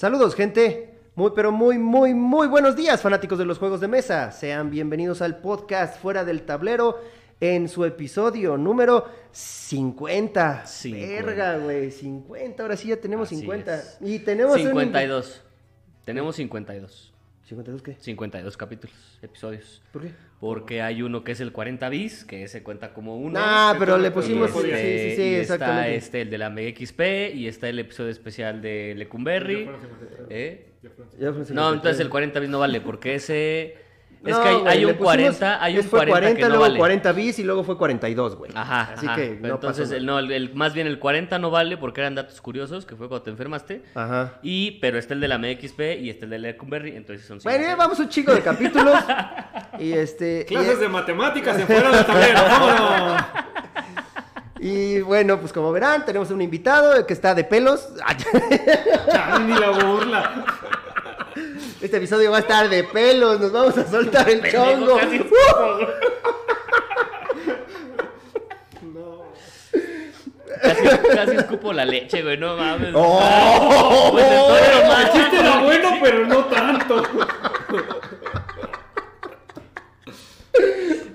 Saludos, gente. Muy, pero muy, muy, muy buenos días, fanáticos de los juegos de mesa. Sean bienvenidos al podcast Fuera del Tablero en su episodio número 50. 50. Verga, güey. 50. Ahora sí ya tenemos Así 50. es. Y tenemos. un- 52. Tenemos 52. ¿52 qué? 52 capítulos, episodios. ¿Por qué? Porque hay uno que es el 40 bis, que se cuenta como uno. Nah, pero le pusimos. este, Sí, sí, sí, y exactamente. Está este, el de la Mega XP, y está el episodio especial de Lecumberry. ¿Eh? Ya fueron No, 53. entonces el 40 bis no vale, porque ese... Es No, que hay, güey, hay le un pusimos- 40, hay un fue 40, que no luego vale. 40 bis y luego fue 42, güey. Ajá, Así ajá. que no entonces, pasó el, no, el, el- más bien el 40 no vale porque eran datos curiosos, que fue cuando te enfermaste. Ajá. Y, pero está el de la MXP y está el de Lecumberry, entonces son Bueno, ya 50. vamos un chico de capítulos. y este. Clases y- de matemáticas en fuera del tablero, vámonos. Y bueno, pues como verán, tenemos un invitado que está de pelos. Chale, ni la burla. Este episodio va a estar de pelos, nos vamos a soltar el chongo. casi ¡Uh! escupo, güey. Casi, casi escupo la leche, güey, no mames. ¡Oh! Pues. El chiste era bueno, pero no tanto.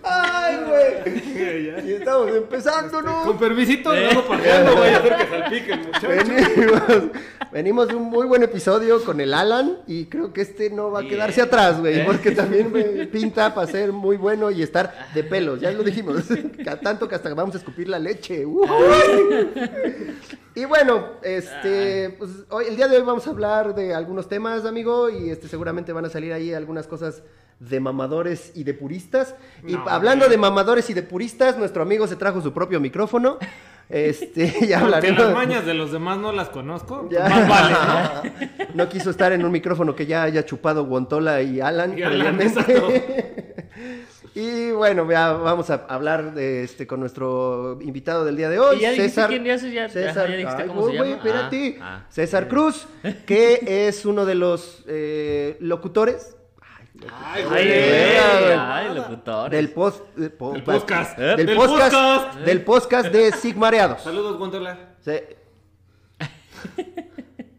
¡Ay, güey! Y estamos empezando, Con ¿no? permisito, Eh. no pateando, voy a hacer que salpique el muchacho. Venimos, venimos de un muy buen episodio con el Alan y creo que este no va a quedarse atrás, güey, porque también me pinta para ser muy bueno y estar de pelos, ya lo dijimos, tanto que hasta vamos a escupir la leche. Y bueno, este, pues hoy, el día de hoy vamos a hablar de algunos temas, amigo, y este seguramente van a salir ahí algunas cosas de mamadores y de puristas. Y hablando de mamadores y de puristas, nuestro amigo se trajo su propio micrófono. Este, ya hablaremos. las mañas de los demás no las conozco. Ya. Más vale, ¿no? ¿no? quiso estar en un micrófono que ya haya chupado Guantola y Alan. Y Alan, y bueno, ya vamos a hablar de este con nuestro invitado del día de hoy, ¿Y ya César. quién ya se- ya- César, ajá, ya dijiste Ay, cómo se güey, llama? espérate. Ah, ah. César Cruz, que es uno de los eh, locutores Ay, güey. ay, locutores. del post, eh, po- Del podcast. del, Del podcast, podcast. del podcast de Sigmareados. Saludos, Guantola. Sí,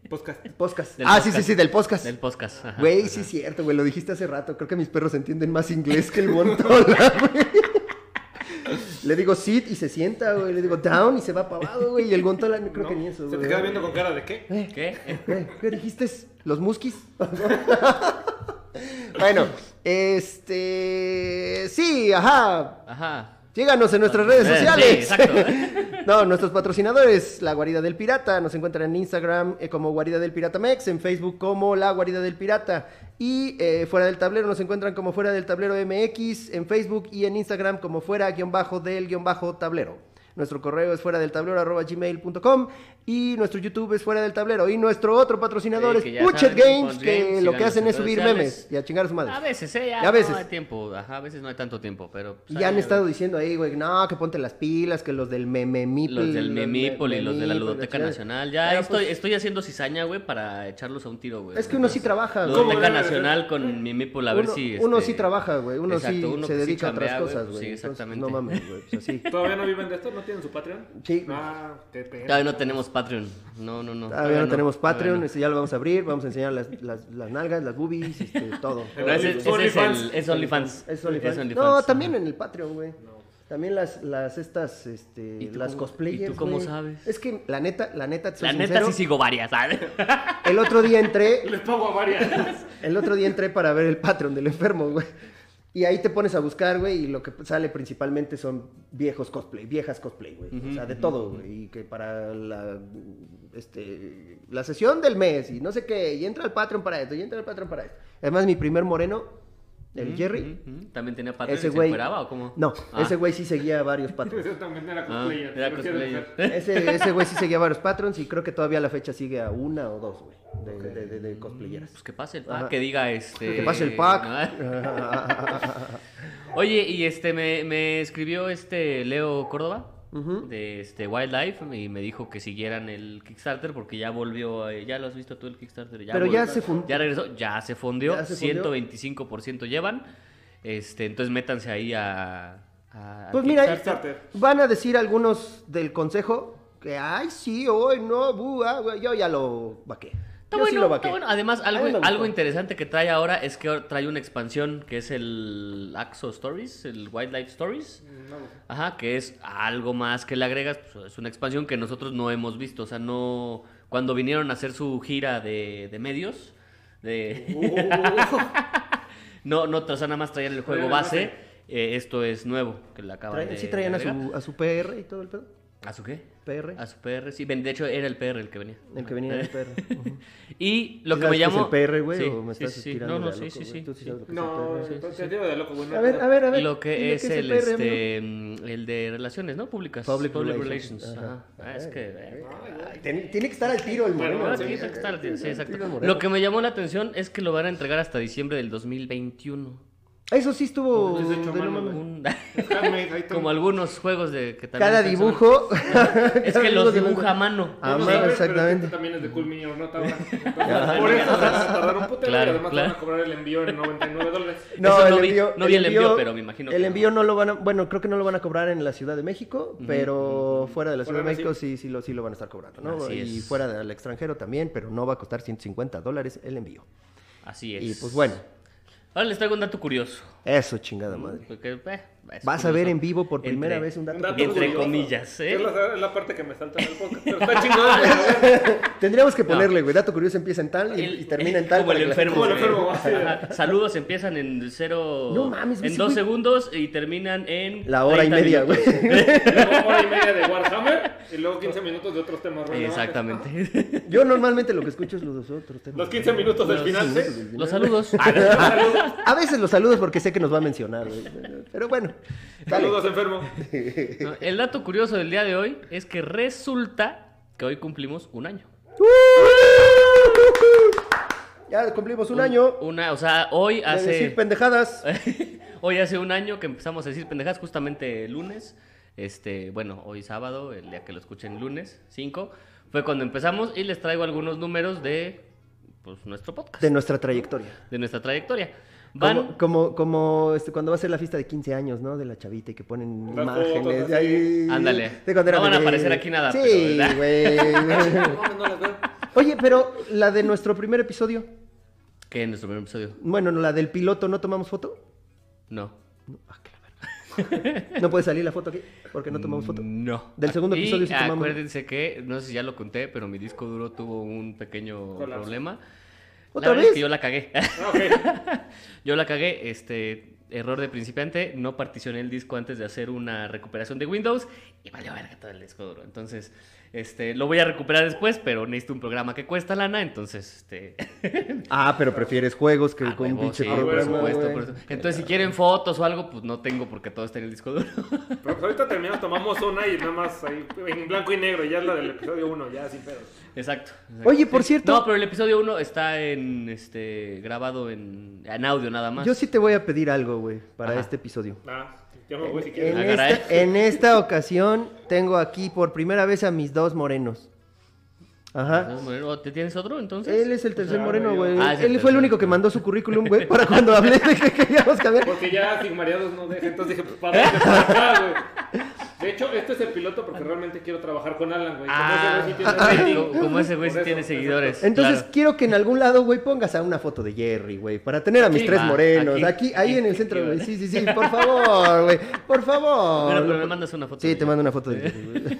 Podcast. podcast. Del ah, sí, sí, podcast. sí, del podcast. Del podcast. ajá. Güey, sí es cierto, güey, lo dijiste hace rato. Creo que mis perros entienden más inglés que el Guantola, güey. Le digo sit y se sienta, güey. Le digo down y se va para abajo, güey. Y el Guantola no creo ¿No? que ni eso, Se güey. te queda viendo con cara de qué. Eh, ¿Qué? ¿Qué, qué dijiste? ¿Los muskis? bueno, este... Sí, ajá. Ajá. Síganos en nuestras redes sociales. sí, exacto. no, nuestros patrocinadores, La Guarida del Pirata, nos encuentran en Instagram eh, como Guarida del Pirata Mex, en Facebook como La Guarida del Pirata y eh, Fuera del Tablero nos encuentran como Fuera del Tablero MX, en Facebook y en Instagram como Fuera guion bajo del guion bajo tablero. Nuestro correo es fuera del tablero arroba gmail.com y nuestro YouTube es fuera del tablero. Y nuestro otro patrocinador Sí, es Puchet Games, que Games, lo que hacen en es subir sociales. memes y a chingar a su madre. A veces, ¿eh? Ya, a veces. no hay tiempo. Ajá, a veces no hay tanto tiempo, pero... pues, Y han estado diciendo ahí, güey, no, que ponte las pilas, que los del Mememipol. Los del Memípol y los de la Ludoteca. Nacional. Ya Pero, estoy, pues, estoy haciendo cizaña, güey, para echarlos a un tiro, güey. Es que uno sí trabaja, güey. ¿Cómo Ludoteca? Nacional con Memípol, a ver si... uno este, sí trabaja, güey. Uno sí se que sí dedica a otras cosas, pues, güey. sí, exactamente. no mames, güey. Pues. ¿Todavía no viven de esto? ¿No tienen su Patreon? Sí. Ah, qué pena. Todavía no tenemos Patreon. No, no, no. Todavía no tenemos Patreon, no. este ya lo vamos a abrir, vamos a enseñar las, las, las nalgas, las boobies, este, todo. Ese es el... Es OnlyFans. Es OnlyFans. No, también en el Patreon, güey. También las, las estas, ¿Y este, tú las cómo- cosplayers, y tú cómo sabes? Es que, la neta, la neta, La neta sincero, sí sigo varias, ¿sabes? el otro día entré, Les pago a varias. El otro día entré para ver el Patreon del enfermo, güey. Y ahí te pones a buscar, güey, y lo que sale principalmente son viejos cosplay, viejas cosplay, güey. o sea, de todo, güey. Y que para la, este, la sesión del mes y no sé qué, y entra al Patreon para esto, y entra al Patreon para esto. Además, mi primer moreno, el Jerry. ¿También tenía Patreon ese y se güey... encueraba o cómo? No, Ah. ese güey sí seguía varios Patreons. Ese también era Ah, cosplayer. era cosplayer. Ese ese güey sí seguía varios Patreons y creo que todavía a la fecha sigue a una o dos, güey, de, de, de- de cosplayeras. Pues que pase el Ajá. pack, que diga este... Que pase el pack. Oye, y este, me, me escribió este Leo Córdoba De este Wildlife y me dijo que siguieran el Kickstarter porque ya volvió, eh, ya lo has visto tú el Kickstarter. Ya Pero ya se fun- Ya regresó, ya se fundió, Ya se fundió. 125% llevan. Este, entonces métanse ahí a... a- Pues mira, Kickstarter. van a decir algunos del consejo que, ay, sí, hoy no, ah, güey", yo ya lo vaqué. Está sí bueno, lo está bueno. Además, algo, algo interesante que trae ahora es que trae una expansión que es el Axo Stories, el Wildlife Stories. No, Ajá, que es algo más que le agregas, pues, es una expansión que nosotros no hemos visto, o sea, no... Cuando vinieron a hacer su gira de, de medios, de... no, no, o sea, nada más traían el juego base, eh, esto es nuevo, que le acaban Traen- de sí traían a su, a su PR y todo el pedo. ¿A su qué? PR. A su PR, sí, de hecho era el PR el que venía. El que venía del PR. Ujú. Y lo ¿Sí que me qué es llamó... el PR, güey? Sí, ¿O me sí, estás sí, tirando No, no, sí, loco, sí, sí. ¿Tú sí que No, el te digo de loco, güey. A ver, a ver, a ver. Lo que es el, este, el de relaciones, ¿no? Públicas. Public Relations. relations, Ajá. Ah, es que... eh, tiene que estar al tiro el moreno. Sí, sí, güey. exacto, está, sí, Tiro exacto. el. Lo que me llamó la atención es que lo van a entregar hasta diciembre del 2021. Eso sí estuvo. Es hecho a de no mano. Un- como algunos juegos de que también Cada dibujo. Es cada que los dibuja a mano. Ah, No mano, exactamente. también es de Cool Mini or Not ahora. Entonces, Ajá. por eso se van a tardar un putero Claro, y además claro. van a cobrar el envío en 99 dólares. No, el no vi- envío, no vi el envío, pero me imagino El que- envío no lo van a, bueno, creo que no lo van a cobrar en la Ciudad de México, pero fuera de la Ciudad de de México sí, sí lo, sí lo van a estar cobrando, ¿no? Así y es. fuera del extranjero también, pero no va a costar 150 dólares el envío. Así es. Y pues bueno, Ahora les traigo un dato curioso. eso chingada madre. Porque, eh, es Vas a ver en vivo por primera Entre- vez un dato. Un dato curioso. Entre curioso. comillas, ¿eh? Es la, es la parte que me salta en el podcast. Pero está chingón. Tendríamos que ponerle, güey, dato curioso empieza en tal y, El- y termina en tal. Como el enfermo. Como el enfermo, Ajá. Saludos empiezan en cero. No mames, En sí, dos güey. segundos y terminan en. La hora y 30 media, güey. Luego hora y media de Warhammer y luego 15 minutos de otros temas relevantes. Exactamente. Yo normalmente lo que escucho es los otros temas. Los 15 minutos del final, ¿sí? Los saludos. A veces los saludos porque sé que nos va a mencionar, güey. Pero bueno. Saludos, enfermo. No, El dato curioso del día de hoy es que resulta que hoy cumplimos un año. Ya cumplimos un año Una, o sea, hoy de decir hace. pendejadas. hoy hace un año que empezamos a decir pendejadas, justamente el lunes. Este, bueno, hoy sábado, el día que lo escuchen lunes, 5, fue cuando empezamos y les traigo algunos números de pues, nuestro podcast, De nuestra trayectoria. de nuestra trayectoria. Van, Como, como, como este, cuando va a ser la fiesta de 15 años, ¿no? De la chavita y que ponen Las imágenes. fotos, ahí, Ándale. de No van a aparecer aquí nada, Sí, güey. Oye, pero la de nuestro primer episodio. que en nuestro primer episodio. Bueno, no, la del piloto, ¿no tomamos foto? No. No, ah. ¿No puede salir la foto aquí? Porque no tomamos foto. No. Del segundo Y episodio sí tomamos. acuérdense que, no sé si ya lo conté, pero mi disco duro tuvo un pequeño Colapso. problema. ¿Otra la verdad es vez? que yo la cagué. Ah, yo la cagué, este, error de principiante, no particioné el disco antes de hacer una recuperación de Windows y valió verga todo el disco duro. Entonces, este, lo voy a recuperar después, pero necesito un programa que cuesta lana, entonces, este... Ah, pero prefieres juegos que ah, con un pinche sí, por programa, supuesto, güey. por eso. Entonces, si quieren fotos o algo, pues no tengo porque todo está en el disco duro. Pero pues ahorita terminamos, tomamos una y nada más ahí en blanco y negro. Ya es la del episodio 1, ya sin pedos. Exacto. exacto. Oye, por cierto- No, pero el episodio 1 está en este grabado en, en audio nada más. Yo sí te voy a pedir algo, güey, para Ajá. este episodio. Ah, yo me voy si En, quieres. Ah, caray. esta, en esta ocasión tengo aquí por primera vez a mis dos morenos. Ajá. ¿O ¿Te tienes otro entonces? Él es el tercer moreno, güey. Ah, Él fue el único que mandó su currículum, güey, para cuando hablé de que queríamos cambiar. Porque ya Sigmariados no deja, entonces dije, pues para para acá, güey. De hecho, este es el piloto porque realmente quiero trabajar con Alan, güey. Como Ah, ese güey sí tiene como, ese güey sí seguidores. Entonces claro. quiero que en algún lado, güey, pongas a una foto de Jerry, güey, para tener a mis Aquí. tres Ah, morenos. aquí, Aquí, ahí en el centro, güey. Sí, sí, sí, por favor, güey. Por favor. Bueno, pero me mandas una foto. Sí, de te mando una foto de Jerry, güey.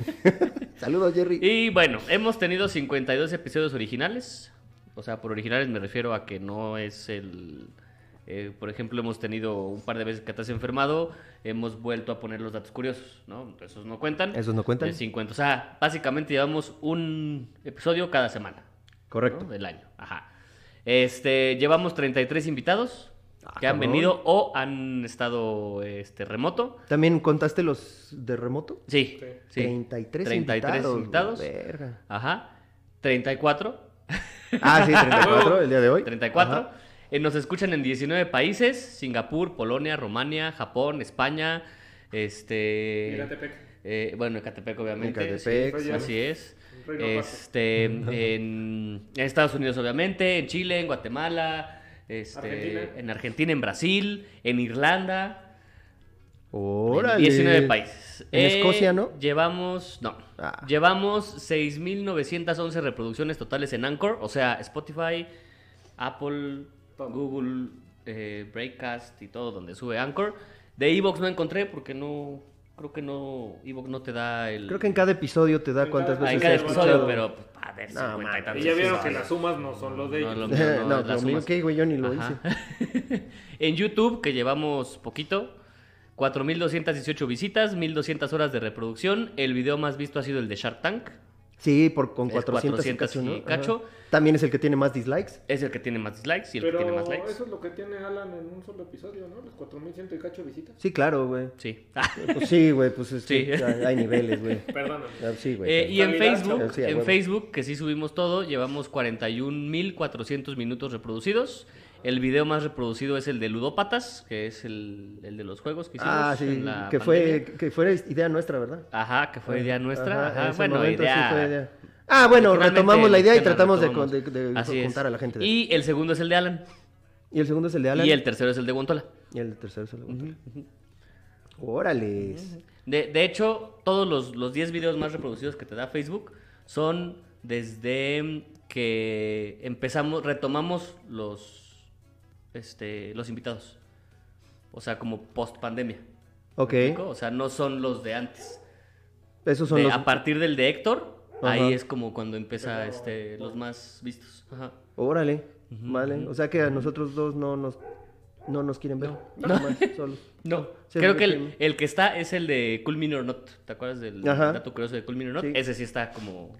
Saludos, Jerry. Y bueno, hemos tenido 52 episodios originales. O sea, por originales me refiero a que no es el... eh, por ejemplo, hemos tenido un par de veces que te has enfermado, hemos vuelto a poner los datos curiosos, ¿no? Esos no cuentan. ¿Esos no cuentan? De 50. O sea, básicamente llevamos un episodio cada semana. Correcto. ¿no? Del año. Ajá. Este, llevamos 33 invitados Ah, que han cabrón. venido o han estado este, remoto. ¿También contaste los de remoto? Sí, sí. 33, 33 invitados. invitados. Verga. Ajá. 34. Ah, sí, 34 el día de hoy. 34. Ajá. Eh, nos escuchan en 19 países: Singapur, Polonia, Rumania, Japón, España. Este. Ecatepec. eh, bueno, Ecatepec, obviamente. Ecatepec, sí, sí. así es. Este, en, en Estados Unidos, obviamente, en Chile, en Guatemala, este, Argentina. en Argentina, en Brasil, en Irlanda, Órale. en 19 países. En Escocia, ¿no? Llevamos, no. Ah. Llevamos 6.911 reproducciones totales en Anchor, o sea, Spotify, Apple. Google, eh, Breakcast y todo donde sube Anchor. De Evox no encontré porque no, creo que no, Evox no te da el... Creo que en cada episodio te da En cuántas cada- Ah, veces en cada episodio, escuchado. pero pues, a ver, No, 50 y tantos Y ya vieron que las sumas no son los de No, ellos. lo No, mío no, no, las lo mío, sumas. ¿qué, güey? Yo ni lo Ajá. hice. en YouTube, que llevamos poquito, 4.218 visitas, 1.200 horas de reproducción. El video más visto ha sido el de Shark Tank. Sí, por, con Es 400, y 400 cacho, ¿no? y cacho. Ajá. También es el que tiene más dislikes. Es el que tiene más dislikes y el que Pero tiene más likes. eso es lo que tiene Alan en un solo episodio, ¿no? Los 4100 y cacho visitas. Sí, claro, güey. Sí. Pues sí, güey, pues es que Sí. hay, hay niveles, güey. Perdóname. Ah, Sí, güey. Eh, y en Facebook. Sí, en. Facebook, que sí subimos todo, llevamos 41.400 minutos reproducidos. El video más reproducido es el de Ludópatas, que es el, el de los juegos que hicimos ah, sí, en la que fue, que fue idea nuestra, ¿verdad? Ajá, que fue idea nuestra. Ajá, Ajá, bueno, momento sí fue idea. Ah, bueno, retomamos la idea y tratamos de, retomamos. de- de Así es. juntar a la gente. de- Y el segundo es el de Alan. Y el segundo es el de Alan. Y el tercero es el de Guantola. Y el tercero es el de Gonzalo. Órale. De, de hecho, todos los, los 10 videos más reproducidos que te da Facebook son desde que empezamos, retomamos los, este, los invitados. O sea, como post pandemia. Ok. O sea, no son los de antes. Esos son De- los... A partir del de Héctor, Ajá. ahí es como cuando empieza este, los más vistos. Ajá. Órale. Vale. O sea que a nosotros dos no nos, no nos quieren ver. No. Nada más, solos. No, Sí, creo que el, que- el que está es el de Cool Mini or Not. ¿Te acuerdas del Ajá. dato curioso de Cool Mini or Not? Sí. Ese sí está como.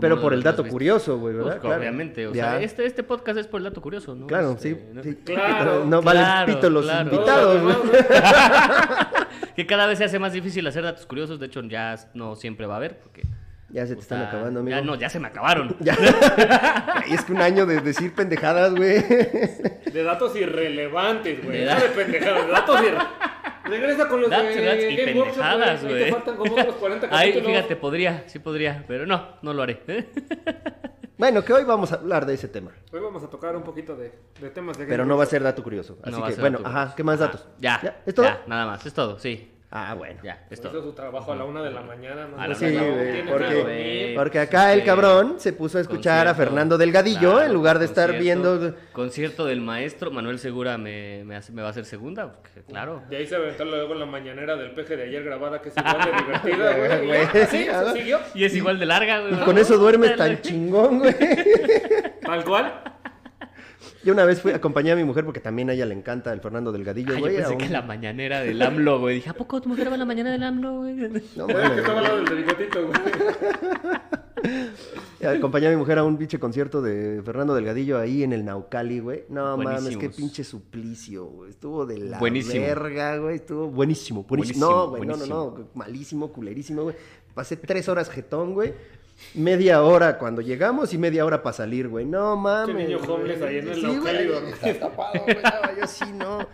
Pero por el dato curioso, güey, Pues, ¿verdad? Claro. Obviamente, o Ya. sea, este, este podcast es por el dato curioso, ¿no? Claro, Este, sí. ¿no? sí. Claro, no valen claro, pito los claro. invitados, güey. Que cada vez se hace más difícil hacer datos curiosos, de hecho ya no siempre va a haber, porque... Ya se te o están sea, acabando, amigo. Ya no, ya se me acabaron. Ya. Ay, es que un año de decir pendejadas, güey. De datos irrelevantes, güey. De No da- de pendejadas, de datos irrelevantes. Regresa con los Datos de y Game Workshop, pendejadas, güey. faltan como otros 40 Ay, fíjate, podría, sí podría, pero no, no lo haré. Bueno, que hoy vamos a hablar de ese tema. Hoy vamos a tocar un poquito de, de temas de Game Pero no va a ser dato curioso. Así No que, bueno, ajá. ¿qué más datos? Ya, ¿Es todo? ya, nada más, es todo, sí. Ah, bueno. Ya, es Hizo todo. su trabajo a la una de la mañana. ¿no? A la Sí, una de la güey, que porque- acá el cabrón se puso a escuchar a concierto, Fernando Delgadillo claro, en lugar de estar concierto, viendo. Concierto del maestro, Manuel Segura me, me, hace- me va a hacer segunda, porque, claro. De ahí se aventó luego la mañanera del peje de ayer grabada, que es igual de divertida, güey. Güey, Y ya, Así, ajá. se siguió. Y es igual de larga, güey. Y con eso duermes tan chingón, güey. Tal cual. Yo una vez fui, acompañé a mi mujer porque también a ella le encanta el Fernando Delgadillo, Ay, yo güey. pensé a que la mañanera del AMLO, güey. Dije, ¿a poco tu mujer va a la mañana del AMLO, güey? No, Era que estaba al lado del de bigotito, güey. Acompañé a mi mujer a un pinche concierto de Fernando Delgadillo ahí en el Naucali, güey. No mames, qué pinche suplicio, güey. Estuvo de la Buenísimo. verga, güey. Estuvo buenísimo, buenísimo. Buenísimo, no, güey, no, no, no. Malísimo, culerísimo, güey. Pasé tres horas jetón, güey. Media hora cuando llegamos y media hora para salir, güey. No mames. niño güey. homeless ahí en el Sí, Naucali güey, dormido. está tapado, güey. No, yo sí, no.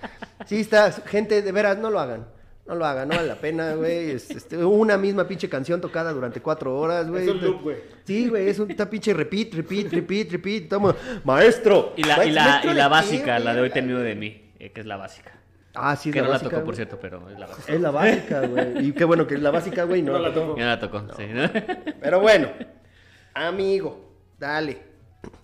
Sí, está. Gente, de veras, no lo hagan. No lo hagan, no vale la pena, güey. Es- este, una misma pinche canción tocada durante cuatro horas, güey. Es un loop, güey. Sí, güey, es un está pinche repeat, repeat, repeat, repeat. Toma, maestro. Y la, y la, ¿maestro y la qué, básica, la de hoy tenido de mí, eh, que es la básica. Ah, sí, es que la no básica, la tocó, por cierto, pero es la básica. Es la básica, güey. Y qué bueno que es la básica, güey, no, No la tocó. Ya la tocó, sí. ¿no? Pero bueno, amigo, dale.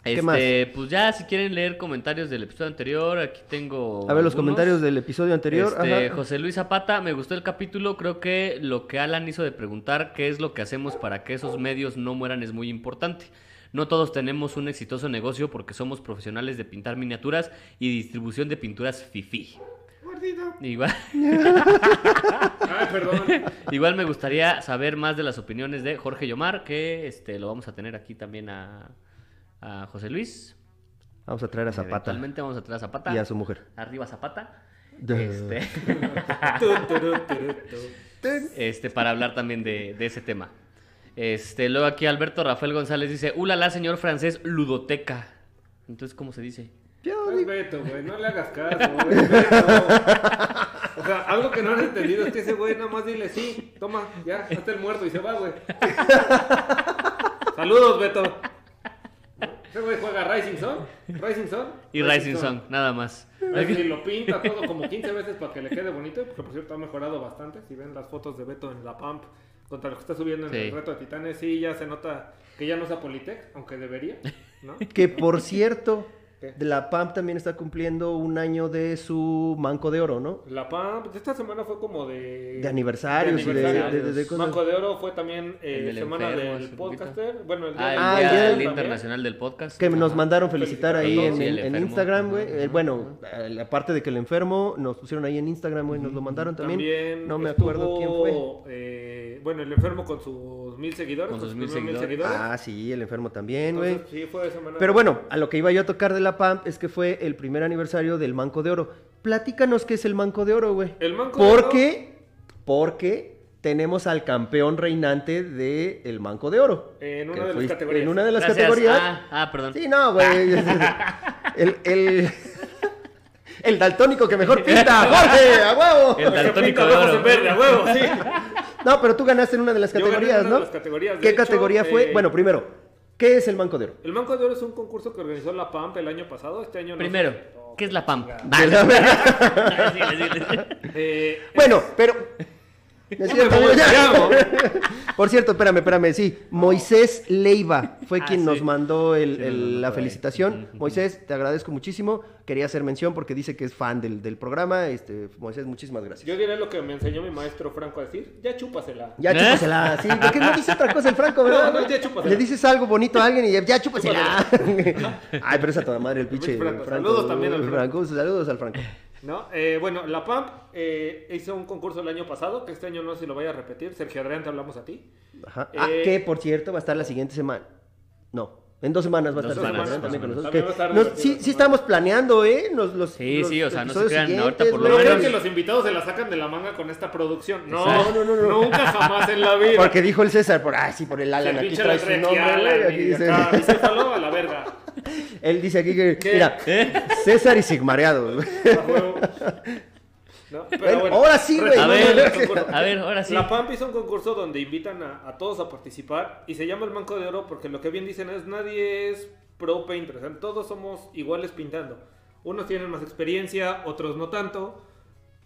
¿Qué más? Este, pues ya, si quieren leer comentarios del episodio anterior, aquí tengo. A ver los comentarios del episodio anterior. Este, Ajá. José Luis Zapata, me gustó el capítulo. Creo que lo que Alan hizo de preguntar qué es lo que hacemos para que esos medios no mueran es muy importante. No todos tenemos un exitoso negocio porque somos profesionales de pintar miniaturas y distribución de pinturas fifi. Gordito. Igual, Ay, perdón. igual me gustaría saber más de las opiniones de Jorge Yomar, que este, lo vamos a tener aquí también a, a José Luis. Vamos a traer a Zapata Eventualmente vamos a traer a Zapata. y a su mujer. Arriba Zapata. Este, este, para hablar también de, de ese tema. Este, luego aquí Alberto Rafael González dice, ulala, señor francés, ludoteca. Entonces, ¿cómo se dice? Yo Es digo- Beto, güey, no le hagas caso, güey. es Beto. O sea, algo que no han entendido es que ese güey nada más dile sí, toma, ya, hazte el muerto y se va, güey. Saludos, Beto. Ese güey juega Rising Sun. Rising Sun. Y Rising Sun, nada más. Y lo pinta todo como 15 veces para que le quede bonito. Porque por cierto ha mejorado bastante. Si ven las fotos de Beto en la Pump contra lo que está subiendo en Sí. el reto de Titanes, sí ya se nota que ya no usa Politec, aunque debería. ¿no? Que por cierto, La PAMP también está cumpliendo un año de su manco de oro, ¿no? La Pump de esta semana fue como de. De aniversarios y de- aniversarios. de- de- de cosas. Manco de Oro fue también eh, El semana enfermo, del podcaster. Bueno, el Ah, el Ah, Día, el día del del- Internacional del Podcast. Que nos mandaron felicitar ahí en. Instagram, güey. Eh, bueno, eh, aparte de que el enfermo, nos pusieron ahí en Instagram, güey, nos lo mandaron también. También no me estuvo, acuerdo quién fue. eh, bueno, el enfermo con sus mil seguidores. Con sus mil primeros seguidores. Ah, sí, el enfermo también, güey. Sí, fue semana. Pero bueno, a lo que iba yo a tocar de la PAMP es que fue el primer aniversario del Manco de Oro. Platícanos qué es el Manco de Oro, güey. El Manco de ¿Por Oro- qué? Porque tenemos al campeón reinante del el Manco de Oro. En una de las categorías. En una de las Gracias. categorías. Ah, ah, perdón. Sí, no, güey. el, el, el daltónico que mejor pinta, Jorge, a huevo. El daltónico pinta de oro. en verde, a huevo, sí. No, pero tú ganaste en una de las Yo gané en categorías, una ¿no? de las categorías, de ¿Qué hecho, categoría fue? eh, Bueno, primero, ¿qué es el Manco de Oro? El Manco de Oro es un concurso que organizó la PAMP el año pasado. Este año no Primero, sé. ¿qué es la PAM? Síguele, síguele. Eh, Bueno, pero. Por cierto, espérame, espérame, sí. Moisés Leiva fue Ah, quien sí. nos mandó el- el- la felicitación. Moisés, te agradezco muchísimo. Quería hacer mención porque dice que es fan del, del programa. Este, Moisés, muchísimas gracias. yo diré lo que me enseñó mi maestro Franco a decir. Ya chúpasela. Ya ¿Eh? chúpasela, sí, porque no dice otra cosa el Franco, ¿verdad? No, no, ya chúpasela. Le dices algo bonito a alguien y ya, ya chúpasela. Ay, pero es a toda madre el pinche Franco. Franco. Saludos también al Franco. Saludos al Franco. ¿No? Eh, bueno, la PAMP eh, hizo un concurso el año pasado, que este año no sé si lo vaya a repetir. Sergio Adrián, te hablamos a ti. Ajá. Ah, Eh, que por cierto va a estar la siguiente semana. No, en dos semanas va a estar semanas, Sergio Adrián también con nosotros. semanas. También nos- sí, sí estamos planeando, ¿eh? Los, los, Sí, los sí, o sea, no se crean, ahorita por lo No menos- que los invitados se la sacan de la manga con esta producción. No. No, no, no, no. Nunca jamás en la vida. Porque dijo el César, por, ah, sí, por el Alan, el aquí trae su nombre, Alan aquí y dice- acá, bicéfalo a la verga. Él dice aquí que, ¿Qué? mira, César y Sigmareado. Pero Bueno, bueno, ahora sí, güey, A ver, a ahora sí. La PAMP hizo un concurso donde invitan a, a todos a participar y se llama el Manco de Oro porque lo que bien dicen es nadie es pro painter, o sea, todos somos iguales pintando. Unos tienen más experiencia, otros no tanto,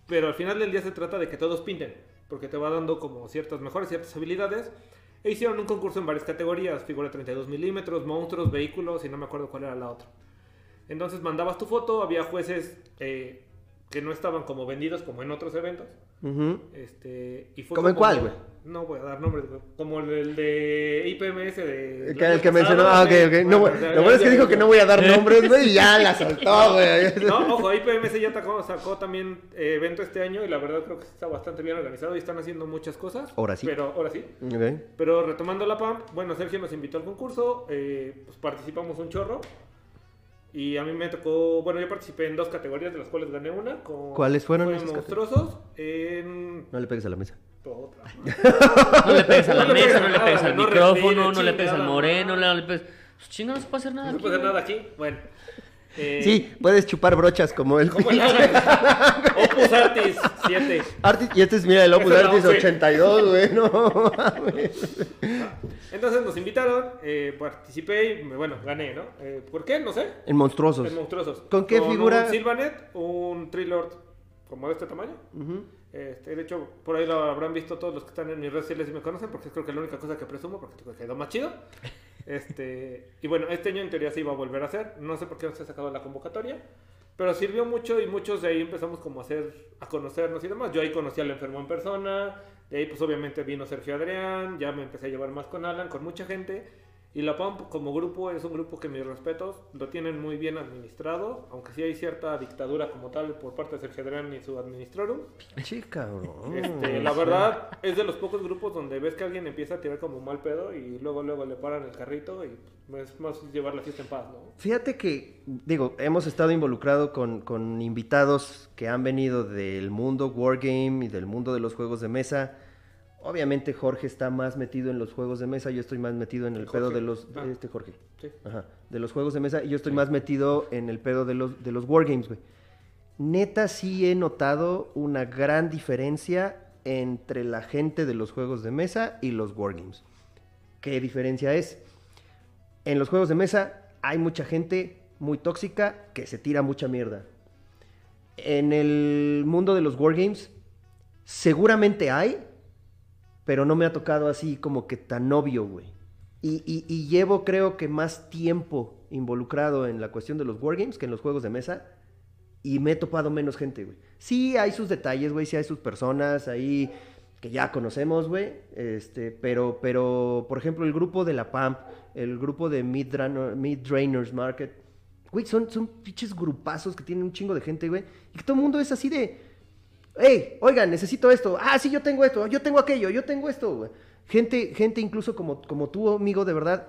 pero al final del día se trata de que todos pinten, porque te va dando como ciertas mejores, ciertas habilidades. E hicieron un concurso en varias categorías, figura 32 milímetros, monstruos, vehículos y no me acuerdo cuál era la otra. Entonces mandabas tu foto, había jueces eh, que no estaban como vendidos como en otros eventos. Ujú. Este, y fue ¿Cómo en cuál, güey? No voy a dar nombres, güey. Como el, el de IPMS de. El que, el que mencionó, ah, ok, ok. No, Bueno, lo bueno es que ya- dijo que no voy a dar nombres, güey, y ya la soltó, güey. No, ojo, IPMS ya sacó, sacó también eh, evento este año y la verdad creo que está bastante bien organizado y están haciendo muchas cosas. Ahora sí. Pero ahora sí. Ok. Pero retomando la PAMP, bueno, Sergio nos invitó al concurso, eh, pues participamos un chorro. Y a mí me tocó, bueno, yo participé en dos categorías de las cuales gané una. Con, ¿Cuáles fueron fue esas monstruosos en No le pegues a la mesa. Otra. No le pegues a la No mesa, no le pegues al no micrófono, no le pegues al moreno, no le pegues. Pues chinga, no se puede hacer nada. No aquí. puede hacer nada aquí. Bueno. Eh, Sí, puedes chupar brochas como el Como el Opus Artis 7. Artis, y este es, mira, el Opus Artis once. 82, güey, no. Entonces nos invitaron, eh, participé y bueno, gané, ¿no? Eh, ¿Por qué? No sé. En monstruosos. En monstruosos. ¿Con qué figura? Un Silvanet, un Trilord como de este tamaño. Ujú. Este, de hecho, por ahí lo habrán visto todos los que están en mis redes sociales y me conocen, porque creo que es la única cosa que presumo, porque quedó más chido. Este, y bueno, este año en teoría se iba a volver a hacer. No sé por qué no se ha sacado la convocatoria. Pero sirvió mucho y muchos de ahí empezamos como a hacer, a conocernos y demás. Yo ahí conocí al enfermo en persona. De ahí pues obviamente vino Sergio Adrián. Ya me empecé a llevar más con Alan, con mucha gente. Y la PAMP como grupo es un grupo que mis respetos lo tienen muy bien administrado. Aunque sí hay cierta dictadura como tal por parte de Sergio Adrián y su administrorum. Chica, cabrón. Este, la verdad es de los pocos grupos donde ves que alguien empieza a tirar como mal pedo y luego luego le paran el carrito y pues, es más llevar la fiesta en paz, ¿no? Fíjate que, digo, hemos estado involucrados con, con invitados que han venido del mundo wargame y del mundo de los juegos de mesa. Obviamente Jorge está más metido en los juegos de mesa, yo estoy más metido en el Jorge. pedo de los... Ah. Este Jorge. Sí. Ajá, de los juegos de mesa y yo estoy más metido en el pedo de los, de los wargames, güey. Neta sí he notado una gran diferencia entre la gente de los juegos de mesa y los wargames. ¿Qué diferencia es? En los juegos de mesa hay mucha gente muy tóxica que se tira mucha mierda. En el mundo de los wargames, seguramente hay, pero no me ha tocado así como que tan obvio, güey. Y, y- y llevo creo que más tiempo involucrado en la cuestión de los wargames que en los juegos de mesa. Y me he topado menos gente, güey. Sí hay sus detalles, güey, sí hay sus personas ahí que ya conocemos, güey. Este, pero, pero, por ejemplo, el grupo de la PAMP, el grupo de Mid, Drainer- Mid Drainers Market, güey, son, son pinches grupazos que tienen un chingo de gente, güey. Y que todo el mundo es así de, hey, oigan, necesito esto. Ah, sí, yo tengo esto, yo tengo aquello, yo tengo esto, güey. Gente, gente incluso como, como tú, amigo, de verdad.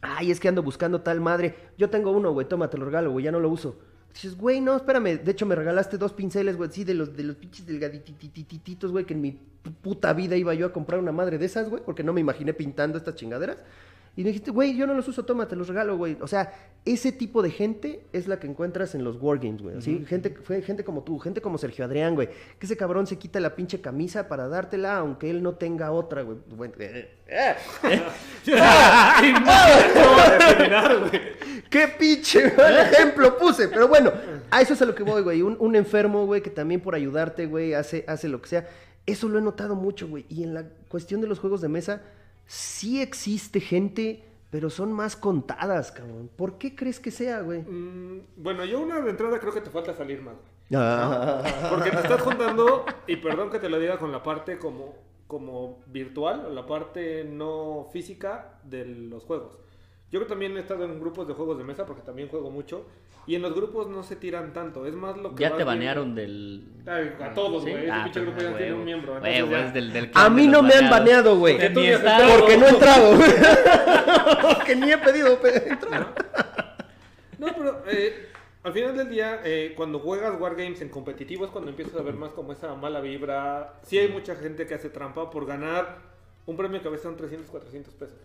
Ay, es que ando buscando tal madre. Yo tengo uno, güey, toma, te lo regalo, güey, ya no lo uso. Dices, güey, no, espérame. De hecho, me regalaste dos pinceles, güey, sí, de los, de los pinches delgadititititos, güey, que en mi pu- puta vida iba yo a comprar una madre de esas, güey, porque no me imaginé pintando estas chingaderas. Y me dijiste, güey, yo no los uso, toma, te los regalo, güey. O sea, ese tipo de gente es la que encuentras en los wargames, güey. Así, gente, fue gente como tú, gente como Sergio Adrián, güey. Que ese cabrón se quita la pinche camisa para dártela, aunque él no tenga otra, güey. Bueno, eh, eh. Güey. ¡Qué pinche mal ejemplo puse! Pero bueno, a eso es a lo que voy, güey. Un, un enfermo, güey, que también por ayudarte, güey, hace, hace lo que sea. Eso lo he notado mucho, güey. Y en la cuestión de los juegos de mesa, sí existe gente, pero son más contadas, cabrón. ¿Por qué crees que sea, güey? Mm, bueno, yo una de entrada creo que te falta salir más, güey. Ah. Porque te estás juntando, y perdón que te lo diga con la parte como, como virtual, la parte no física de los juegos. Yo que también he estado en grupos de juegos de mesa, porque también juego mucho, y en los grupos no se tiran tanto, es más lo que... Ya te banearon del. Ay, a todos, ¿Sí? güey. Ese Ah, pinche grupo pues, ya tiene un miembro. Ya- del, del A mí no me han baneado, güey. Porque no he entrado. Porque ni he pedido pe- entrar. No, pero eh, al final del día, eh, cuando juegas Wargames en competitivo es cuando empiezas a ver más como esa mala vibra. Sí hay mucha gente que hace trampa por ganar un premio que a veces son 300, 400 pesos,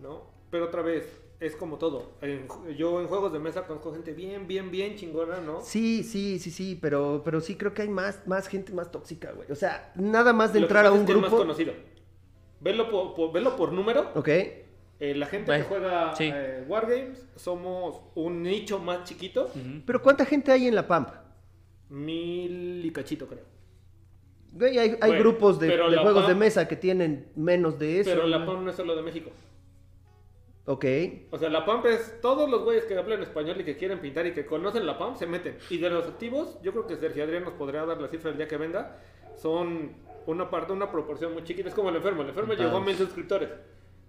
¿no? Pero otra vez, es como todo. En- yo en juegos de mesa conozco gente bien, bien, bien chingona, ¿no? Sí, sí, sí, sí, pero, pero sí creo que hay más, más gente más tóxica, güey. O sea, nada más de Lo que entrar a un es que es más grupo. conocido. Velo por, por- velo por número. Ok. Eh, la gente que juega sí. eh, Wargames somos un nicho más chiquito. Pero ¿cuánta gente hay en la PAMP? Mil y cachito, creo. Güey, hay, hay Bueno, grupos de, juegos de mesa que tienen menos de eso. Pero la güey. PAM no es solo de México. Ok. O sea, la PAMP es todos los güeyes que hablan español y que quieren pintar y que conocen la PAMP se meten. Y de los activos, yo creo que Sergio Adrián nos podría dar la cifra el día que venga. Son una parte, una proporción muy chiquita. Es como el enfermo. El enfermo llegó a mil suscriptores.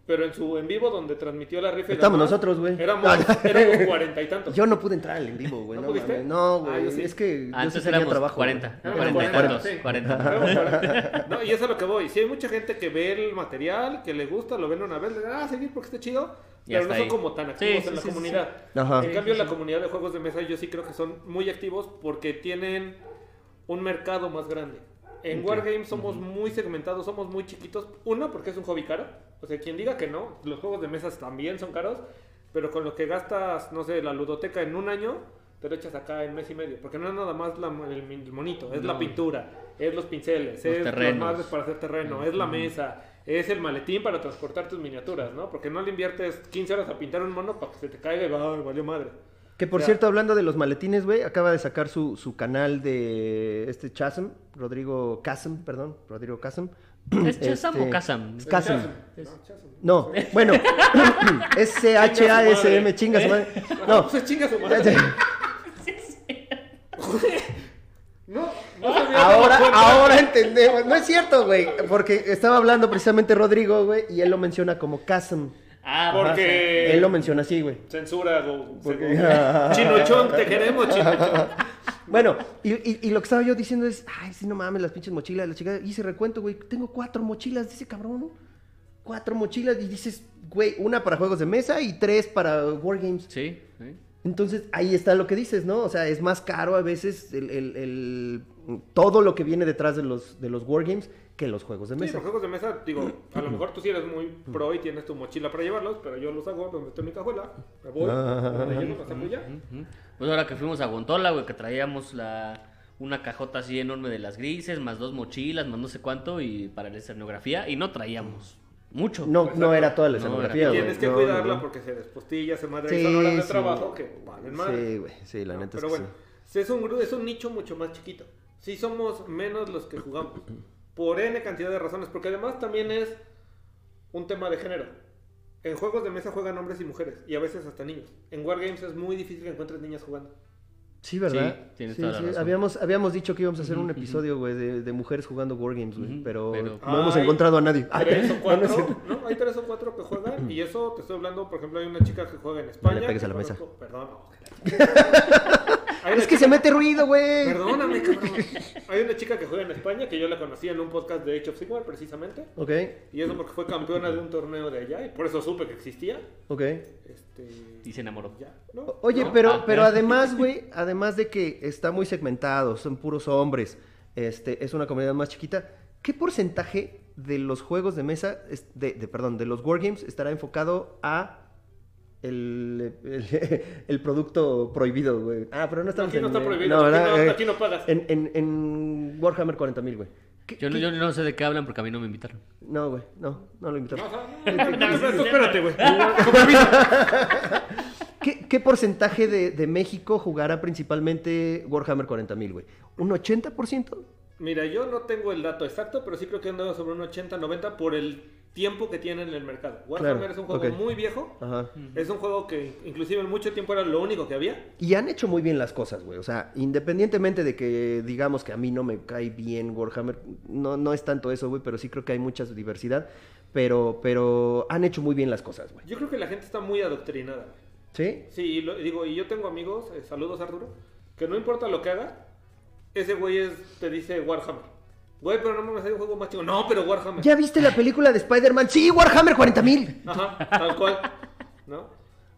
Pero en su en vivo, donde transmitió la rifa Estamos nosotros, güey. Éramos, No. éramos cuarenta y tantos. Yo no pude entrar al en vivo, güey. ¿No No, pudiste? mames. no, Ah, güey. yo sí. Es que Ah, sí tenía éramos trabajo. 40. güey. Éramos 40 y 40, tantos. sí. 40. Éramos 40. No, y eso es a lo que voy. Si hay mucha gente que ve el material, que le gusta, lo ven una vez, le da, ah, seguir porque está chido. Pero no son ahí. como tan activos Sí, en la sí, sí, comunidad. Ajá. En Sí, cambio, sí, la sí. comunidad de juegos de mesa yo sí creo que son muy activos porque tienen un mercado más grande. En Wargames somos muy segmentados, somos muy chiquitos. Uno, porque es un hobby caro. O sea, quien diga que no, los juegos de mesas también son caros. Pero con lo que gastas, no sé, la ludoteca en un año, te lo echas acá en mes y medio. Porque no es nada más la- el, el monito, es la No. pintura, es los pinceles, Los es las terrenos. madres para hacer terreno, es la mesa, es el maletín para transportar tus miniaturas, ¿no? Porque no le inviertes 15 horas a pintar un mono para que se te caiga y va, valió madre. Que por O sea, cierto, hablando de los maletines, güey, acaba de sacar su, su canal de este Chasm, Rodrigo Casem, perdón, Rodrigo Casem. ¿Es Chasam Este, o Casam? es Casem. No, bueno, es C-H-A-S-M, chinga su madre. No, chinga su madre. No, no ahora, ahora entendemos. No es cierto, güey, porque estaba hablando precisamente Rodrigo, güey, y él lo menciona como Casem. Ah, Porque Él lo menciona así, güey. censura, Porque- según- Chinochón, te queremos, Chinochón. Bueno, y, y- y lo que estaba yo diciendo es, ay, sí, no mames, las pinches mochilas, la chica, hice recuento, güey, tengo cuatro mochilas, dice cabrón, ¿no? Cuatro mochilas y dices, güey, una para juegos de mesa y tres para wargames. Sí, sí. Entonces, ahí está lo que dices, ¿no? O sea, es más caro a veces el, el- el- todo lo que viene detrás de los, de los wargames que los juegos de Sí, mesa. los juegos de mesa, digo, a lo mejor tú sí eres muy pro y tienes tu mochila para llevarlos, pero yo los hago donde está mi cajuela, me voy, donde llego, los saco ya. Ujú. Pues ahora que fuimos a Gontola, güey, que traíamos la una cajota así enorme de las grises, más dos mochilas, más no sé cuánto, y para la escenografía, y no traíamos Mucho. No, no era toda la No, escenografía, güey. Tienes que No, cuidarla no, no. porque se despostilla, se madre Sí, son horas de sí. trabajo que valen más. Sí, güey, sí, la neta Pero es que bueno, es un, gru- es un nicho mucho más chiquito. Sí somos menos los que jugamos. Por N cantidad de razones. Porque además también es un tema de género. En juegos de mesa juegan hombres y mujeres. Y a veces hasta niños. En Wargames es muy difícil que encuentres niñas jugando. Sí, ¿verdad? Sí, tienes toda la razón. Habíamos, habíamos dicho que íbamos a hacer un episodio, güey, de, de mujeres jugando Wargames, güey, Ujú, pero, pero- no hemos encontrado a nadie. Tres o no, no cuatro, cierto. ¿no? Hay tres o cuatro que juegan. Y eso te estoy hablando, por ejemplo, hay una chica que juega en España. le pegues a la mesa. Perdón. Es que chica- se mete ruido, güey. Perdóname, cabrón. Hay una chica que juega en España que yo la conocí en un podcast de Age of Sigmar, precisamente. Ok, Y eso porque fue campeona de un torneo de allá y por eso supe que existía. ok. Este. Y se enamoró. Ya, ¿no? Oye, ¿No? pero, Ah, pero además, güey, además de que está muy segmentado, son puros hombres, este, es una comunidad más chiquita, ¿qué porcentaje de los juegos de mesa, es- de, de- perdón, de los wargames estará enfocado a el, el, el producto prohibido, güey? Ah, pero no estamos Aquí no en- está prohibido, no, aquí, ¿verdad? no, Eh, aquí no pagas. En, en, en Warhammer 40.000, güey. ¿Qué- Yo qué- yo no sé de qué hablan porque a mí no me invitaron. No, güey, no, no lo no, no, no, espérate, güey. ¿Qué, qué porcentaje de, de México jugará principalmente Warhammer 40.000, güey? ¿Un 80%? Mira, yo no tengo el dato exacto, pero sí creo que andaba sobre un 80-90 por el tiempo que tiene en el mercado. Warhammer Claro, es un juego ok. muy viejo. Ajá. Es un juego que inclusive en mucho tiempo era lo único que había. Y han hecho muy bien las cosas, güey. O sea, independientemente de que digamos que a mí no me cae bien Warhammer, no, no es tanto eso, güey, pero sí creo que hay mucha diversidad. Pero, pero han hecho muy bien las cosas, güey. Yo creo que la gente está muy adoctrinada. güey. ¿Sí? Sí, y lo- digo, y yo tengo amigos, eh, saludos Arturo, que no importa lo que haga, ese güey es, te dice Warhammer. Güey, pero no me hay un juego más chico. No, pero Warhammer. ¿Ya viste la película de Spider-Man? Sí, Warhammer 40.000. Ajá, tal cual. ¿No?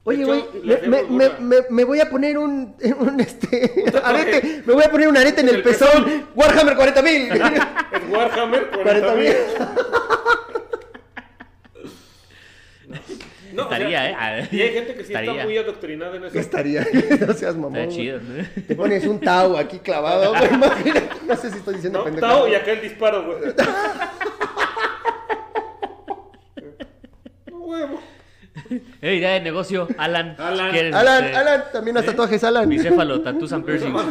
Oye, güey, me, me, me, me- voy a poner un, un este, arete, me voy a poner un arete en el, El pezón. Warhammer 40.000. Es Warhammer 40.000. 40.000. No, o sea, Estaría, ¿eh? Ah, Y hay gente que sí está muy adoctrinada en eso. Estaría, no seas mamón. Está chido, ¿no? Te pones un Tau aquí clavado, güey. Imagínate. No sé si estoy diciendo No, pendejada. Tao y acá el disparo, güey. Huevo. Eh, idea de negocio, Alan. Alan. Alan, este, Alan, también las tatuajes, Alan. Bicéfalo, tattoos and piercings.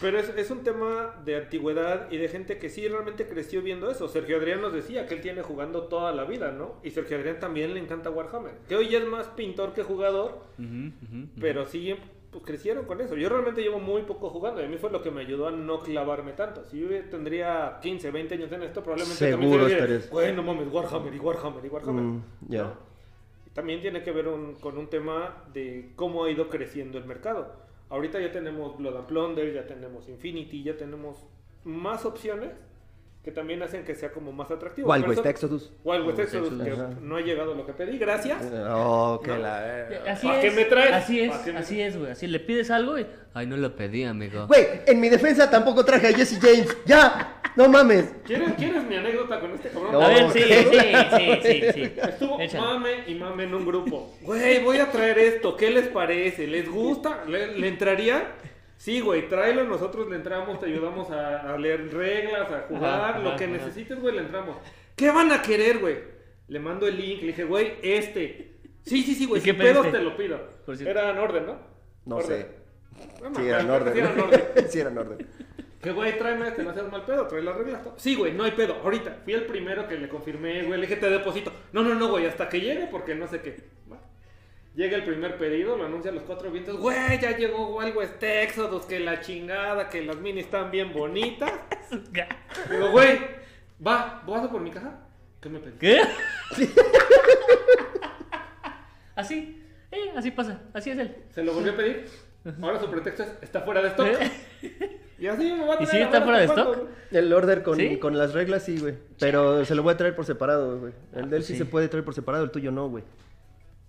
Pero es, es un tema de antigüedad y de gente que sí realmente creció viendo eso. Sergio Adrián nos decía que él tiene jugando toda la vida, ¿no? Y Sergio Adrián también le encanta Warhammer. Que hoy ya es más pintor que jugador, pero sí pues, crecieron con eso. Yo realmente llevo muy poco jugando y a mí fue lo que me ayudó a no clavarme tanto. Si yo tendría 15, 20 años en esto, probablemente Seguro también sería, estarías. Güey, no mames, Warhammer y Warhammer y Warhammer. Mm, ya. ¿no? Y También tiene que ver un- con un tema de cómo ha ido creciendo el mercado. Ahorita ya tenemos Blood and Plunder, ya tenemos Infinity, ya tenemos más opciones que también hacen que sea como más atractivo. Wild West Exodus. Wild West Exodus, Exodus. que Ajá. no ha llegado lo que pedí, gracias. Oh, que ¿No? la... Así ¿Pa' es, qué me traes? así es, ¿Pa' qué me así es, güey. Así le pides algo y... Ay, no lo pedí, amigo. Güey, en mi defensa tampoco traje a Jesse James. ¡Ya! ¡No mames! ¿Quieres, ¿Quieres mi anécdota con este cabrón? No. A ver, sí, sí, sí, sí, sí. Estuvo Échale. mame y mame en un grupo. Güey, voy a traer esto. ¿Qué les parece? ¿Les gusta? ¿Le, le entraría? Sí, güey, tráelo. Nosotros le entramos, te ayudamos a, a leer reglas, a jugar. Ajá, lo ajá, que ajá. necesites, güey, le entramos. ¿Qué van a querer, güey? Le mando el link. Le dije, güey, este. Sí, sí, sí, güey. ¿Y qué Sin pedos te lo pido. Era en orden, ¿no? No Orden. sé. Sí, era en orden. sí era en orden. Sí, era en orden. Que güey, tráeme este, no seas mal pedo, trae las reglas. Sí, güey, no hay pedo. Ahorita, fui el primero que le confirmé, güey, le dije te deposito. No, no, no, güey, hasta que llegue porque no sé qué. Va. Llega el primer pedido, lo anuncia a los cuatro vientos. Güey, ya llegó Wild West Exodus, que la chingada, que las minis están bien bonitas. Digo, güey, va, ¿vas a por mi caja? ¿Qué me pediste? ¿Qué? así, eh, así pasa, así es él. Se lo volvió a pedir. Ahora su pretexto es, está fuera de stock. Y así me va a ¿Y traer sí a está fuera de stock? El order con, ¿Sí? con las reglas, sí, güey. Pero se lo voy a traer por separado, güey. El de él sí, sí. se puede traer por separado, el tuyo no, güey.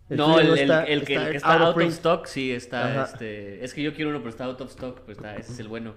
no, el, el- está- el que, el está que está out of out of print. stock, sí, está, Ajá. este... Es que yo quiero uno, pero está out of stock, pues está, ese es el bueno.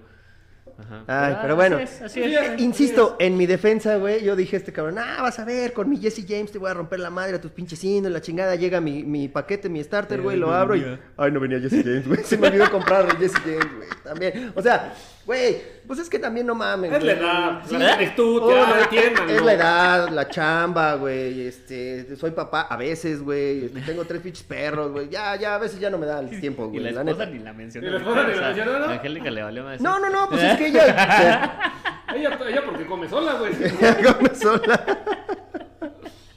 Ajá. Ay, Ah, pero bueno. Así es, así. Insisto, en mi defensa, güey, yo dije a este cabrón, ah, vas a ver, con mi Jesse James te voy a romper la madre a tus pinches indios, la chingada, llega mi, mi paquete, mi starter, güey, lo abro y... Ay, no venía Jesse James, güey, se me olvidó comprar el Jesse James, güey, también. O sea, Güey, pues es que también no mames. Es la edad, Sí. la juventud, Oh, ya, la-. Es la edad, la chamba, güey. Este, soy papá a veces, güey. este, tengo tres pinches perros, güey. Ya, ya, a veces ya no me da el tiempo, Y güey. la la esposa neta. ni la mencionó. ¿Y la esposa ni la mencionó, no? Angélica le valió más. No, no, no, pues es que ella. Ella, ella porque come sola, güey. ella come sola.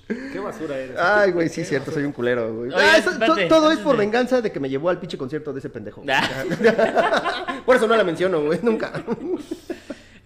Qué basura eres. Ay, güey, sí, cierto, soy un culero, güey. Oye, Ah, eso- espérate, todo es por venganza de que me llevó al pinche concierto de ese pendejo. Ah. Por eso no la menciono, güey, nunca.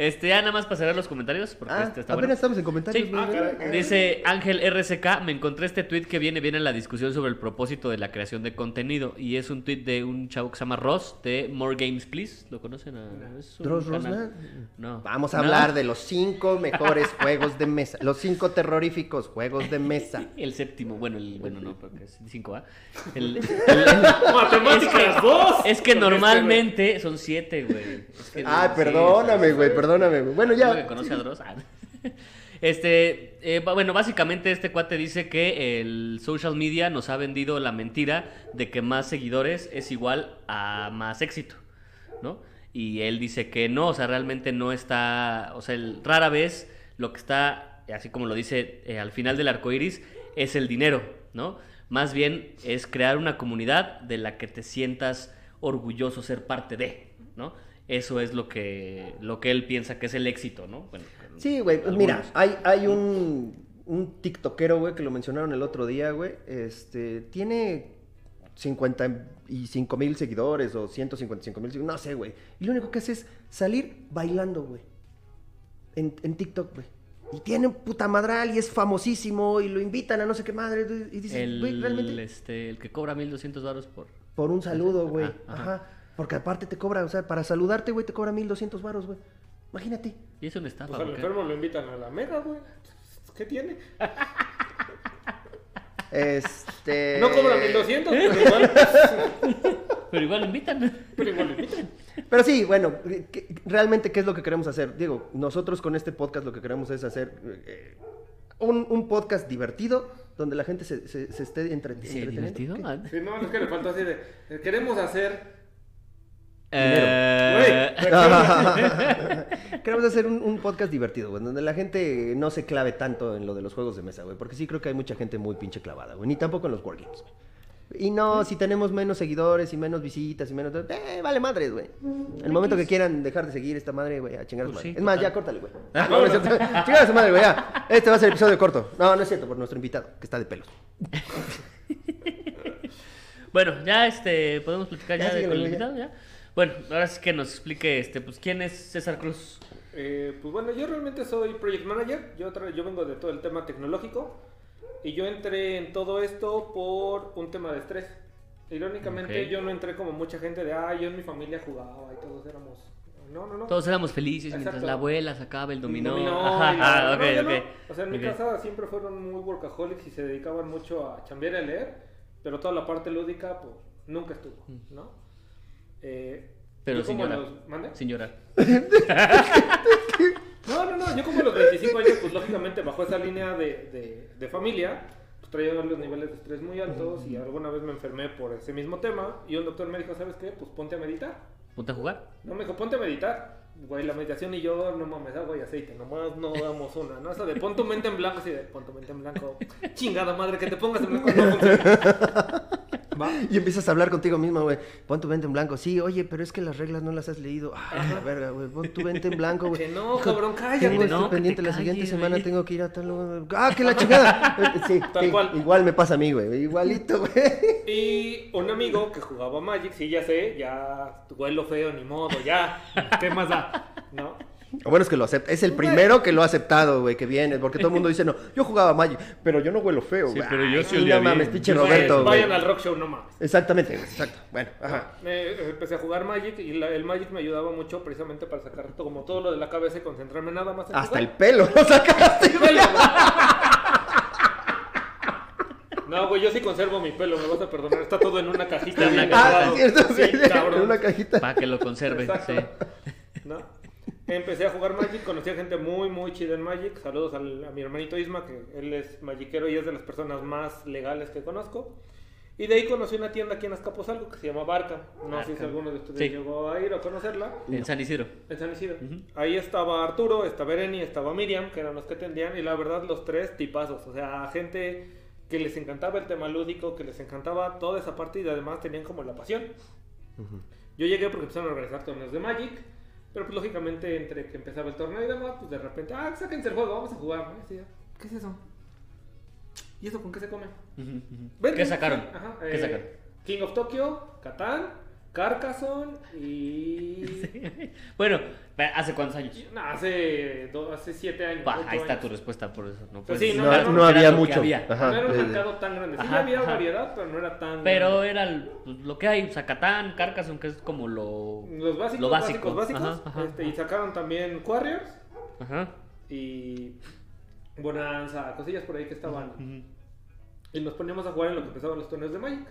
Este, ya nada más para cerrar los comentarios, porque Ah, este está apenas bueno. estamos en comentarios, Sí. Ah, caray. Dice Ángel RCK, me encontré este tweet que viene bien en la discusión sobre el propósito de la creación de contenido y es un tweet de un chavo que se llama Ross de More Games Please, ¿lo conocen? a- es un ¿Dross canal- Rosman? No. Vamos a No. hablar de los cinco mejores juegos de mesa. Los cinco terroríficos juegos de mesa. El séptimo, bueno, el, bueno no, porque es 5A. El, el- Matemáticas, dos. es que Con normalmente son siete, güey. Es que- Ay, sí, perdóname, güey, perdóname, güey. Bueno, ¿Uno ya. conoce a Dross? Ah. Este, eh, bueno, básicamente este cuate dice que el social media nos ha vendido la mentira de que más seguidores es igual a más éxito, ¿no? Y él dice que no, o sea, realmente no está, o sea, rara vez lo que está, así como lo dice eh, al final del arco iris, es el dinero, ¿no? Más bien es crear una comunidad de la que te sientas orgulloso ser parte de, ¿no? Eso es lo que, lo que él piensa que es el éxito, ¿no? Bueno, Sí, güey, pues algunos. mira, hay, hay un, un tiktokero, güey, que lo mencionaron el otro día, güey. Este, tiene 55 mil seguidores o 155 mil seguidores, no sé, güey. Y lo único que hace es salir bailando, güey. En, en TikTok, güey. Y tiene un puta madral y es famosísimo y lo invitan a no sé qué madre. Y dices, güey, realmente este, el que cobra 1200 baros por... por un saludo, güey. Ajá. Porque aparte te cobra, o sea, para saludarte, güey, te cobra 1200 varos, güey. Imagínate. Y es una estafa. Pues al enfermo lo invitan a la mega, güey. ¿Qué tiene? Este. No cobra 1200, pero igual. Pero igual lo invitan. Pero igual lo invitan. Pero sí, bueno, ¿qué- realmente, ¿qué es lo que queremos hacer? Digo, nosotros con este podcast lo que queremos es hacer eh, un, un podcast divertido donde la gente se, se- se esté entre, ¿Sí, entreteniendo. divertido? ¿Qué? Sí, no, es que le faltó así de. Queremos hacer. Eh, Queremos hacer un, un podcast divertido, güey, donde la gente no se clave tanto en lo de los juegos de mesa, güey, porque sí creo que hay mucha gente muy pinche clavada, güey, ni tampoco en los wargames, güey. Y no, si tenemos menos seguidores y menos visitas y menos... Eh, vale madres, güey. El momento que quieran dejar de seguir esta madre, güey, a chingar a su Pues madre. sí, es más, total. ya córtale, güey. No, no es cierto. Chingar a su madre, güey, ya. Este va a ser episodio corto. No, no es cierto, por nuestro invitado, que está de pelos. bueno, ya este, podemos platicar Ya, de con el invitado, ¿ya? Bueno, ahora sí que nos explique, este, pues, ¿quién es César Cruz? Eh, pues bueno, yo realmente soy project manager. Yo, yo vengo de todo el tema tecnológico. Y yo entré en todo esto por un tema de estrés. Irónicamente, Ok. yo no entré como mucha gente de, ah, yo en mi familia jugaba y todos éramos. No, no, no. Todos éramos felices mientras Exacto. la abuela sacaba el dominó. Dominó Ajá, ah, ok, no, yo no. O sea, en mi casa siempre fueron muy workaholics y se dedicaban mucho a chambear y a leer, pero toda la parte lúdica, pues, nunca estuvo, ¿no? Eh. Pero yo como señora. a los- ¿mande? Sin llorar. No, no, no, yo como a los 25 años, pues lógicamente bajo esa línea de, de, de familia, pues traía los niveles de estrés muy altos y alguna vez me enfermé por ese mismo tema y un doctor me dijo, ¿sabes qué? Pues ponte a meditar. ¿Ponte a jugar? No, me dijo, ponte a meditar. Güey, la meditación y yo, no mames, agua y aceite, nomás no damos una, ¿no? Esa de pon tu mente en blanco, así de pon tu mente en blanco. Chingada madre, que te pongas en blanco no funciona. Va. Y empiezas a hablar contigo mismo, güey. Pon tu mente en blanco. Sí, oye, pero es que las reglas no las has leído. Ay, la verga, güey. Pon tu mente en blanco, güey. Que no, cabrón, cállate. Tengo No, pendiente. te La siguiente calles, semana tengo que ir a tal lugar. ¡Ah, que la chingada! Sí, Tal sí, cual. igual me pasa a mí, güey. Igualito, güey. Y un amigo que jugaba Magic, sí, ya sé, ya huelo feo, ni modo, ya. ¿Qué más da? ¿No? Lo bueno es que lo acepta. Es el primero que lo ha aceptado, güey, que viene. Porque todo el mundo dice, no, yo jugaba Magic, pero yo no huelo feo, Sí, güey. pero yo sí olía No mames, bien. pinche Vayan- Roberto, güey. Vayan al rock show, no mames. Exactamente, güey, exacto. Bueno, ajá. Me- empecé a jugar Magic y la- el Magic me ayudaba mucho precisamente para sacar todo, como todo lo de la cabeza y concentrarme nada más en Hasta el jugar. pelo lo sacaste, güey. No, güey, yo sí conservo mi pelo, me vas a perdonar. Está todo en una cajita. En una bien cajita. Ah, guardado. es cierto, sí. Sí, cabrón. En una cajita. Para que lo conserve, Exacto. sí. ¿no? Empecé a jugar Magic, conocí a gente muy, muy chida en Magic. Saludos al- a mi hermanito Isma, que él es magiquero y es de las personas más legales que conozco. Y de ahí conocí una tienda aquí en Azcapotzalco que se llama Barca. No sé si Barca. alguno de ustedes Sí. llegó a ir a conocerla. En San Isidro. En San Isidro. Ujú. Ahí estaba Arturo, estaba Ereni, estaba Miriam, que eran los que atendían, y la verdad los tres tipazos, o sea, gente que les encantaba el tema lúdico, que les encantaba toda esa parte y además tenían como la pasión. Yo llegué porque empezaron a organizar torneos de Magic, pero pues lógicamente entre que empezaba el torneo y demás, pues de repente, ah, sáquense el juego, vamos a jugar. ¿Qué es eso? ¿Y eso con qué se come? ¿Qué sacaron? Ajá, ¿Qué eh, sacaron? King of Tokyo, Catán, Carcassonne y... Bueno, ¿hace cuántos años? No, hace, do- hace siete años. Ahí está años. tu respuesta por eso. No, Pues puedes sí, decir No, nada, no, no porque había era lo que mucho. había. Ajá, no era un eh, mercado tan grande. Sí, Ajá, había ajá. variedad, pero no era tan. Pero era pues, lo que hay, Zacatán, Carcassonne, que es como lo... Los básicos, Lo básico. básicos, básicos. Ajá, ajá, este, y sacaron también Warriors Ajá. y Bonanza, cosillas por ahí que estaban. Y nos poníamos a jugar en lo que empezaban los torneos de Magic.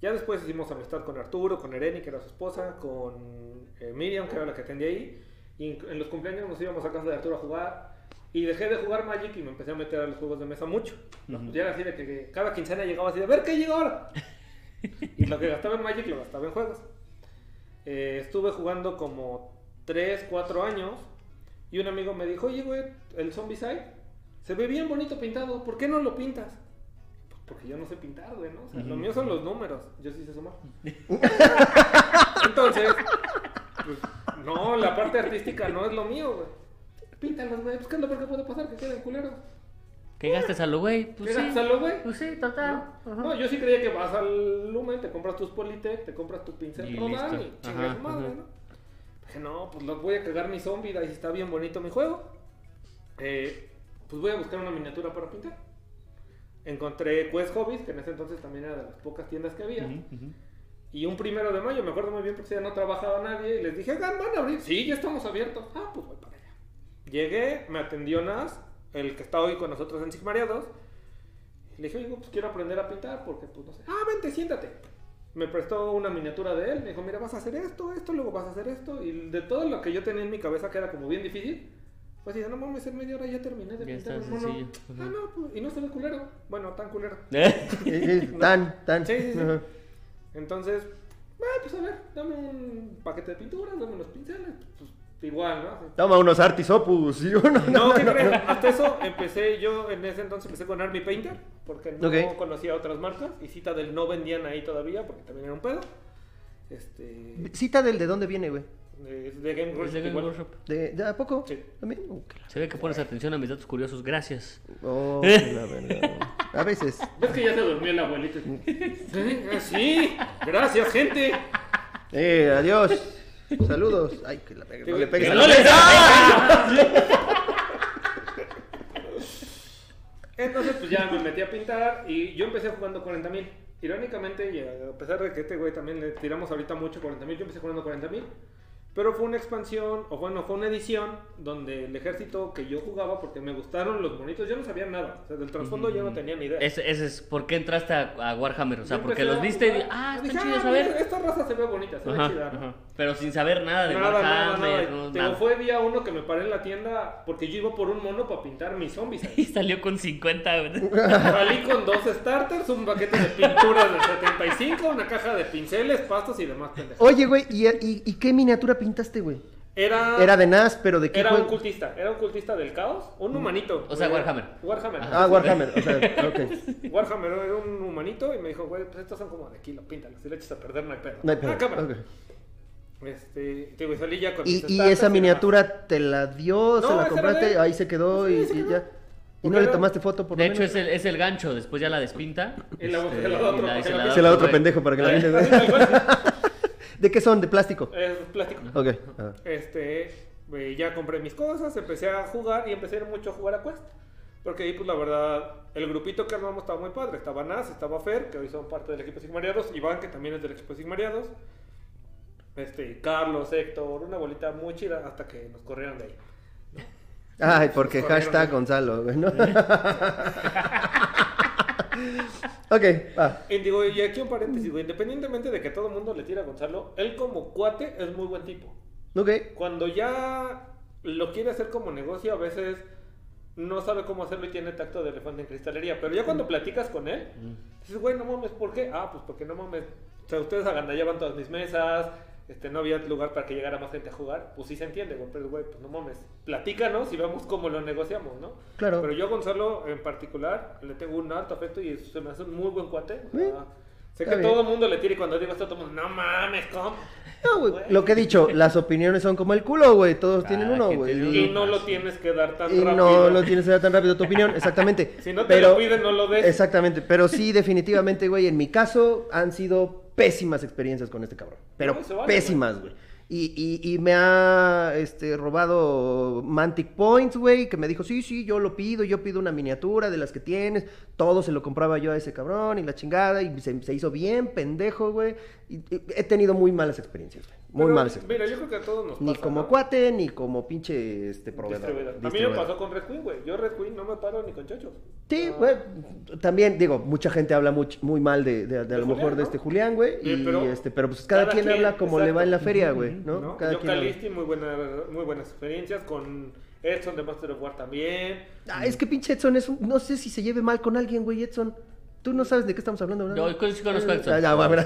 Ya después hicimos amistad con Arturo, con Ereni, que era su esposa, con eh, Miriam, que era la que atendía ahí. Y en, los cumpleaños nos íbamos a casa de Arturo a jugar. Y dejé de jugar Magic y me empecé a meter a los juegos de mesa mucho. No, Ujú. Ya era así de que, que cada quincena llegaba así de, a ver qué llegó ahora. y lo que gastaba en Magic lo gastaba en juegos. Eh, estuve jugando como 3, 4 años. Y un amigo me dijo, oye, güey, el Zombicide se ve bien bonito pintado, ¿por qué no lo pintas? Porque yo no sé pintar, güey, ¿no? O sea, lo mío son los números, yo sí sé sumar. Entonces, pues, no, la parte artística no es lo mío, güey. Píntalos, güey, pues ¿qué es lo peor que puede pasar? Que queden culeros. ¿Qué gastes a lo güey? Pues ¿Qué sí. gastas, lo, güey? Pues sí, total. ¿No? Yo sí creía que vas al Lumen, te compras tus Politec, te compras tu pincel Rodal y chingas madre, ajá. ¿no? Dije, no, pues lo voy a cagar mi zombie, y está bien bonito mi juego. Eh, pues voy a buscar una miniatura para pintar. Encontré Quest Hobbies, que en ese entonces también era de las pocas tiendas que había. Ujú, ujú. Y un primero de mayo, me acuerdo muy bien porque ya no trabajaba nadie. Y les dije, "Oigan, van a abrir. Sí, ya estamos abiertos. Ah, pues voy para allá. Llegué, me atendió Nas, el que está hoy con nosotros en Sigmareados. Le dije, oye, pues quiero aprender a pintar porque, pues no sé. Ah, vente, siéntate. Me prestó una miniatura de él. Me dijo, mira, vas a hacer esto, esto, luego vas a hacer esto. Y de todo lo que yo tenía en mi cabeza, que era como bien difícil, pues dije, no mames, en media hora ya terminé de Ya pintar. hermano". sencillo. Ah, no, pues, y no se ve culero. Bueno, tan culero. Eh, eh, Tan, tan. Sí, sí, sí. Ajá. Entonces, ah, pues a ver, dame un paquete de pinturas, dame unos pinceles, pues igual, ¿no? Así. Toma unos Artis Opus y uno. No, ¿qué crees? Hasta eso empecé yo, en ese entonces empecé con Army Painter, porque no conocía otras marcas, y Citadel no vendían ahí todavía, porque también era un pedo. Este, Cita del de dónde viene, güey. De, de Game Workshop de Game igual. Workshop. ¿De, de a poco? Sí. ¿También? Uh, Se ve que pones atención a mis datos curiosos, gracias. Oh, la verga. A veces. ¿Ves que ya se durmió el abuelito? Sí, sí, gracias, gente. Eh, adiós. Saludos. Ay, que la verga. No le pegues no le-. Entonces, pues ya me metí a pintar y yo empecé jugando 40 mil. Irónicamente, y a pesar de que este güey también le tiramos ahorita mucho 40 mil, yo empecé jugando 40 mil. Pero fue una expansión, o bueno, fue una edición donde el ejército que yo jugaba, porque me gustaron los monitos, yo no sabía nada. O sea, del trasfondo yo no tenía ni idea. Ese, ese es por qué entraste a, a Warhammer. O sea, Yo porque los a viste y ah, dije, están chidos a mira, ver. Esta raza se ve bonita, se Ajá, ve chida. ¿no? Pero sin saber nada de Nada, nada, Warhammer. nada. no, nada. fue día uno que me paré en la tienda porque yo iba por un mono para pintar mis zombies. Y salió con 50. güey. Salí con dos starters, un paquete de pinturas de 75, una caja de pinceles, pastos y demás. Oye, güey, ¿y, y, y qué miniatura pintaste, güey? Era, Era de NAS, pero ¿de qué era un juego? cultista, era un cultista del caos, un humanito. O sea, Güey, Warhammer. Warhammer. Ah, Warhammer. O sea, ok. Warhammer era un humanito y me dijo, güey, pues estos son como de kilo, píntalos. Si le echas a perder, no hay pedo. No hay pedo. Ah, cámara. ok. Este, te digo, y salí ya con ¿Y, y esa miniatura te la dio? No, ¿Se la era compraste? de. Ahí se quedó Sí, y, se y quedó. ya. ¿Y no le era- tomaste foto por De hecho, es el, es el gancho. Después ya la despinta. Y la- Este, se la da otro y la Se la da otro güey. pendejo para que la Eh, viene. Así tal cual. ¿De qué son? ¿De plástico? Es plástico. Ok. ah. Este, eh, ya compré mis cosas, empecé a jugar y empecé mucho a jugar a Quest. Porque ahí, pues la verdad, el grupito que armamos estaba muy padre. Estaba Nas, estaba Fer, que hoy son parte del equipo Sigmariados. Iván, que también es del equipo Sigmariados. Este, Carlos, Héctor, una bolita muy chida hasta que nos corrieron de ahí. Ay, porque hashtag Gonzalo, güey, ¿no? ok, va. Y digo, y aquí un paréntesis, güey, independientemente de que todo el mundo le tira a Gonzalo, él como cuate es muy buen tipo. Ok. Cuando ya lo quiere hacer como negocio, a veces no sabe cómo hacerlo y tiene tacto de elefante en cristalería. Pero ya cuando platicas con él, dices, güey, no mames, ¿por qué? Ah, pues porque no mames. O sea, ustedes agandallaban todas mis mesas, este, no había lugar para que llegara más gente a jugar. Pues sí se entiende, güey, pero güey, pues no mames. Platícanos y vemos cómo lo negociamos, ¿no? Claro. Pero yo a Gonzalo en particular le tengo un alto afecto y se me hace un muy buen cuate. O sea, Sí. sé Está que bien. todo el mundo le tira y cuando digo esto, todo el mundo, no mames, ¿cómo? No, güey, lo que he dicho, las opiniones son como el culo, güey. Todos Ah, tienen uno, güey. Y Y, no lo tienes que dar tan y rápido. no lo tienes que dar tan rápido tu opinión, exactamente. Si no te pero, lo piden, no lo des. Exactamente, pero sí, definitivamente, güey, en mi caso han sido pésimas experiencias con este cabrón. Pero No, se vale, pésimas, güey. Y, y, y me ha este, robado Mantic Points, güey, que me dijo, sí, sí, yo lo pido, yo pido una miniatura de las que tienes, todo se lo compraba yo a ese cabrón y la chingada, y se, se hizo bien pendejo, güey. He tenido muy malas experiencias. Muy Pero, malas experiencias. Mira, yo creo que a todos nos Ni pasa, como ¿no? cuate, ni como pinche este, proveedor. Distribuidor. A mí me pasó con Red Queen, güey. Yo Red Queen no me paro ni con chochos. Sí, Ah, güey. También, digo, mucha gente habla muy, muy mal de, de, de a lo Julián, mejor de ¿no? este Julián, güey. Sí, Y pero este, pero pues cada, cada quien, quien, habla como le va en la feria, güey, ¿no? ¿no? Cada yo quien. Calisti, muy, buena, muy buenas experiencias. Con Edson de Master of War también. Ah, es que pinche Edson es un- no sé si se lleve mal con alguien, güey, Edson. Tú no sabes de qué estamos hablando, ¿verdad? Yo sí conozco a Edson. Ah, ya, bueno.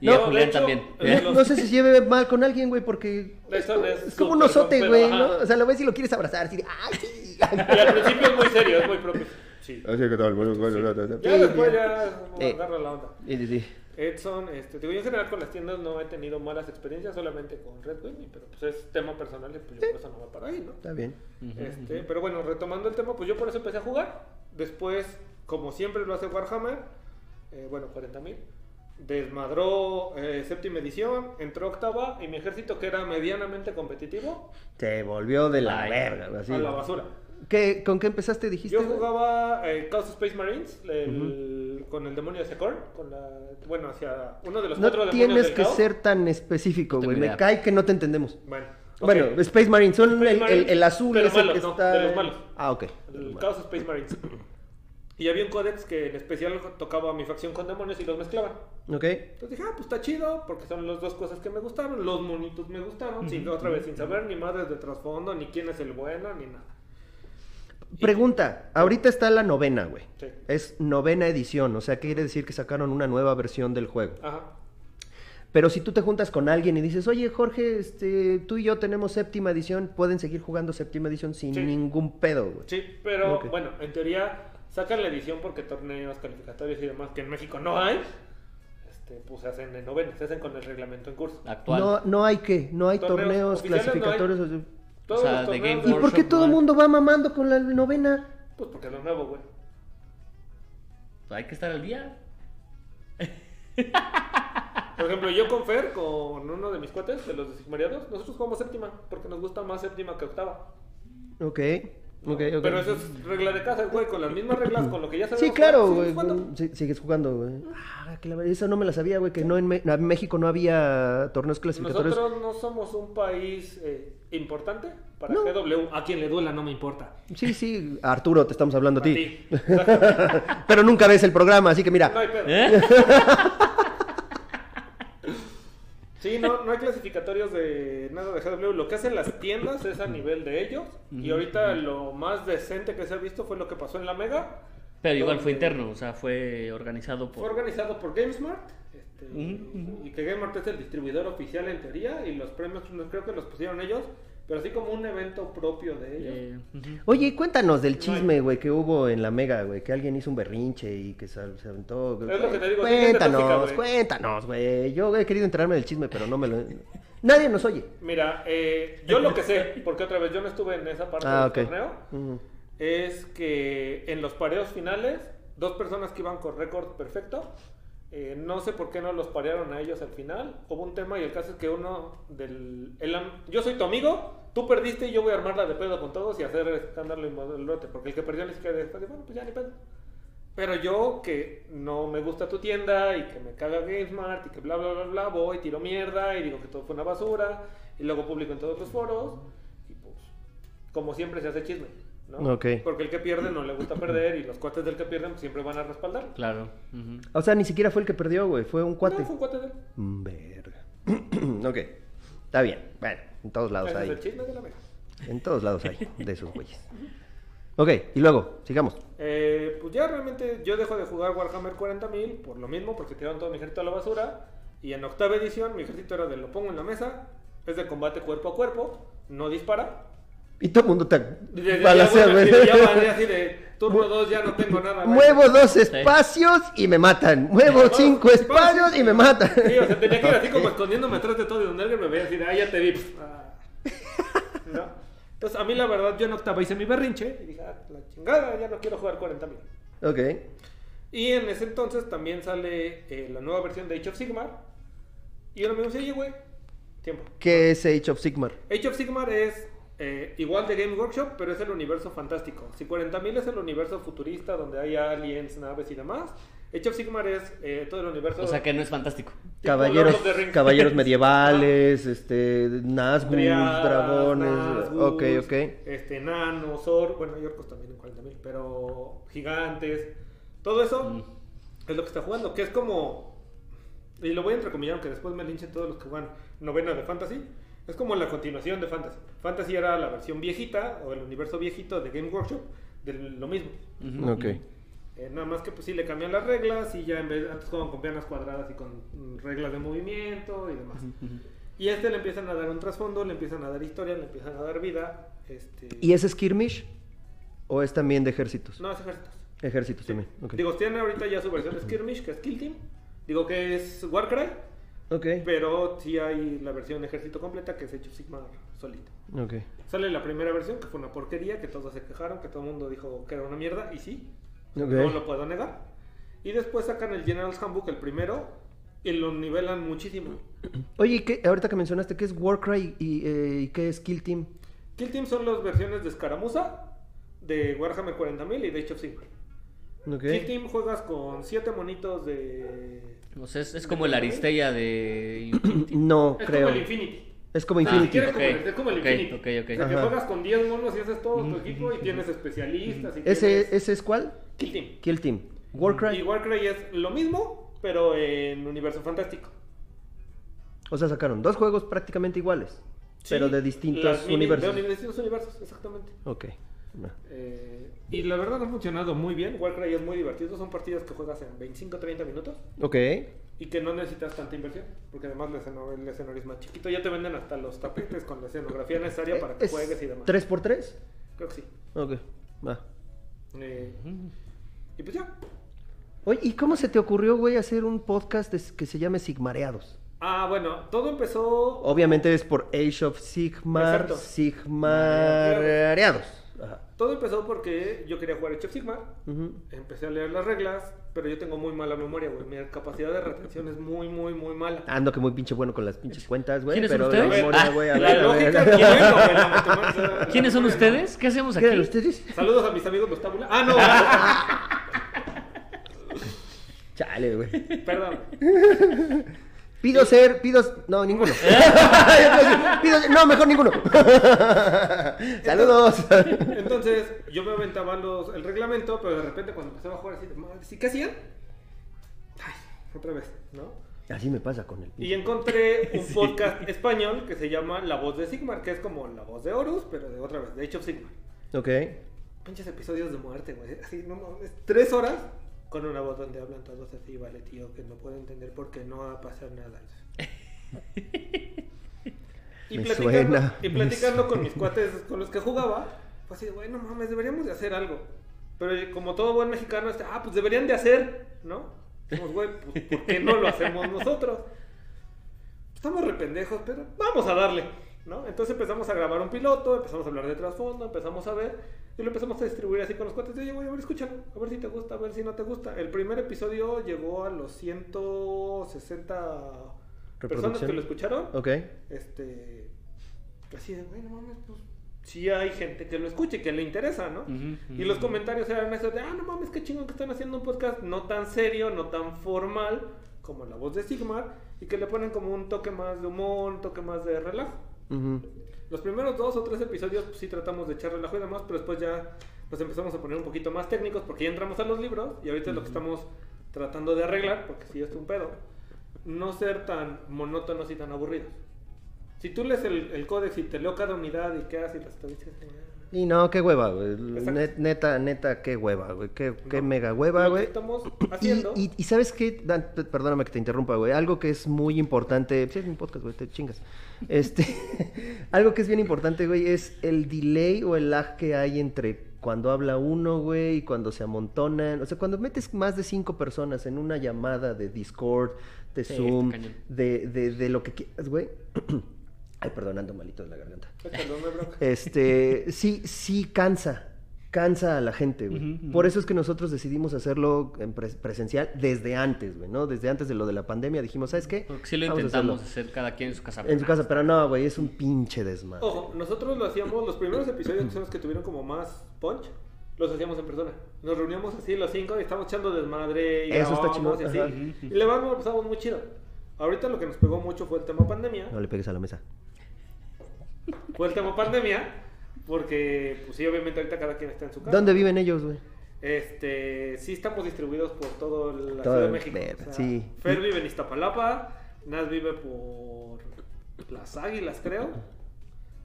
Y No, a Julián hecho, también. eh, No, no sé si lleve mal con alguien, güey, porque es, como un osote, güey, ¿no? O sea, lo ves y lo quieres abrazar, así de, ¡ay, sí! Y al principio es muy serio, es muy propio. Sí. Así que tal, bueno, bueno, bueno, bueno. Ya Sí, después ya Eh. agarra la onda. Sí, sí, sí. Edson, este, digo, yo en general con las tiendas no he tenido malas experiencias, solamente con Red Wing, pero pues es tema personal y pues yo por eso no va para ahí, ¿no? Está bien. Este, pero bueno, retomando el tema, pues yo por eso empecé a jugar. Después, como siempre lo hace Warhammer, eh, bueno, 40.000, desmadró eh, séptima edición, entró octava y mi ejército, que era medianamente competitivo, Se volvió de la verga, así. a la basura. ¿Qué, ¿Con qué empezaste, dijiste? Yo jugaba eh, Chaos Space Marines el- con el demonio de Secor, con la, bueno, hacia uno de los No cuatro demonios tienes del que caos. ser tan específico, güey. Me cae que no te entendemos. Bueno. Bueno, Space Marines, son Space el, el- Marines, el azul pero ese malos, que no, está... de los malos. Ah, ok. el Chaos Space Marines. Y había un códex que en especial tocaba a mi facción con demonios y los mezclaban. Ok. Entonces dije, ah, pues está chido, porque son las dos cosas que me gustaron. Los monitos me gustaron, sin, otra vez, sin saber ni madres de trasfondo, ni quién es el bueno, ni nada. Pregunta, ahorita está la novena, güey. Sí. Es novena edición, o sea, ¿qué quiere decir que sacaron una nueva versión del juego? Ajá. Pero si tú te juntas con alguien y dices, oye, Jorge, este, tú y yo tenemos séptima edición, pueden seguir jugando séptima edición sin Sí. ningún pedo, güey. Sí, pero bueno, en teoría sacan la edición porque torneos calificatorios y demás que en México no hay. Este, pues se hacen en novena, se hacen con el reglamento en curso. Actual. No, no hay que, no hay Torneos torneos, oficiales no hay. clasificatorios. o sea, los de torneos Game ¿Y por qué todo el no mundo va mamando con la novena? Pues porque es lo nuevo, güey. Hay que estar al día. Por ejemplo, yo con Fer, con uno de mis cuates, de los de Sigmariados, nosotros jugamos séptima, porque nos gusta más séptima que octava. Ok, Pero eso es regla de casa, güey, con las mismas reglas, con lo que ya sabemos. Sí, claro, güey. seguimos jugando. Sí, sigues jugando, güey. Ah, que la- eso no me la sabía, güey, que no en, Me- en México no había torneos clasificatorios. Nosotros no somos un país eh, importante para No. GW. A quien le duela no me importa. Sí, sí, Arturo, te estamos hablando a ti. Pero nunca ves el programa, así que No mira. hay pedo. ¿Eh? Sí, no, no hay clasificatorios de nada de GW. Lo que hacen las tiendas es a nivel de ellos. Y ahorita lo más decente que se ha visto fue lo que pasó en la Mega. Pero igual fue interno, o sea, fue organizado Fue por... organizado por GameSmart. este. Y que GameSmart es el distribuidor oficial en teoría. Y los premios no creo que los pusieron ellos. Pero así como un evento propio de ellos. Eh. Oye, cuéntanos del chisme, güey, que hubo en la Mega, güey, que alguien hizo un berrinche y que sal- se aventó. Es lo que te digo, Cuéntanos, tóxica, cuéntanos, güey. Yo he querido enterarme del chisme, pero no me lo. Nadie nos oye. Mira, eh, yo lo que sé, porque otra vez yo no estuve en esa parte Ah, del torneo. Es que en los pareos finales, dos personas que iban con récord perfecto, eh, no sé por qué no los parearon a ellos al final. Hubo un tema y el caso es que uno del... el yo soy tu amigo, tú perdiste y yo voy a armarla de pedo con todos y hacer escándalo y modelote, porque el que perdió ni siquiera después, bueno, pues ya ni pedo. Pero yo que no me gusta tu tienda y que me caga GameSmart y que bla bla bla bla, voy, tiro mierda y digo que todo fue una basura y luego publico en todos los foros y pues como siempre se hace chisme, ¿no? Ok. Porque el que pierde no le gusta perder y los cuates del que pierden siempre van a respaldar. Claro. ujú. O sea, ni siquiera fue el que perdió, güey, fue un cuate. No, fue un cuate de él. Mm, Verga. ok, está bien. Bueno, en todos lados Ese es hay. el chisme de la mega. En todos lados hay de esos güeyes. Ok, y luego, sigamos. Eh, pues ya realmente yo dejo de jugar Warhammer 40.000 por lo mismo, porque tiraron todo mi ejército a la basura. Y en octava edición mi ejército era de lo pongo en la mesa, es de combate cuerpo a cuerpo, no dispara. Y todo el mundo te balacea, güey. así, ya mandé así de turno 2 ya no tengo nada. Muevo dos espacios y me matan. Muevo cinco sí, espacios y me matan. Sí, o sea, tenía que ir así como escondiéndome atrás de todo y donde alguien me veía así de, ah, ya te vi. ah. ¿No? Entonces, a mí la verdad, yo en octava hice mi berrinche y dije, ah, la chingada, ya no quiero jugar 40 mil. Ok. Y en ese entonces también sale eh, la nueva versión de Age of Sigmar. Y uno me dice, oye, güey, tiempo. ¿Qué es Age of Sigmar? Age of Sigmar es eh, igual de Game Workshop, pero es el universo fantástico. Si 40.000 es el universo futurista donde hay aliens, naves y demás, Age of Sigmar es eh, todo el universo. O sea que no es fantástico. Caballeros, caballeros medievales, este, Nazgûl, dragones. Nazgûl, Ok, ok. Este, enanos, or, bueno, hay orcos también en 40.000, pero gigantes. Todo eso Mm. es lo que está jugando, que es como. Y lo voy a entrecomillar, aunque después me linchen todos los que juegan novena de Fantasy. Es como la continuación de Fantasy. Fantasy era la versión viejita, o el universo viejito de Game Workshop, de lo mismo. Ujú. Ok. Eh, nada más que pues sí le cambian las reglas y ya en vez antes jugaban con piernas cuadradas y con reglas de movimiento y demás. Y a este le empiezan a dar un trasfondo, le empiezan a dar historia, le empiezan a dar vida. Este... ¿Y es skirmish? ¿O es también de ejércitos? No, es ejércitos. Ejércitos también. Ok. Digo, tiene ahorita ya su versión Skirmish, que es Kill Team. Digo que es Warcry, Ok. pero sí hay la versión ejército completa que es of Sigmar solita. Ok. Sale la primera versión, que fue una porquería, que todos se quejaron, que todo el mundo dijo que era una mierda, y sí, no lo puedo negar. Y después sacan el General's Handbook, el primero, y lo nivelan muchísimo. Oye, ¿y qué, ahorita que mencionaste, ¿qué es Warcry y, eh, y qué es Kill Team? Kill Team son las versiones de Escaramuza, de Warhammer 40.000 y de Age of Sigmar. Ok. Kill Team juegas con siete monitos de... O sea, es, es como el Aristella de Infinity. No, Es creo. como el Infinity. Es como Ah, Infinity. como el- es como el Infinity. ok, ok. O sea, que juegas con 10 monos y haces todo tu equipo y tienes especialistas. Y ¿Ese, tienes ¿Ese es cuál? Kill Team. Kill Team. Y Warcry. Warcry es lo mismo, pero en universo fantástico. O sea, sacaron dos juegos prácticamente iguales. pero de distintos universos. De distintos universos, exactamente. Ok. Eh, y la verdad ha funcionado muy bien. Warcry es muy divertido. Son partidas que juegas en 25-30 minutos Ok. y que no necesitas tanta inversión. Porque además el esceno- el escenario es más chiquito. Ya te venden hasta los tapetes con la escenografía necesaria para que ¿Es juegues y demás. 3x3? Creo que sí. Ok. Va. Eh, y pues ya. Oye, ¿y cómo se te ocurrió, güey, hacer un podcast que se llame Sigmareados? Ah, bueno, todo empezó. Obviamente es por Age of Sigmar, Exacto. Sigmareados. Ajá. Todo empezó porque yo quería jugar Age of Sigmar. Ujú. Empecé a leer las reglas, pero yo tengo muy mala memoria, güey. Mi capacidad de retención es muy, muy, muy mala. Ando que muy pinche bueno con las pinches cuentas, güey. ¿Quiénes son pero ustedes? la memoria, Ah, güey, a la ver, ver. la ¿Quiénes son ustedes? ¿Qué hacemos ¿Qué aquí? eran ustedes? Saludos a mis amigos los tabula. Ah, no. Chale, güey. Perdón. Pido ser, pido... No, ninguno. pido ser- No, mejor ninguno. Saludos. Entonces, yo me aventaba los, el reglamento, pero de repente cuando empezaba a jugar así, madre, ¿sí qué hacían? Ay, otra vez, ¿no? Así me pasa con el... Y encontré un podcast español que se llama La Voz de Sigmar, que es como la voz de Horus, pero de otra vez, de of Sigmar. Ok. Pinches episodios de muerte, güey. Así, no mames. Tres horas con una voz donde hablan todos así, vale, tío, que no puedo entender porque no va a pasar nada. Y Me platicando, suena, y me platicando con mis cuates con los que jugaba, pues así, de, güey, no mames, deberíamos de hacer algo. Pero como todo buen mexicano, este, ah, pues deberían de hacer, ¿no? Dijimos, güey, pues ¿por qué no lo hacemos nosotros? Estamos rependejos, pero vamos a darle, ¿no? Entonces empezamos a grabar un piloto, empezamos a hablar de trasfondo, empezamos a ver, y lo empezamos a distribuir así con los cuates. Oye, güey, a ver, escúchalo, a ver si te gusta, a ver si no te gusta. El primer episodio llegó a los 160 personas que lo escucharon. Ok. Este, así de, güey, no mames, pues sí hay gente que lo escuche, que le interesa, ¿no? Y los comentarios eran esos de, ah, no mames, qué chingón que están haciendo un podcast no tan serio, no tan formal como la voz de Sigmar, y que le ponen como un toque más de humor, un toque más de relajo. Ujú. Los primeros dos o tres episodios pues, sí tratamos de echar relajo y demás, pero después ya nos empezamos a poner un poquito más técnicos porque ya entramos a los libros y ahorita es lo que estamos tratando de arreglar, porque sí es un pedo, no ser tan monótonos y tan aburridos. Si tú lees el, el códex y te leo cada unidad y qué hace y las estadísticas. Y no, qué hueva, güey. Net- neta, neta, qué hueva, güey. Qué, qué No. mega hueva, güey. estamos Y, haciendo. y, y sabes qué, Dan, perdóname que te interrumpa, güey. Algo que es muy importante. Sí, es mi podcast, güey, te chingas. Este, algo que es bien importante, güey, es el delay o el lag que hay entre cuando habla uno, güey, y cuando se amontonan. O sea, cuando metes más de cinco personas en una llamada de Discord, de Sí, Zoom, de, de, de lo que quieras, güey. Ay, perdón, ando malito de la garganta. Este, sí, sí cansa, cansa a la gente, güey. Ujú, ujú. Por eso es que nosotros decidimos hacerlo en pres- presencial desde antes, güey, ¿no? Desde antes de lo de la pandemia dijimos, ¿sabes qué? Porque sí lo Vamos intentamos hacer cada quien en su casa. En su casa, pero no, güey, es un pinche desmadre. Ojo, nosotros lo hacíamos, los primeros episodios que son los que tuvieron como más punch, los hacíamos en persona. Nos reuníamos así los cinco y estábamos echando desmadre y Eso está chingón, y ajá. así. Y la verdad nos lo pasamos muy chido. Ahorita lo que nos pegó mucho fue el tema pandemia. No le pegues a la mesa. Fue el tema pandemia, porque pues sí, obviamente ahorita cada quien está en su casa. ¿Dónde viven ellos, güey? Este, sí estamos distribuidos por toda la Todo Ciudad de México. verga, sí. Fer vive en Iztapalapa, Nas vive por las Águilas, creo.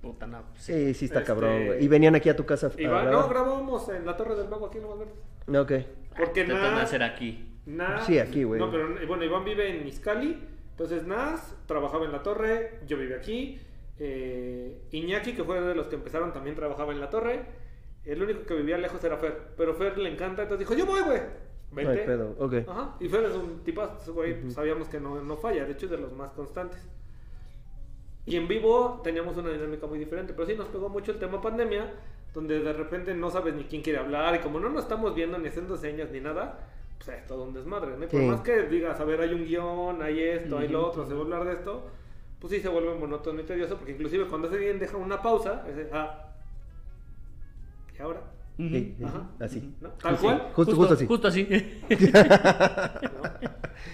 Puta, no. pues, Sí, sí está Este- cabrón, güey. Y venían aquí a tu casa. A va- no, grabar? grabábamos en la Torre del Mago aquí en Lomas Verdes. Ok. Porque Nas, hacer aquí. Nas- Sí, aquí, güey. No, pero bueno, Iván vive en Izcali. Entonces Nas trabajaba en la torre, yo vive aquí. Eh, Iñaki, que fue de los que empezaron, también trabajaba en la torre. El único que vivía lejos era Fer. Pero Fer le encanta, entonces dijo, yo voy, güey. No Vente. hay pedo, ok. Ajá. Y Fer es un tipazo, güey, pues, sabíamos que no, no falla, de hecho es de los más constantes. Y en vivo teníamos una dinámica muy diferente, pero sí nos pegó mucho el tema pandemia, donde de repente no sabes ni quién quiere hablar, y como no nos estamos viendo ni haciendo señas ni nada, pues es todo un desmadre, ¿no? Y por Sí. más que digas, a ver, hay un guion, hay esto, hay lo otro, se va a hablar de esto, pues sí se vuelve monótono y tedioso, porque inclusive cuando alguien deja una pausa, es de, ah, ¿y ahora? Sí, sí, Ajá. Así. ¿No? Tal Sí, cual. Justo, justo así. Justo así. ¿no?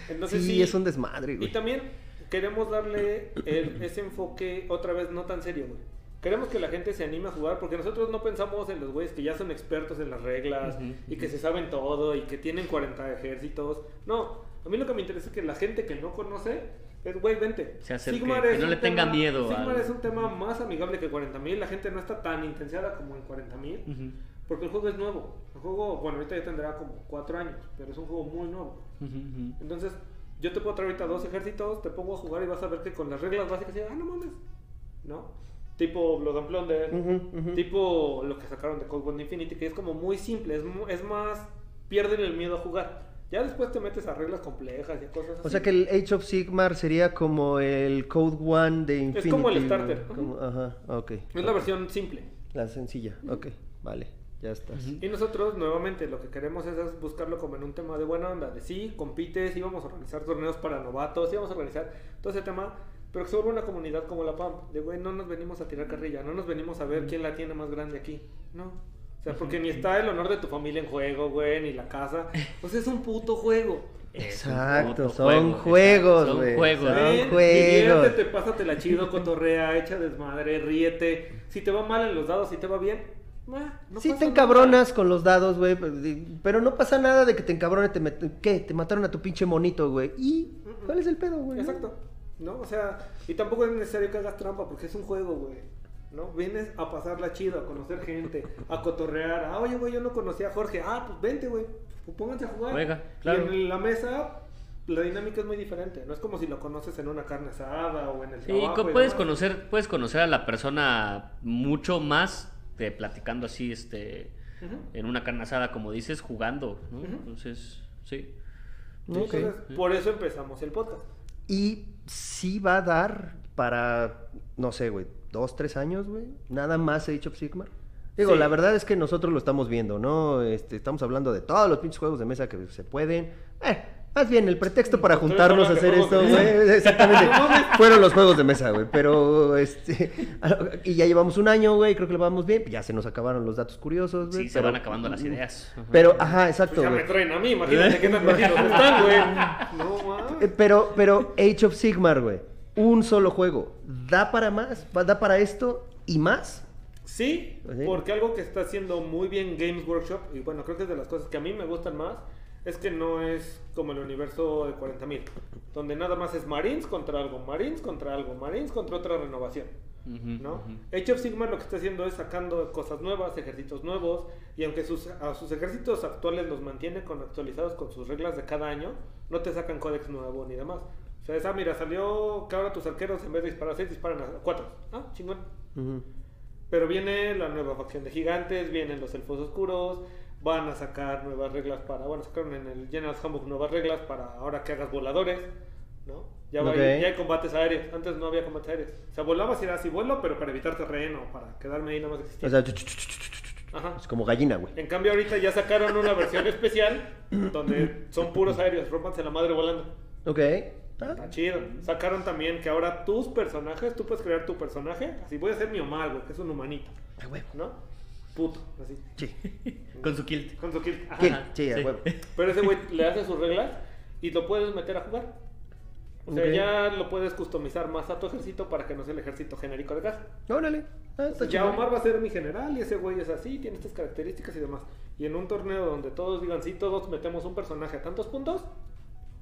Entonces sí, sí, es un desmadre, Y güey. también queremos darle el- ese enfoque otra vez no tan serio, güey. Queremos que la gente se anime a jugar porque nosotros no pensamos en los güeyes que ya son expertos en las reglas y que se saben todo y que tienen 40 ejércitos. No, a mí lo que me interesa es que la gente que no conoce es, güey, vente. Se Sigmar que es no le tenga tema- miedo Sigmar al- es un tema más amigable que 40.000. La gente no está tan intensiada como en 40.000 Ujú. porque el juego es nuevo. El juego, bueno, ahorita ya tendrá como 4 años, pero es un juego muy nuevo. Ujú, ujú. Entonces, yo te puedo traer ahorita dos ejércitos, te pongo a jugar y vas a ver que con las reglas básicas, ah, no mames, ¿no? Tipo Blood and Plunder, Ujú, ujú. tipo lo que sacaron de Cold War Infinity, que es como muy simple, es, es más, pierden el miedo a jugar. Ya después te metes a reglas complejas y cosas así. O sea que el Age of Sigmar sería como el Code One de Infinity. como el starter. Como- ajá, ok. Es la versión simple. La sencilla, ok. Vale, ya estás. Y nosotros, nuevamente, lo que queremos es, es buscarlo como en un tema de buena onda, de sí, compites, íbamos a organizar torneos para novatos, íbamos a organizar todo ese tema, pero que se vuelva una comunidad como la PAM, de güey, no nos venimos a tirar carrilla, no nos venimos a ver quién la tiene más grande aquí, no. O sea, porque ni está el honor de tu familia en juego, güey, ni la casa. Pues es un puto juego. Exacto, puto son juego, juegos, son güey. juegos. Son Ven, juegos. diviértete, pásatela chido, cotorrea, echa desmadre, ríete. Si te va mal en los dados, si te va bien, ah, no sí te nada. encabronas con los dados, güey, pero- pero no pasa nada de que te encabrone, te met- ¿qué? Te mataron a tu pinche monito, güey. ¿Y cuál es el pedo, güey? Exacto. ¿No? O sea, y tampoco es necesario que hagas trampa porque es un juego, güey. ¿No? Vienes a pasarla chido, a conocer gente, a cotorrear. Ah, oye, güey, yo no conocía a Jorge. Ah, pues vente, güey. Pues pónganse a jugar. Juega, claro. Y en la mesa, la dinámica es muy diferente. No es como si lo conoces en una carne asada o en el Sí, trabajo. co- y puedes conocer, puedes conocer a la persona mucho más de platicando así, este, en una carne asada, como dices, jugando, ¿no? Entonces, sí. Entonces, por eso empezamos el podcast. Y sí va a dar para, no sé, güey, dos, tres años, güey. Nada más Age of Sigmar. Digo, Sí. la verdad es que nosotros lo estamos viendo, ¿no? Este, estamos hablando de todos los pinches juegos de mesa que se pueden. Eh, más bien, el pretexto para juntarnos a hacer esto, güey. Exactamente. Fueron los juegos de mesa, güey. Pero, este. Y ya llevamos un año, güey. Creo que lo vamos bien. Ya se nos acabaron los datos curiosos, güey. Sí, se pero- van acabando las ideas. Pero, ajá, exacto, Pues ya me traen a mí, imagínate qué tan metidos están, güey. No, mames. Eh, Pero, pero Age of Sigmar, güey. Un solo juego. ¿Da para más? ¿Va- ¿Da para esto y más? Sí, sí. porque algo que está haciendo muy bien Games Workshop, y bueno, creo que es de las cosas que a mí me gustan más, es que no es como el universo de 40.000, donde nada más es Marines contra algo, Marines contra algo, Marines contra otra renovación. ¿no? Age of Sigmar lo que está haciendo es sacando cosas nuevas, ejércitos nuevos, y aunque sus, a sus ejércitos actuales los mantiene con, actualizados con sus reglas de cada año, no te sacan códex nuevo ni demás. O sea, es, ah, mira, salió que ahora tus arqueros en vez de disparar a 6 disparan a 4. Ah, chingón. Ujú. Pero viene la nueva facción de gigantes, vienen los elfos oscuros, van a sacar nuevas reglas para, bueno, sacaron en el General's Handbook nuevas reglas para ahora que hagas voladores, ¿no? Ya, va- Ok. ya hay combates aéreos, antes no había combates aéreos. O sea, volabas y era así vuelo, pero para evitar terreno, para quedarme ahí nada más existía. O sea. Ajá. es como gallina, güey. En cambio ahorita ya sacaron una versión especial donde son puros aéreos, rompanse la madre volando. Ok. Ah, Está chido. Sacaron también que ahora tus personajes, tú puedes crear tu personaje, así voy a ser mi Omar, güey, que es un humanito, a huevo. ¿no? Puto, así. Sí. Con su kilt. Con su kill. Ajá. ¿Qué? Sí, a huevo. Pero ese güey le hace sus reglas y lo puedes meter a jugar. O sea, ya lo puedes customizar más a tu ejército para que no sea el ejército genérico de caja. Órale. Ah, está ya. Omar va a ser mi general y ese güey es así, tiene estas características y demás. Y en un torneo donde todos digan, sí, todos metemos un personaje a tantos puntos,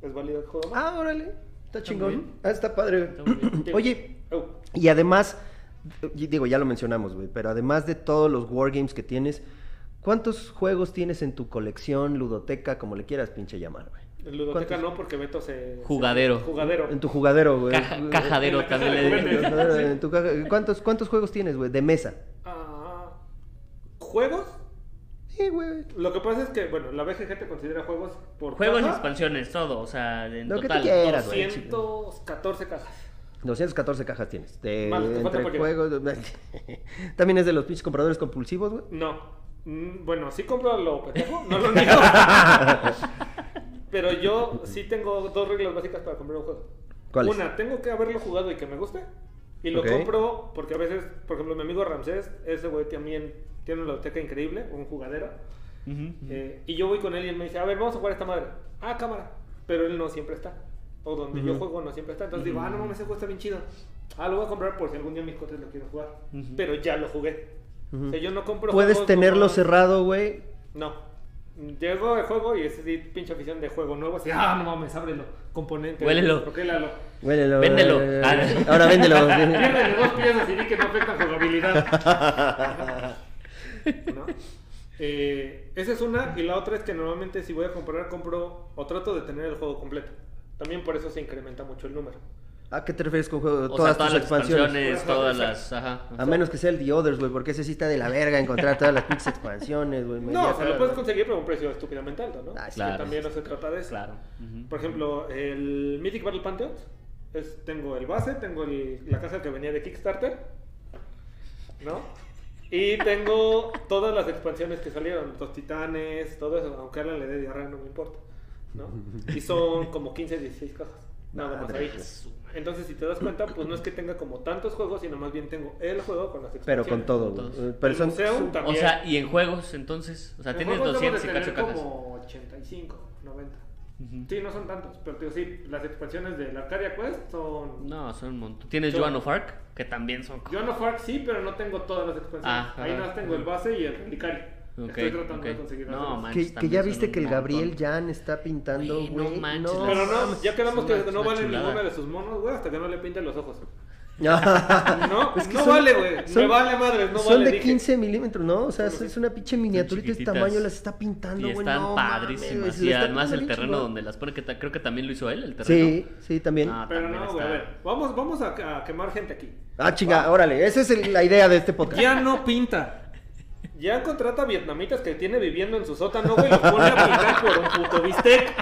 es válido el juego. Ah, órale. Está chingón. Ah, está padre. Está. Oye, Oh, y además, digo, ya lo mencionamos, güey, pero además de todos los wargames que tienes, ¿cuántos juegos tienes en tu colección, ludoteca, como le quieras pinche llamar, güey? en Ludoteca ¿Cuántos? no, porque Beto se... Jugadero. se- Jugadero. En tu jugadero, güey. Caja- cajadero En también de le digo. ¿Cuántos, ¿Cuántos juegos tienes, güey? De mesa. Ah, ¿Juegos? Sí, güey. Lo que pasa es que, bueno, la BGG te considera juegos por Juegos y caja, expansiones, todo. O sea, en Lo que tú quieras, güey. 214 cajas. 214 cajas tienes. De, Vale, te falta entre por juegos. También es de los pinches compradores compulsivos, güey. No. Mm, Bueno, sí compro lo pendejo, no lo niego. Pero yo sí tengo dos reglas básicas para comprar un juego. ¿Cuáles? Una, tengo que haberlo jugado y que me guste. Y lo Ok. compro porque a veces, por ejemplo, mi amigo Ramsés, ese güey también tiene una biblioteca increíble, un jugadero. Ujú. Eh, y yo voy con él y él me dice, a ver, vamos a jugar esta madre. Ah, cámara. Pero él no siempre está. O donde yo juego no siempre está. Entonces digo, ah, no mames, ese juego está bien chido. Ah, lo voy a comprar por si algún día mis cuates lo quieren jugar. Pero ya lo jugué. O sea, yo no compro Puedes juegos tenerlo cerrado, güey. No. Llego al juego y ese sí, pinche afición de juego nuevo. Así, ah, no mames, ábrelo. Componente. Huélelo. Procélalo. Huélelo, Véndelo. Ahora véndelo. Piérdele dos piezas y di que no afectan jugabilidad. ¿No? Eh, esa es una. Y la otra es que normalmente si voy a comprar, compro o trato de tener el juego completo. También por eso se incrementa mucho el número. ¿A qué te refieres con juego? O todas sea, todas tus las expansiones. expansiones, todas las. Ajá. A menos que sea el The Others, güey, porque ese sí está de la verga encontrar todas las pinches expansiones, güey. No, medias, se lo ah, puedes conseguir por un precio estúpidamente alto, ¿no? Ah, Claro. Que también no se trata de eso. Claro. Por ejemplo, el Mythic Battle Pantheons. Es, tengo el base, tengo el- la caja que venía de Kickstarter. ¿No? Y tengo todas las expansiones que salieron. Los titanes, todo eso. Aunque Alan le dé diarrea, no me importa. ¿No? Y son como 15, 16 cajas. Nada más ahí. Entonces, si te das cuenta, pues no es que tenga como tantos juegos, sino más bien tengo el juego con las Pero expansiones. con todo, güey. Pero son, museo O sea, y en juegos, entonces. O sea, En tienes juegos debo de 200 y cacho cajas. como 85, 90. Sí, no son tantos, pero te digo, sí, las expansiones de la Arcadia Quest son... No, son un montón. Tienes Son- Joan of Arc, que también son. Joan of Arc sí, pero no tengo todas las expansiones. Ah, Ahí nada más tengo el base y el relicario. Ok, Estoy tratando de conseguir No, que, manches, que ya viste que el Gabriel. Jan está pintando, Güey, no manches, no. Pero no, ya quedamos que no vale chulada. ninguno de sus monos, güey, hasta que no le pinten los ojos. No, No, Es que no son- vale, güey. son- Me vale madres, no son vale. de dije. 15 milímetros, ¿no? O sea, es, Son es una pinche miniaturita de este tamaño, las está pintando, güey. están no padrísimas. y además el terreno donde las pone, que ta- creo que también lo hizo él, el terreno. Sí, sí, también. Ah, Pero también no, güey, a ver. Vamos, vamos a, a quemar gente aquí. Ah, chinga, órale, esa es el- la idea de este podcast. Ya no pinta. Ya contrata vietnamitas que tiene viviendo en su sótano, güey, y los pone a pintar por un puto bistec.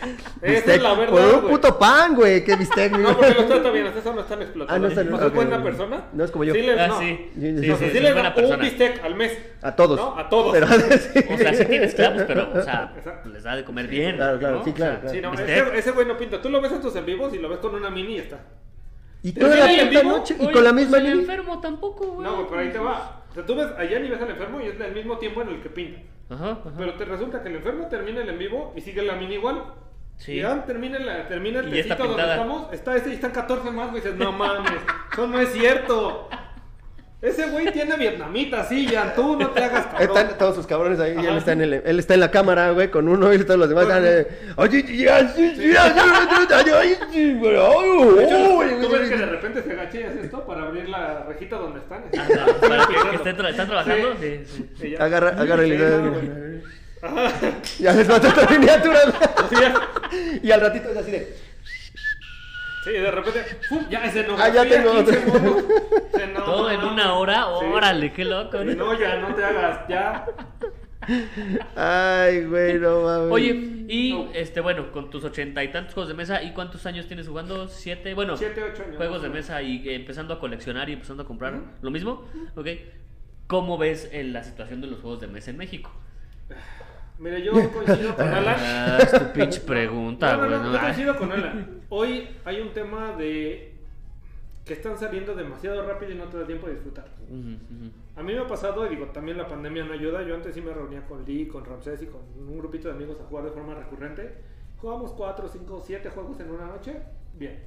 Esa Bistec, es la verdad, Por un puto pan, güey, qué bistec. No, porque los trata bien, hasta eso no están explotando. Ah, no ¿No es buena ok. persona? No es como yo. Sí, les, Ah, no. sí. Sí, Sí, sí, No, es buena un bistec al mes. A todos. ¿No? A todos. Pero, sí. O sea, sí tiene esclavos, pero, o sea, Exacto. les da de comer bien. Claro, claro, ¿no? sí, claro, O sea, claro. Sí, no, bistec. ese, ese güey no pinta. Tú lo ves en tus en vivos y lo ves con una mini y está. Y toda la noche, y con la pues misma el línea. enfermo tampoco, güey. No, güey, pero ahí te va. O sea, tú ves allá ni ves al enfermo y es el mismo tiempo en el que pinta. Ajá, ajá. Pero te resulta que el enfermo termina el en vivo y sigue la mini igual. Sí. Y ya termina, la, termina el Y ya está tecito donde estamos, está ese y están 14 más, güey. Dices, no mames, eso no es cierto. Ese güey tiene vietnamita, sí, ya tú no te hagas cabrón. Están todos sus cabrones ahí, y él está, en el, él está en la cámara, güey, con uno y todos los demás están... eh, "Oye, tú ves que de repente se hace esto para abrir la rejita donde están. Anda, para que, que estén, tra- están trabajando. Sí, sí. Y ya. Agarra, agarra el Sí, hilo. no, güey. Ya les mató esta miniatura. Sí, ya. Y al ratito es así de... Sí, de repente, ¡pum! Ya ese no. Ah, ya tengo 15 otro. monos. Sí, no, Todo en una hora, Sí. órale, qué loco. ¿no? No, ya, no te hagas, ya. Ay, güey, no mames. Oye, y No. este, bueno, con tus ochenta y tantos juegos de mesa, ¿y cuántos años tienes jugando? ¿Siete? Bueno, Siete, ocho años. juegos de mesa y eh, empezando a coleccionar y empezando a comprar. ¿Lo mismo? Ok. ¿Cómo ves eh, la situación de los juegos de mesa en México? Mire, yo coincido con Alan. Ah, es tu pinche pregunta, No, no, güey. no, ¿no? yo coincido con Alan. Hoy hay un tema de que están saliendo demasiado rápido y no te da tiempo de disfrutar. Ujú, ujú. A mí me ha pasado, y digo, también la pandemia no ayuda. Yo antes sí me reunía con Lee, con Ramsés y con un grupito de amigos a jugar de forma recurrente. Jugamos 4, 5, 7 juegos en una noche. Bien.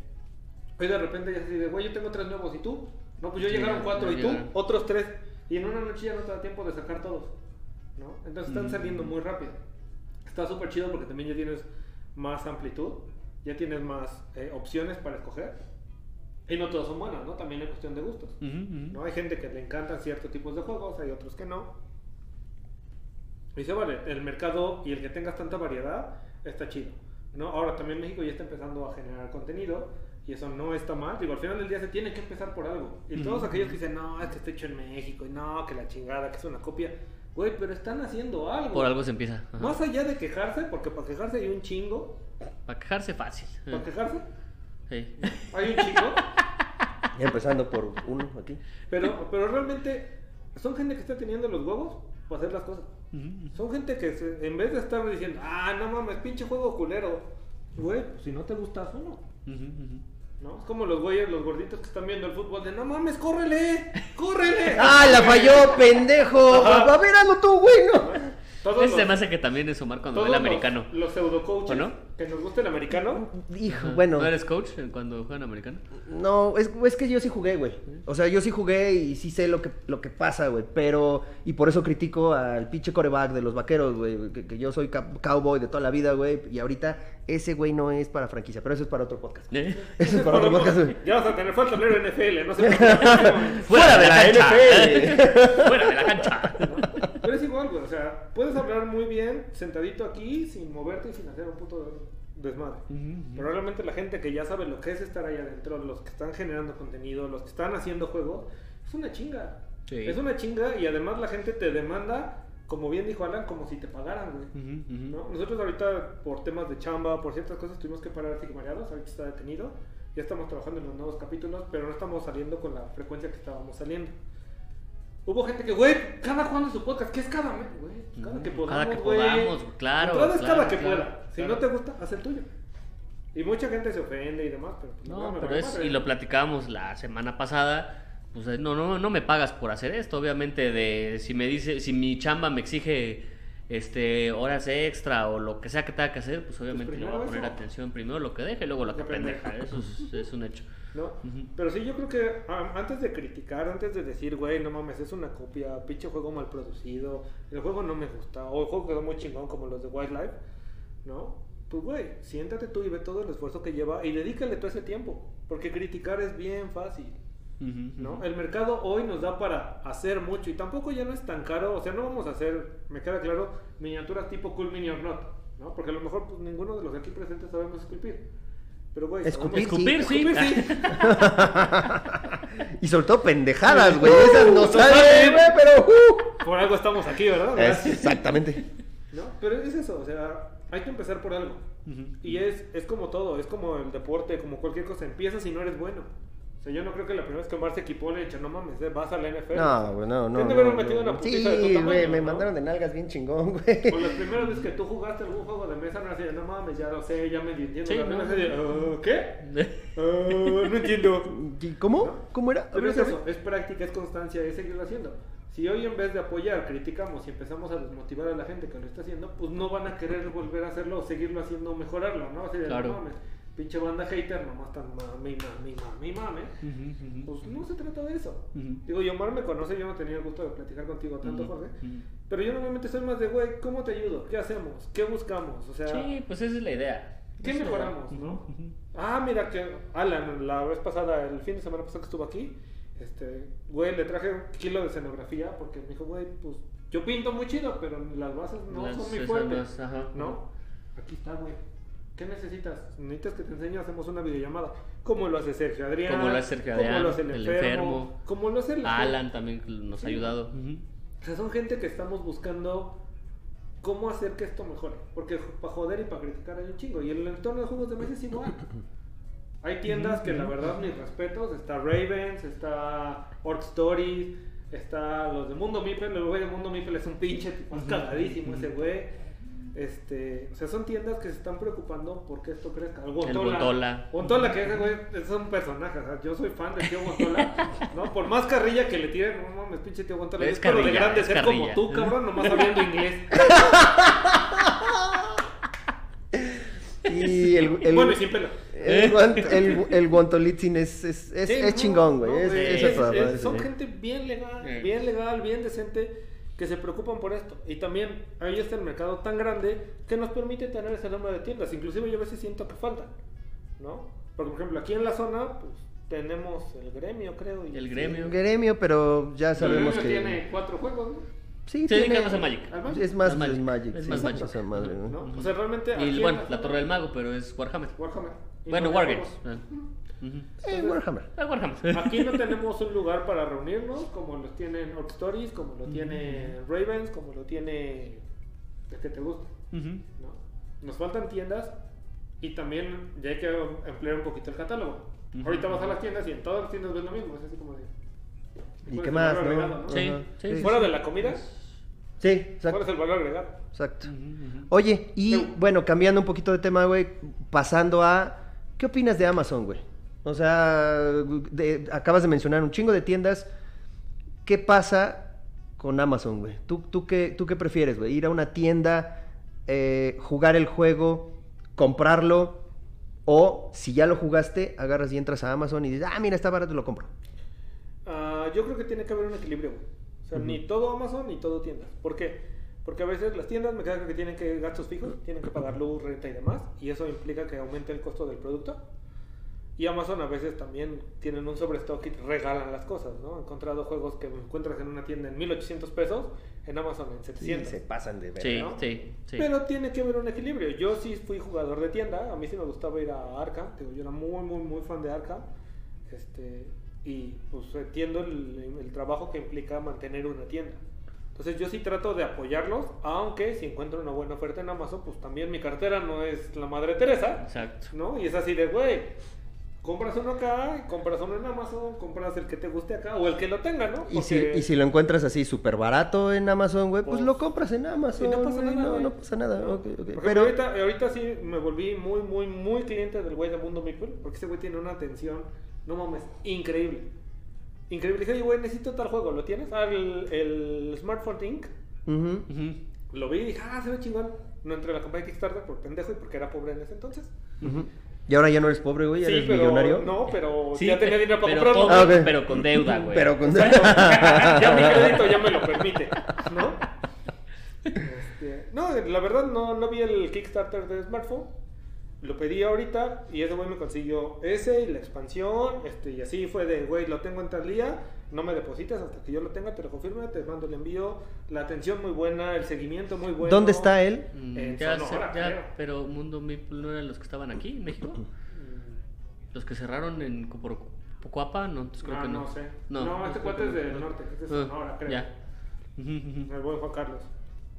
Hoy de repente ya se dice, güey, yo tengo tres nuevos y tú. No, pues yo Sí, llegaron cuatro y tú, otros tres. Y en una noche ya no te da tiempo de sacar todos. ¿No? Entonces están Mm. saliendo muy rápido. Está súper chido porque también ya tienes más amplitud, ya tienes más eh, opciones para escoger. Y no todas son buenas, ¿no? También es cuestión de gustos. ¿no? Hay gente que le encantan ciertos tipos de juegos, hay otros que no. Y se vale, el mercado y el que tengas tanta variedad está chido. ¿no? Ahora también México ya está empezando a generar contenido y eso no está mal. Digo, al final del día se tiene que empezar por algo. Y todos aquellos que dicen, no, es que está hecho en México y no, que la chingada, que es una copia. Güey, pero están haciendo algo. Por algo se empieza. ajá. Más allá de quejarse, porque para quejarse hay un chingo. Para quejarse fácil. Para quejarse Sí. hay un chingo. Empezando por uno aquí. Pero, pero realmente son gente que está teniendo los huevos para hacer las cosas. Ujú. Son gente que se- en vez de estar diciendo, ah, no mames, pinche juego culero. Güey, pues si no te gusta, uno. Ujú, ujú. ¿No? Es como los güeyes, los gorditos que están viendo el fútbol de, no mames, córrele, córrele. ¡Ah, la falló, pendejo! Ajá. A ver, hazlo tú, güey, ¿no? Todos Ese se los- me hace que también es Omar cuando ve el americano. Los, los pseudo coaches ¿O no? Que nos gusta el americano. Hijo, Ajá. bueno. ¿No eres coach cuando juegan americano? No, es, es que yo sí jugué, güey. O sea, yo sí jugué y sí sé lo que, lo que pasa, güey. Pero, y por eso critico al pinche coreback de los vaqueros, güey. Que, que yo soy cowboy de toda la vida, güey. Y ahorita ese güey no es para franquicia, pero eso es para otro podcast. ¿Eh? Eso es para otro podcast, güey. Ya vas a tener falta leer NFL, no sé por qué. Fuera de la NFL. Fuera de la cancha. Pero es igual, güey. O sea, puedes hablar muy bien sentadito aquí, sin moverte y sin hacer un puto desmadre. Pero realmente la gente que ya sabe lo que es estar ahí adentro, los que están generando contenido, los que están haciendo juego, es una chinga. Sí. Es una chinga y además la gente te demanda, como bien dijo Alan, como si te pagaran, güey. Nosotros ahorita, por temas de chamba, por ciertas cosas, tuvimos que parar así mareados. Ahorita está detenido. Ya estamos trabajando en los nuevos capítulos, pero no estamos saliendo con la frecuencia que estábamos saliendo. Hubo gente que, güey, cada cuando su podcast, ¿qué es cada mes? Güey, cada que Ujú, podamos, cada que güey. podamos, claro, Entrada es claro, cada que claro, pueda. Si claro. no te gusta, haz el tuyo. Y mucha gente se ofende y demás, pero pues, No, pero es, madre. y lo platicábamos la semana pasada, pues eh, no, no, no me pagas por hacer esto, obviamente de si me dice, si mi chamba me exige este horas extra o lo que sea que tenga que hacer, pues obviamente le voy a poner eso. atención primero lo que deje y luego lo que que pendeja. eso es, es un hecho. ¿No? Pero sí, yo creo que antes de criticar, antes de decir, güey, no mames, es una copia, pinche juego mal producido, el juego no me gusta, o el juego quedó muy chingón como los de Wildlife, ¿no? Pues, güey, siéntate tú y ve todo el esfuerzo que lleva y dedícale todo ese tiempo, porque criticar es bien fácil, ¿no? El mercado hoy nos da para hacer mucho y tampoco ya no es tan caro, o sea, no vamos a hacer, me queda claro, miniaturas tipo Cool Mini or Not, ¿no? Porque a lo mejor pues, ninguno de los aquí presentes sabemos esculpir. Pero, güey, Escupir, sí. Escupir, sí. Y soltó pendejadas, güey. Esas no güey, pero. uh. Por algo estamos aquí, ¿verdad? Es exactamente. ¿No? Pero es eso, o sea, hay que empezar por algo. Y es, es como todo, es como el deporte, como cualquier cosa. Empiezas y no eres bueno. O sea, yo no creo que la primera vez que Omar se equipó le he dicho, no mames, eh, vas a la NFL. No, güey, no, no. Te no, no, metido no. una putiza de tu Sí, tamaño, güey, me ¿no? mandaron de nalgas bien chingón, güey. O las primeras veces que tú jugaste algún juego de mesa, no así de, no mames, ya lo sé, ya me entiendo. Sí, la no. regla", así de, "Ah, ¿Qué? Ah, no entiendo. ¿Y ¿Cómo? ¿No? ¿Cómo era? Pero es eso, vez. es práctica, es constancia, es seguirlo haciendo. Si hoy en vez de apoyar, criticamos y empezamos a desmotivar a la gente que lo está haciendo, pues no van a querer volver a hacerlo o seguirlo haciendo o mejorarlo, ¿no? Así de, Claro. no mames, pinche banda hater, nomás están mami, mami, mami, mame. Pues no se trata de eso. Ujú. Digo, y Omar me conoce, yo no tenía el gusto de platicar contigo tanto, Jorge. Pero yo normalmente soy más de, güey, ¿cómo te ayudo? ¿Qué hacemos? ¿Qué buscamos? O sea, Sí, pues esa es la idea. ¿qué mejoramos, no? Ah, mira que Alan, la vez pasada, el fin de semana pasado que estuvo aquí, este, güey, le traje un kilo de escenografía porque me dijo, güey, pues yo pinto muy chido, pero las bases no Las- son muy fuertes. ¿No? Aquí está, güey. ¿Qué necesitas? Necesitas que te enseñe, hacemos una videollamada. ¿Cómo lo hace Sergio Adrián? Cómo lo hace Sergio ¿Cómo Adrián, lo hace el, el enfermo? enfermo. ¿Cómo lo hace el Alan también nos ha ayudado. O sea, son gente que estamos buscando cómo hacer que esto mejore. Porque para joder y para criticar hay un chingo. Y el entorno de juegos de mesa es igual. Hay tiendas que la verdad, mis respetos. Está Ravens, está Orc Stories, está los de Mundo Mipel. El güey de Mundo Mipel es un pinche tipo, es cagadísimo ese güey. Este, o sea, son tiendas que se están preocupando por que esto crezca. El Guantola. Guantola. Guantola, que ese güey es un personaje. O sea, yo soy fan del tío Guantola. ¿no? Por más carrilla que le tiren, no mames, pinche tío Guantola. Es pero de grande es ser carrilla. como tú, cabrón, nomás hablando inglés. Y el, el, bueno, y sin pelo. el, guant- el, el guantolitzin es, es, es, Sí, es no, chingón, güey. no, es, güey, es es- a toda es- madre, son sí. gente bien legal, bien legal, bien decente, que se preocupan por esto. Y también ahí está el mercado tan grande que nos permite tener ese número de tiendas. Inclusive yo a veces siento que faltan, ¿no? Porque, por ejemplo, aquí en la zona, pues tenemos el gremio, creo. Y El gremio. Gremio, pero ya El sabemos gremio que. tiene cuatro juegos, ¿no? Sí, Se tiene- dedica más a Magic. Es más Magic. es Magic. Es sí, más Magic. esa madre, ¿no? ¿no? O sea, realmente. Y en bueno, la Torre del Mago, pero es Warhammer. Warhammer. Y Bueno, no Wargames. Ujú. Eh, Warhammer. Ah, Warhammer. Aquí no tenemos un lugar para reunirnos como los tienen Orc Stories, como lo tiene Ravens, como lo tiene el que te gusta. Ujú. ¿no? Nos faltan tiendas y también ya hay que emplear un poquito el catálogo. Ahorita vas a las tiendas y en todas las tiendas ves lo mismo, es así como de... ¿Y ¿cuál qué más, no? agregado, no? Sí, Ajá. sí, sí. Fuera de la comida, Sí, ¿cuál exacto. es el valor agregado? exacto. Oye, y bueno, cambiando un poquito de tema, güey, pasando a. ¿Qué opinas de Amazon, güey? O sea, de- acabas de mencionar un chingo de tiendas. ¿Qué pasa con Amazon, güey? ¿Tú, tú, qué, ¿Tú qué prefieres, güey? ¿Ir a una tienda, eh, jugar el juego, comprarlo? O si ya lo jugaste, agarras y entras a Amazon y dices, ah, mira, está barato, lo compro. Ah, yo creo que tiene que haber un equilibrio, güey. O sea, ni todo Amazon ni todo tiendas. ¿Por qué? Porque a veces las tiendas me queda que tienen que gastos fijos, tienen que pagar luz, renta y demás, y eso implica que aumente el costo del producto. Y Amazon a veces también tienen un sobrestock y regalan las cosas, ¿no? He encontrado juegos que encuentras en una tienda en 1800 pesos, en Amazon en 700. pasan de ver. Sí, ¿no? sí, sí. Pero tiene que haber un equilibrio. Yo sí fui jugador de tienda, a mí sí me gustaba ir a digo, yo era muy, muy, muy fan de Arkham. Este, y pues entiendo el, el trabajo que implica mantener una tienda. Entonces yo sí trato de apoyarlos, aunque si encuentro una buena oferta en Amazon, pues también mi cartera no es la Madre Teresa, Exacto. ¿no? Y es así de, güey, compras uno acá, compras uno en Amazon, compras el que te guste acá, o el que lo tenga, ¿no? Y si, y si lo encuentras así súper barato en Amazon, güey, pues Pues, lo compras en Amazon. Y no pasa nada. No, pasa nada. ¿No? ok, ok. Por ejemplo, Pero ahorita, ahorita sí me volví muy, muy, muy cliente del güey de Mundo Meeple, porque ese güey tiene una atención, no mames, increíble. Increíble. Dije, oye, güey, necesito tal juego, ¿lo tienes? Ah, el, el Smartphone Inc. Ujú. Ujú. Lo vi y dije, ah, se ve chingón. No entré a la compañía de Kickstarter por pendejo y porque era pobre en ese entonces. Ujú. Y ahora ya no eres pobre, güey, ya sí, eres pero millonario. no, pero Sí, ya tenía dinero para comprarlo. Ah, pero con deuda, güey. Pero con Exacto. ya mi crédito ya me lo permite, ¿no? Este, no, la verdad no, no vi el Kickstarter de smartphone. Lo pedí ahorita y ese güey me consiguió ese y la expansión. Este, y así fue de, güey, lo tengo en tal día. No me depositas hasta que yo lo tenga, te lo confirme, te mando el envío. La atención muy buena, el seguimiento muy bueno. ¿Dónde está él? Mm, En ya, Sonora, se- ya, creo. pero Mundo Maple no eran los que estaban aquí en México. Los que cerraron en por Pocuapa, no, entonces creo ah, que no. no sé. No, No, este cuate es del norte, es de Ah, Sonora, creo. Ya. El buen Juan Carlos.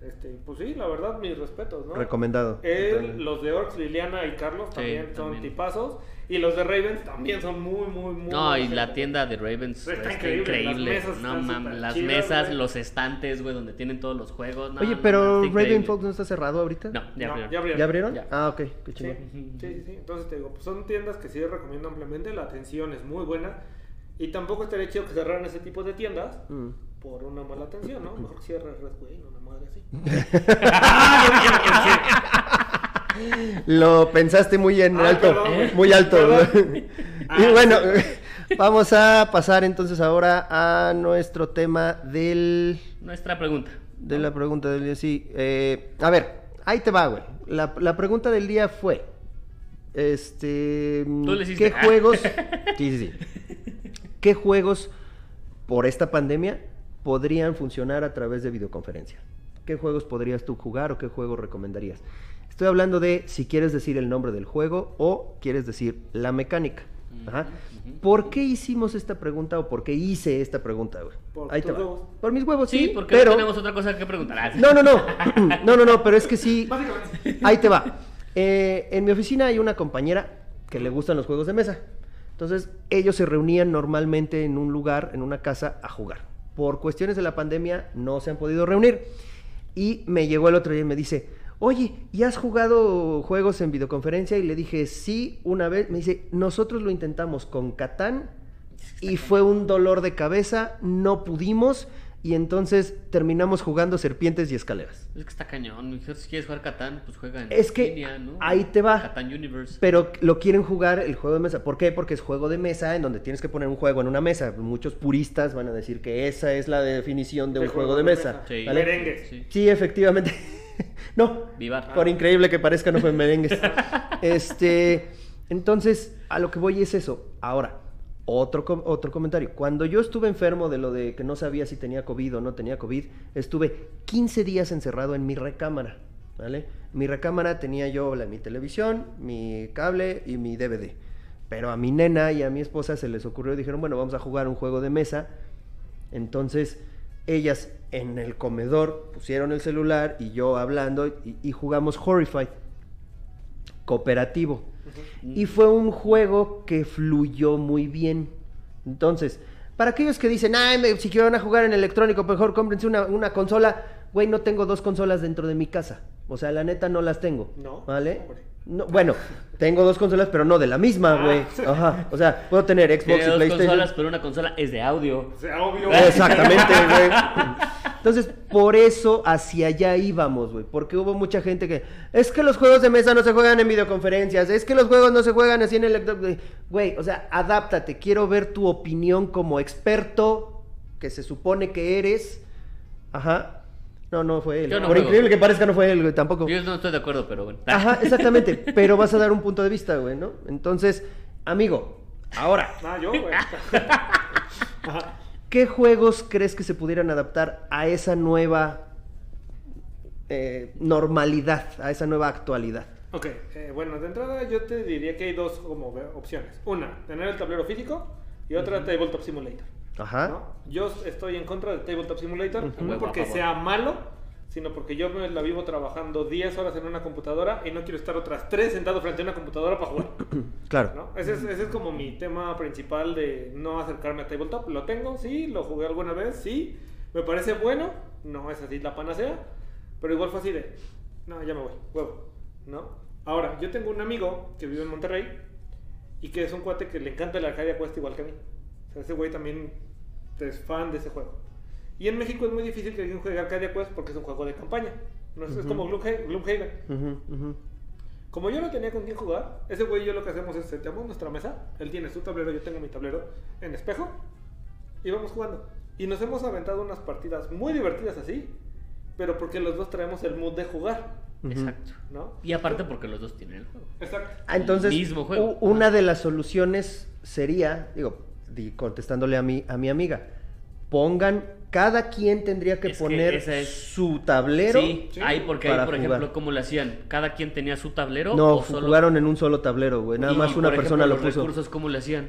Este, pues sí, la verdad, mis respetos, ¿no? Recomendado. Él, los de Orcs, Liliana y Carlos Sí, también son también. tipazos. Y los de Ravens también son muy, muy, muy. No, y la tienda de Ravens Está está, increíble, increíble. las mesas no están mames, las chidas, mesas, güey. los estantes, güey, donde tienen todos los juegos. no, Oye, no, pero. Raven Fox no está cerrado ahorita. No, ya No, abrieron. ya abrieron. ¿Ya abrieron? Ya. Ah, ok, qué Sí, chingón. sí, sí, sí. Entonces te digo, pues son tiendas que sí recomiendo ampliamente. La atención es muy buena. Y tampoco estaría chido que cerraran ese tipo de tiendas Mm. por una mala atención, ¿no? Mejor cierre Red Güey, una madre así. Lo pensaste muy en Ah, alto, perdón, muy alto. Perdón. y Ah, bueno, vamos a pasar entonces ahora a nuestro tema del Nuestra pregunta. de la pregunta del día. Sí, eh, a ver, ahí te va, güey. La, la pregunta del día fue, este, Tú le. ¿qué juegos? Sí, sí, sí. ¿Qué juegos por esta pandemia podrían funcionar a través de videoconferencia? ¿Qué juegos podrías tú jugar o qué juegos recomendarías? Estoy hablando de si quieres decir el nombre del juego o quieres decir la mecánica. Ajá. ¿Por qué hicimos esta pregunta o por qué hice esta pregunta, güey? Por Ahí tus te va. huevos. Por mis huevos, Sí, sí, porque pero... no tenemos otra cosa que preguntar. Ah. No, no, no. No, no, no, pero es que sí. Ahí te va. Eh, en mi oficina hay una compañera que le gustan los juegos de mesa. Entonces, ellos se reunían normalmente en un lugar, en una casa, a jugar. Por cuestiones de la pandemia no se han podido reunir. Y me llegó el otro día y me dice, oye, ¿y has jugado juegos en videoconferencia? Y le dije, sí, una vez. Me dice, nosotros lo intentamos con Catán y fue un dolor de cabeza, no pudimos. Y entonces terminamos jugando serpientes y escaleras. Es que está cañón. Si quieres jugar Catán, pues juega en Es que línea, ¿no? ahí te va. Catán Universe. Pero lo quieren jugar el juego de mesa. ¿Por qué? Porque es juego de mesa en donde tienes que poner un juego en una mesa. Muchos puristas van a decir que esa es la definición de un juego de mesa. Sí. ¿vale? Sí, efectivamente. no. Vivar. Por increíble que parezca, no fue merengues. este. Entonces, a lo que voy es eso. Ahora, otro, otro comentario. Cuando yo estuve enfermo de lo de que no sabía si tenía COVID o no tenía COVID, estuve 15 días encerrado en mi recámara. ¿Vale? Mi recámara tenía yo la, mi televisión, mi cable y mi DVD. Pero a mi nena y a mi esposa se les ocurrió, dijeron, bueno, vamos a jugar un juego de mesa. Entonces, ellas en el comedor pusieron el celular y yo hablando y, y jugamos Horrified, cooperativo. Y fue un juego que fluyó muy bien. Entonces, para aquellos que dicen, ay, me- si quieren jugar en electrónico, mejor cómprense una, una consola. Güey, no tengo dos consolas dentro de mi casa. O sea, la neta no las tengo. No, ¿Vale? hombre. No, bueno, tengo dos consolas, pero no de la misma, Ah. güey. Ajá. O sea, puedo tener Xbox Tiene y dos PlayStation. consolas, pero una consola es de audio. O sea, obvio. Exactamente, güey. Entonces, por eso hacia allá íbamos, güey. Porque hubo mucha gente que. Es que los juegos de mesa no se juegan en videoconferencias. Es que los juegos no se juegan así en electro. Güey, o sea, adáptate. Quiero ver tu opinión como experto que se supone que eres. Ajá. No, no fue él. No por juego. increíble que parezca, no fue él, güey, tampoco. Yo no estoy de acuerdo, pero bueno. Ajá, exactamente. Pero vas a dar un punto de vista, güey, ¿no? Entonces, amigo, ahora. Ah, yo, güey. Ajá. ¿Qué juegos crees que se pudieran adaptar a esa nueva eh, normalidad, a esa nueva actualidad? Ok, eh, bueno, de entrada yo te diría que hay dos como opciones. Una, tener el tablero físico y otra, Tabletop Simulator. Ajá. ¿no? Yo estoy en contra de Tabletop Simulator, Ujú. no Huevo, porque sea malo, sino porque yo me la vivo trabajando 10 horas en una computadora y no quiero estar otras 3 sentado frente a una computadora para jugar. Claro. ¿no? Ese, es, ese es como mi tema principal de no acercarme a Tabletop. Lo tengo, sí, lo jugué alguna vez, sí. Me parece bueno, no es así la panacea, pero igual fue así de, no, ya me voy, huevo, ¿no? Ahora, yo tengo un amigo que vive en Monterrey y que es un cuate que le encanta el Arcadia Quest igual que a mí. O sea, ese güey también es fan de ese juego. Y en México es muy difícil que alguien juegue Arcadia Quest porque es un juego de campaña. No es, es como Gloomha- Gloomhaven. Ujú, ujú. Como yo no tenía con quién jugar, ese güey y yo lo que hacemos es seteamos nuestra mesa, él tiene su tablero, yo tengo mi tablero en espejo y vamos jugando. Y nos hemos aventado unas partidas muy divertidas así, pero porque los dos traemos el mood de jugar, Exacto. ¿no? Y aparte porque los dos tienen el juego. Exacto. Ah, entonces, Mismo juego. una de las soluciones sería, digo, di- contestándole a mi, a mi amiga, pongan, cada quien tendría que Es poner es- su tablero. Sí, Sí. ahí porque ahí, por jugar. ejemplo, ¿cómo lo hacían? ¿Cada quien tenía su tablero? No, o solo... jugaron en un solo tablero, güey. Nada Y, más por una ejemplo, persona lo los puso. recursos cómo le hacían?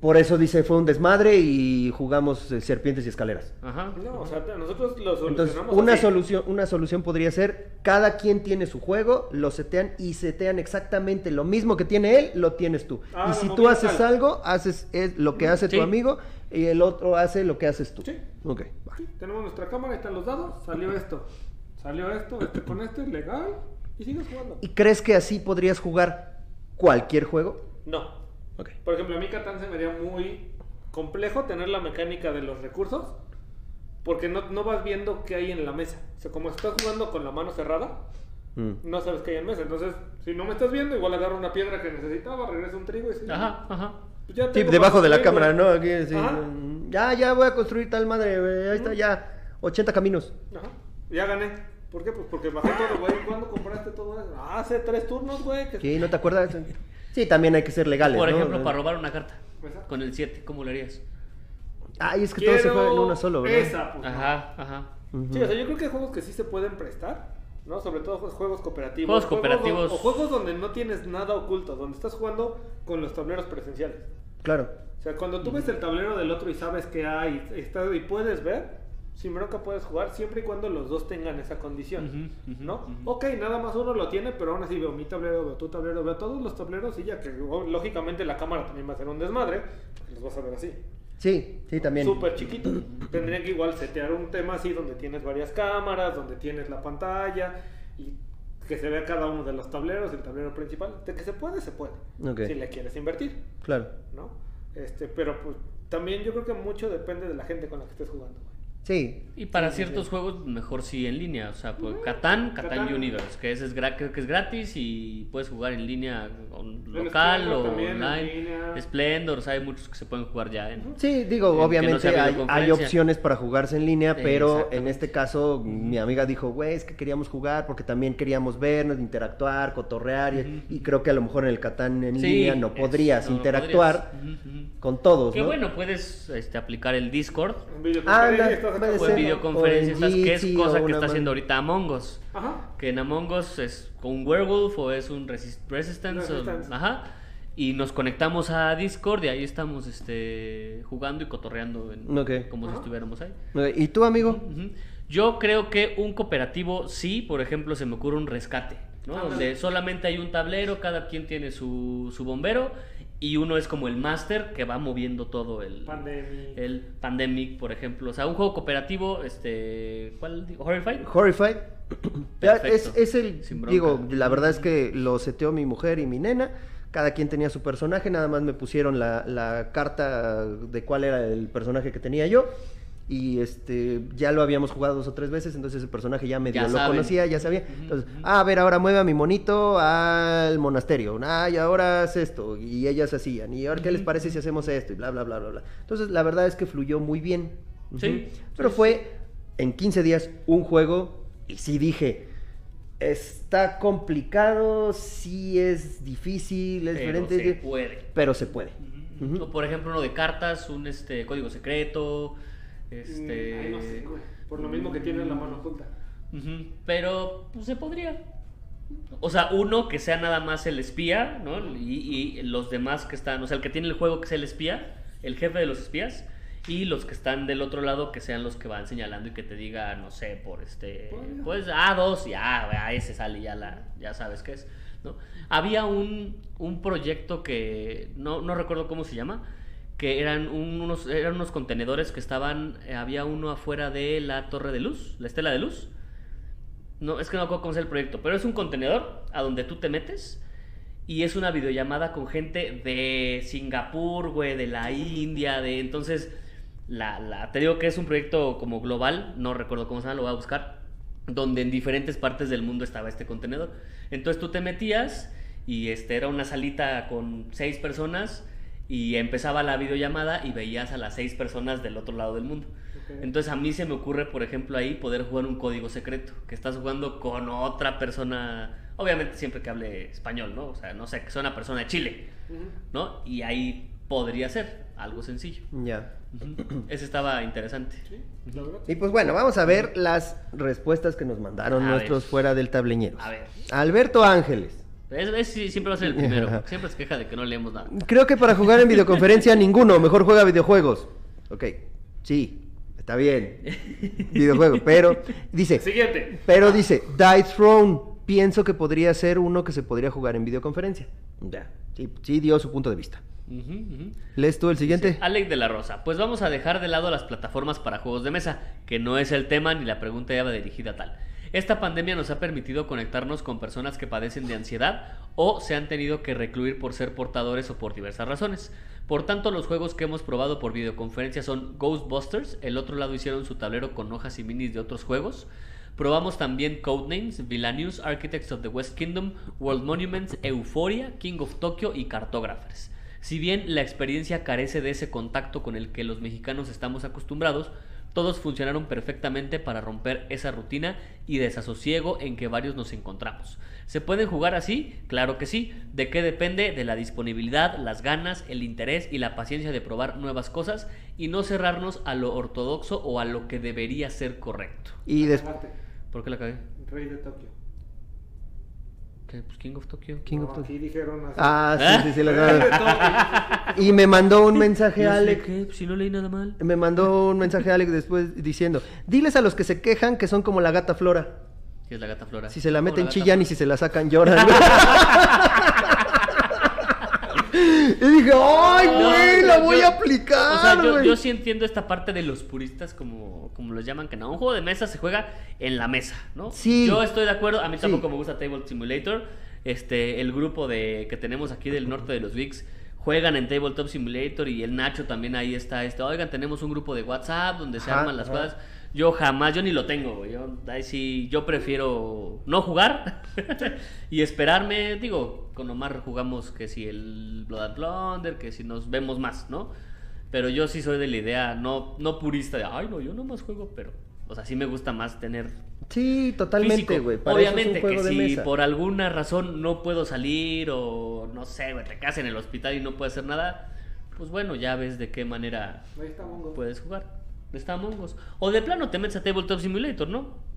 Por eso dice, fue un desmadre y jugamos eh, serpientes y escaleras. Ajá. No, o sea, nosotros lo Entonces, solucionamos una así. solución, una solución podría ser, cada quien tiene su juego, lo setean y setean exactamente lo mismo que tiene él, lo tienes tú. Ah, y si tú haces tal. algo, haces es lo que hace Sí. tu amigo y el otro hace lo que haces tú. Sí. Ok, va. Sí, tenemos nuestra cámara, están los dados, salió esto, salió esto, este con este, legal, y sigues jugando. ¿Y crees que así podrías jugar cualquier juego? No, Ok. Por ejemplo, a mí Catán se me haría muy complejo tener la mecánica de los recursos porque no, no vas viendo qué hay en la mesa. O sea, como estás jugando con la mano cerrada, Mm. no sabes que hay en mesa. Entonces, si no me estás viendo, igual agarro una piedra que necesitaba, regreso un trigo y sí. Ajá, ajá. pues ya debajo de la cámara. ¿no? Aquí, sí. Ajá. Ya, ya voy a construir tal madre, güey. Ahí está, ya. 80 caminos. Ajá. Ya gané. ¿Por qué? Pues porque bajé todo, güey. ¿Cuándo compraste todo eso? Ah, hace tres turnos, güey. que- Sí, ¿no te acuerdas? Sí, también hay que ser legales, Por ¿no? ejemplo, para robar una carta. Con el 7, ¿cómo lo harías? Ay, es que todo se Quiero juega en una solo, ¿verdad? Esa, pues. Ajá, ajá. Ujú. Sí, o sea, yo creo que hay juegos que sí se pueden prestar, ¿no? Sobre todo juegos- juegos cooperativos. Juegos cooperativos. don- o juegos donde no tienes nada oculto, donde estás jugando con los tableros presenciales. Claro. O sea, cuando tú ves el tablero del otro y sabes que hay está, y puedes ver, sin bronca puedes jugar siempre y cuando los dos tengan esa condición, ¿no? Ok, nada más uno lo tiene, pero aún así veo mi tablero, veo tu tablero, veo todos los tableros y ya que lógicamente la cámara también va a ser un desmadre, los vas a ver así. Sí, sí, también. Súper chiquito. Tendrían que igual setear un tema así donde tienes varias cámaras, donde tienes la pantalla y que se vea cada uno de los tableros, el tablero principal. De que se puede, se puede. Ok. Si le quieres invertir, Claro. ¿no? Este, pero pues también yo creo que mucho depende de la gente con la que estés jugando. Sí. Y para Sí, ciertos sí. juegos, mejor sí en línea. O sea, pues, Catán, Catán Catán. Universe, que ese es, creo que es gratis y puedes jugar en línea on- local o online. Splendor, o sea, hay muchos que se pueden jugar ya en. Sí, digo, obviamente hay, hay videoconferencia. opciones para jugarse en línea, pero en este caso mi amiga dijo, güey, es que queríamos jugar porque también queríamos vernos, interactuar, cotorrear, y, y creo que a lo mejor en el Catán en Sí, línea no podrías no interactuar podrías. Con todos, Que ¿no? bueno, puedes este, aplicar el Discord En videoconferencia acá puede o en jugando. videoconferencias, O en que es cosa que está haciendo ahorita Among Us. Ajá. Que en Among Us es con un werewolf o es un resist- resistance. o- Resistance. ajá. Y nos conectamos a Discord y ahí estamos este, jugando y cotorreando en- como si estuviéramos ahí. ¿Y tú, amigo? Yo creo que un cooperativo sí, por ejemplo, se me ocurre un rescate, ¿no? Donde solamente hay un tablero, cada quien tiene su, su bombero y uno es como el máster que va moviendo todo el Pandemic. el pandemic, por ejemplo, o sea, un juego cooperativo, este, ¿cuál? digo? Horrified. Horrified. Es, es el, digo, la verdad es que lo seteó mi mujer y mi nena. Cada quien tenía su personaje, nada más me pusieron la, la carta de cuál era el personaje que tenía yo. Y este, ya lo habíamos jugado dos o tres veces, entonces ese personaje ya medio Ya lo saben. conocía, ya sabía. Entonces, ah, a ver, ahora mueve a mi monito al monasterio. Ah, y ahora haz esto. Y ellas hacían. Y ahora, ¿qué les parece si hacemos esto? Y bla, bla, bla, bla, bla. Entonces, la verdad es que fluyó muy bien. Sí, Pero sí, fue en 15 días un juego y sí dije, está complicado, sí es difícil, es Pero diferente, se puede. pero se puede. O por ejemplo uno de cartas, un este código secreto, este Mm, Ay, no sé, güey. Por lo mismo que tienes la mano oculta. Ujú, Pero pues, se podría. O sea, uno que sea nada más el espía, ¿no? Y, y los demás que están, o sea, el que tiene el juego que sea el espía, el jefe de los espías, y los que están del otro lado que sean los que van señalando y que te diga, no sé, por este, Bueno. pues A2 y ah, a ese sale ya la, ya sabes qué es, ¿no? Había un, un proyecto que no, no recuerdo cómo se llama, que eran un- unos, eran unos contenedores que estaban, eh, había uno afuera de la torre de luz, la estela de luz. No, es que no acuerdo cómo es el proyecto, pero es un contenedor a donde tú te metes y es una videollamada con gente de Singapur, güey, de la India, de entonces la, la te digo que es un proyecto como global, no recuerdo cómo se llama, lo voy a buscar, donde en diferentes partes del mundo estaba este contenedor. Entonces tú te metías y este era una salita con seis personas y empezaba la videollamada y veías a las seis personas del otro lado del mundo. Entonces a mí se me ocurre, por ejemplo, ahí poder jugar un código secreto, que estás jugando con otra persona, obviamente siempre que hable español, ¿no? O sea, no sé, que sea una persona de Chile. ¿no? Y ahí podría ser algo sencillo. Ya. Ujú. Ese estaba interesante. Sí, la verdad. Y pues bueno, vamos a ver las respuestas que nos mandaron A nuestros ver. fuera del tableñero. A ver. Alberto Ángeles. Es, es- sí, siempre va a ser el primero. Siempre se queja de que no leemos nada. Creo que para jugar en videoconferencia ninguno, mejor juega videojuegos. Ok, sí, está bien. Videojuegos, pero dice, Siguiente. pero dice, Die Throne, pienso que podría ser uno que se podría jugar en videoconferencia. Ya, sí, sí dio su punto de vista. Ujú, ujú. ¿Lees tú el siguiente? Alec de la Rosa, pues vamos a dejar de lado las plataformas para juegos de mesa, que no es el tema ni la pregunta ya va dirigida a tal. Esta pandemia nos ha permitido conectarnos con personas que padecen de ansiedad o se han tenido que recluir por ser portadores o por diversas razones. Por tanto, los juegos que hemos probado por videoconferencia son Ghostbusters, el otro lado hicieron su tablero con hojas y minis de otros juegos. Probamos también Codenames, Villanews, Architects of the West Kingdom, World Monuments, Euphoria, King of Tokyo y Cartographers. Si bien la experiencia carece de ese contacto con el que los mexicanos estamos acostumbrados, todos funcionaron perfectamente para romper esa rutina y desasosiego en que varios nos encontramos. ¿Se pueden jugar así? Claro que sí. ¿De qué depende? De la disponibilidad, las ganas, el interés y la paciencia de probar nuevas cosas y no cerrarnos a lo ortodoxo o a lo que debería ser correcto. Y después... ¿Por qué la cagué? Rey de Tokio. ¿Qué? Pues King of Tokyo. King of Tokyo. aquí dijeron así. Ah, ¿Eh? sí, sí, sí. Tokio. Y me mandó un mensaje sé Alex. qué, pues, si no leí nada mal. Me mandó un mensaje Alex después diciendo, diles a los que se quejan que son como la gata Flora. ¿Qué es la gata flora? Si se la ¿Cómo meten chillan y si se la sacan lloran. y dije, ¡ay, güey! la voy yo- a aplicar. O sea, yo, güey". yo sí entiendo esta parte de los puristas, como, como los llaman, que no, un juego de mesa se juega en la mesa, ¿no? Sí. Yo estoy de acuerdo, a mí Sí. tampoco me gusta Table Simulator. Este, el grupo de que tenemos aquí del norte de los Vics juegan en Tabletop Simulator y el Nacho también ahí está. Este, oigan, tenemos un grupo de WhatsApp donde se Ajá, arman las ajá. cosas. Yo jamás, yo ni lo tengo, güey. Yo, ahí sí, yo prefiero no jugar y esperarme. Digo, con Omar jugamos que si el Blood and Plunder, que si nos vemos más, ¿no? Pero yo sí soy de la idea, no, no purista de, ay, no, yo nomás juego, pero, o sea, sí me gusta más tener Sí, totalmente, güey. Para eso es un Obviamente juego que de si mesa. por alguna razón no puedo salir o no sé, güey, te quedas en el hospital y no puedes hacer nada, pues bueno, ya ves de qué manera Ahí está Mongo. puedes jugar. Está Among Us. O de plano te metes a Tabletop Simulator, ¿no?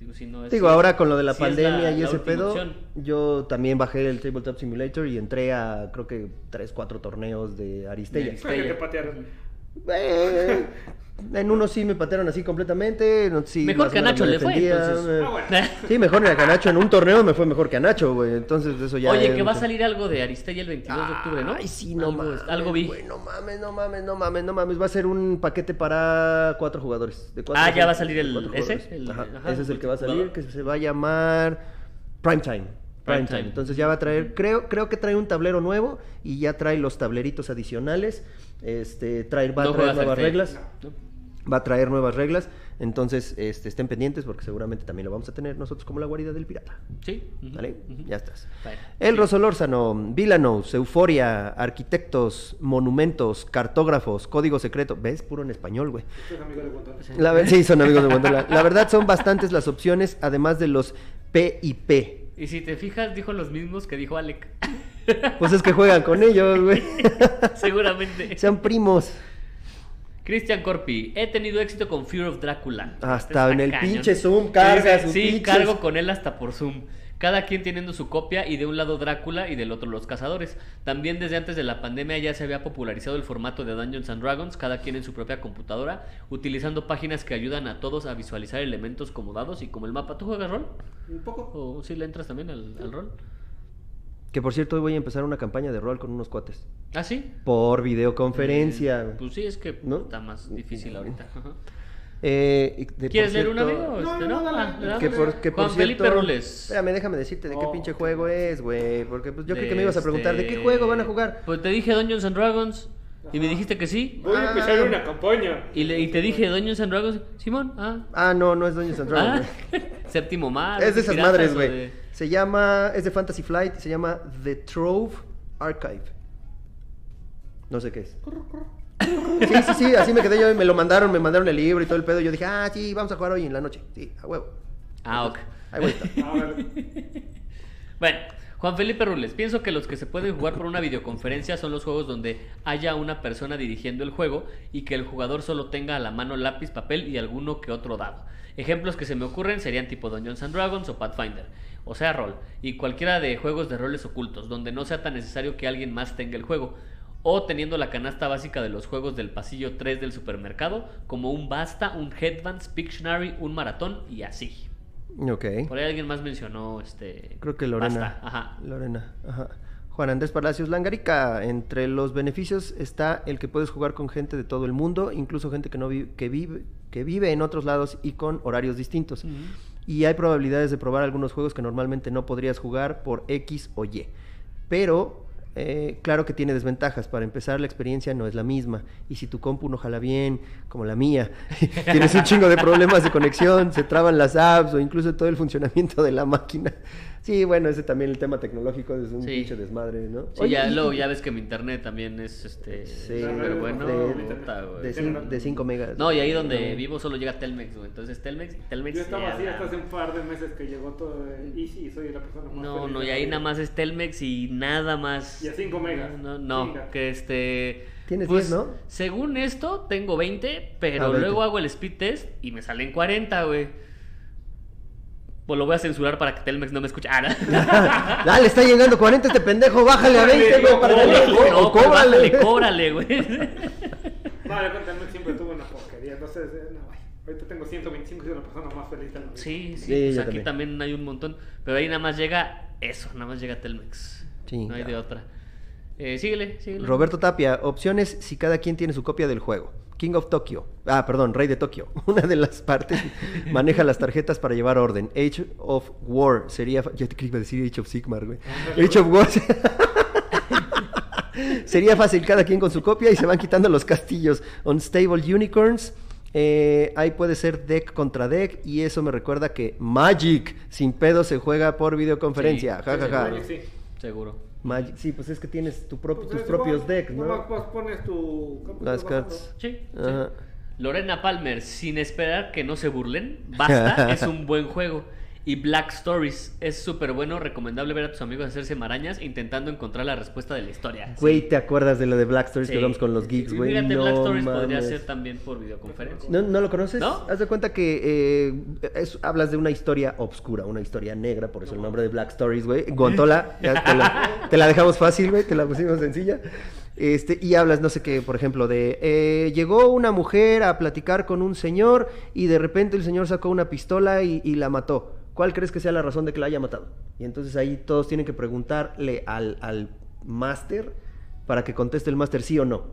Digo, si no es- Digo, ahora con lo de la si es pandemia y la ese pedo, opción. yo también bajé el Tabletop Simulator y entré a creo que 3, 4 torneos de Aristella. De. Eh, en uno sí me patearon así completamente. en otro sí Mejor que a Nacho me le fue, entonces. Ah, bueno. Sí, mejor que a Nacho. En un torneo me fue mejor que a Nacho, güey. Entonces eso ya. Oye, es que va a salir algo de Aristella el 22 de octubre, ¿no? Ay, sí, no algo, mames. Algo vi. güey, no mames, no mames, no mames, no mames. Va a ser un paquete para cuatro jugadores. de cuatro Ah, ¿ya va a salir el- ese? jugadores. El- Ajá, ajá, ese es el que va a salir, que se va a llamar Primetime. Primetime. Primetime. Entonces ya va a traer, creo, creo que trae un tablero nuevo y ya trae los tableritos adicionales. Este, trae, va a No traer nuevas reglas. No. Va a traer nuevas reglas. Entonces, este, estén pendientes porque seguramente también lo vamos a tener nosotros como la guarida del pirata. Sí. ¿Vale? Ya estás. Bueno. El Rosolórzano, Villanos, Euforia, Arquitectos, Monumentos, Cartógrafos, Código Secreto. ¿Ves? Puro en español, güey. Amigo de Guantánamo. La sí, son amigos de Guantánamo. La verdad son bastantes las opciones, además de los P y P. Y si te fijas, dijo los mismos que dijo Alec. Pues es que juegan con ellos, güey. Seguramente. Sean primos. Cristian Corpi, he tenido éxito con Fear of Drácula. Hasta Este en el pinche Zoom carga Sí, Sí, pinches- cargo con él hasta por Zoom. Cada quien teniendo su copia y de un lado Drácula y del otro los cazadores. También desde antes de la pandemia ya se había popularizado el formato de Dungeons and Dragons, cada quien en su propia computadora, utilizando páginas que ayudan a todos a visualizar elementos como dados y como el mapa. ¿Tú juegas rol? Un poco. ¿O si le entras también al, al rol? Que por cierto, hoy voy a empezar una campaña de rol con unos cuates. ¿Ah, sí? Por videoconferencia. Eh, pues sí, es que ¿No? está más difícil ahorita. Eh, de- ¿Quieres leer una cierto- vez? No, Este, no, no, dale, Ah, dale. ¿verdad? Que por, que por Juan Felipe cierto- Rules. Espérame, déjame decirte de qué Oh, pinche juego es, güey. Porque pues yo creí que me ibas a preguntar de qué este- juego van a jugar. Pues te dije Dungeons and Dragons y me dijiste que sí. Voy a Ah. empezar una campaña. Y, le, y te dije Dungeons and Dragons, Simón, ah. Ah, no, no es Dungeons and Dragons, ah. Séptimo mar. Es de esas piratas madres, güey. de- Se llama, es de Fantasy Flight y se llama The Trove Archive. No sé qué es. Sí, sí, sí, así me quedé yo y me lo mandaron, me mandaron el libro y todo el pedo. y Yo dije, ah, sí, vamos a jugar hoy en la noche. Sí, a huevo. Ah, ok. Ahí voy a estar. A ver. Bueno, Juan Felipe Rules, pienso que los que se pueden jugar por una videoconferencia son los juegos donde haya una persona dirigiendo el juego y que el jugador solo tenga a la mano lápiz, papel y alguno que otro dado. Ejemplos que se me ocurren serían tipo Dungeons and Dragons o Pathfinder, o sea, rol, y cualquiera de juegos de roles ocultos, donde no sea tan necesario que alguien más tenga el juego. O teniendo la canasta básica de los juegos del pasillo 3 del supermercado, como un Basta, un Headbands, Pictionary, un Maratón y así. Ok. Por ahí alguien más mencionó este. Creo que Lorena. Basta, ajá. Lorena, ajá. Juan Andrés Palacios Langarica, entre los beneficios está el que puedes jugar con gente de todo el mundo, incluso gente que no vi- que vive que vive en otros lados y con horarios distintos. Y hay probabilidades de probar algunos juegos que normalmente no podrías jugar por X o Y. Pero Eh, claro que tiene desventajas. Para empezar, la experiencia no es la misma. Y si tu compu no jala bien, como la mía, tienes un chingo de problemas de conexión, se traban las apps o incluso todo el funcionamiento de la máquina. Sí, bueno, ese también el tema tecnológico es un Sí. pinche desmadre, ¿no? Sí, Oye, ya, y- luego ya ves que mi internet también es este Sí, súper bueno. de- puta, güey. de, cin- de 5 megas. No, y ahí donde vivo solo llega Telmex, güey. Entonces Telmex, Telmex. Yo estaba así hasta hace un par de meses que llegó todo el Easy y soy la persona más No, feliz no, y ahí nada más es Telmex y nada más. Y a 5 megas. No, no, que este. Tienes pues, 10, ¿no? Según esto, tengo 20, pero Ah, 20. luego hago el speed test y me salen 40, güey. Pues lo voy a censurar para que Telmex no me escuche. Ah, no. Dale, está llegando 40 este pendejo, bájale a 20, güey, para que no, o pues cóbrale. bájale, cóbrale, güey. No, yo con Telmex siempre tuve una porquería. Entonces, eh, no, güey. Ahorita tengo 125 y soy la persona más feliz del mundo. Sí, sí, Sí, pues aquí también. también. hay un montón. Pero ahí nada más llega eso, nada más llega Telmex. Chinga. No hay de otra. Eh, síguele, síguele. Roberto Tapia, opciones si cada quien tiene su copia del juego. King of Tokyo. Ah, perdón, Rey de Tokio. Una de las partes maneja las tarjetas para llevar orden. Age of War sería. Ya te iba a decir Age of Sigmar, güey. Age of War. sería fácil, cada quien con su copia y se van quitando los castillos. Unstable Unicorns. eh, ahí puede ser deck contra deck y eso me recuerda que Magic sin pedo se juega por videoconferencia. Sí, ja, ja, Sí, ja. Magic, sí. Seguro. Magic, sí, pues es que tienes tu propio- Pues tus propios igual, decks, ¿no? Nomás pues pones tu... ¿cómo Las cartas. Sí, sí. Ajá. Lorena Palmer, sin esperar que no se burlen, basta, es un buen juego. Y Black Stories es súper bueno, recomendable ver a tus amigos hacerse marañas intentando encontrar la respuesta de la historia. Güey, ¿te acuerdas de lo de Black Stories Sí. que hablamos con los geeks, güey? Fíjate, No Black Stories podría ser también por videoconferencia. ¿No, ¿No lo conoces? ¿No? Haz de cuenta que eh, es- hablas de una historia obscura, una historia negra, por eso el nombre de Black Stories, güey. Gontola, ya te la, te la dejamos fácil, güey, te la pusimos sencilla. Este, y hablas, no sé qué, por ejemplo, de eh, llegó una mujer a platicar con un señor y de repente el señor sacó una pistola y, y la mató. ¿Cuál crees que sea la razón de que la haya matado? Y entonces ahí todos tienen que preguntarle al, al máster para que conteste el máster sí o no.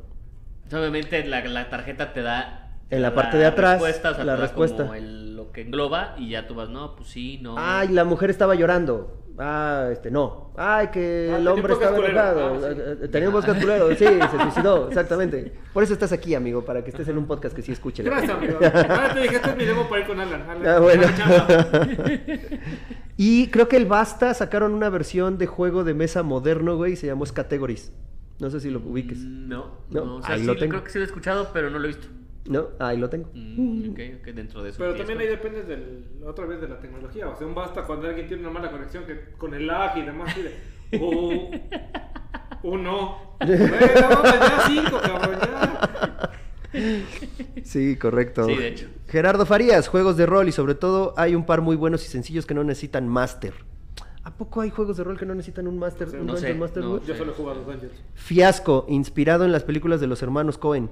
Obviamente la, la tarjeta te da En la parte de atrás, respuesta, o sea, la respuesta. como el- lo que engloba y ya tú vas, no, pues sí, no. Ay, la mujer estaba llorando. Ah, este, no. Ay, que Ah, el hombre culero. enojado. Ah, sí. Eh, Tenía un podcast culero. Sí, se suicidó, exactamente. Por eso estás aquí, amigo, para que estés en un podcast que sí escuche. Gracias, amigo. Ahora te dije, este es mi demo para ir con Alan. Alan, Ah, bueno. Y creo que el Basta sacaron una versión de juego de mesa moderno, güey, y se llamó Categories. No sé si lo ubiques. No, No, no, o sea, ahí sí, lo lo tengo. creo que sí lo he escuchado, pero no lo he visto. No, ahí lo tengo. Mm, ok, ok, dentro de eso. Pero también ahí depende del, otra vez de la tecnología. O sea, un basta cuando alguien tiene una mala conexión que con el lag y demás. Y de, uh, uh, no. Bueno, ya cinco, cabrón, ya. Sí, correcto. Sí, de hecho. Gerardo Farías, juegos de rol y sobre todo hay un par muy buenos y sencillos que no necesitan máster. ¿A poco hay juegos de rol que no necesitan un máster? Un no sé, Master, no. Yo solo he jugado Dungeons. Fiasco, inspirado en las películas de los hermanos Cohen.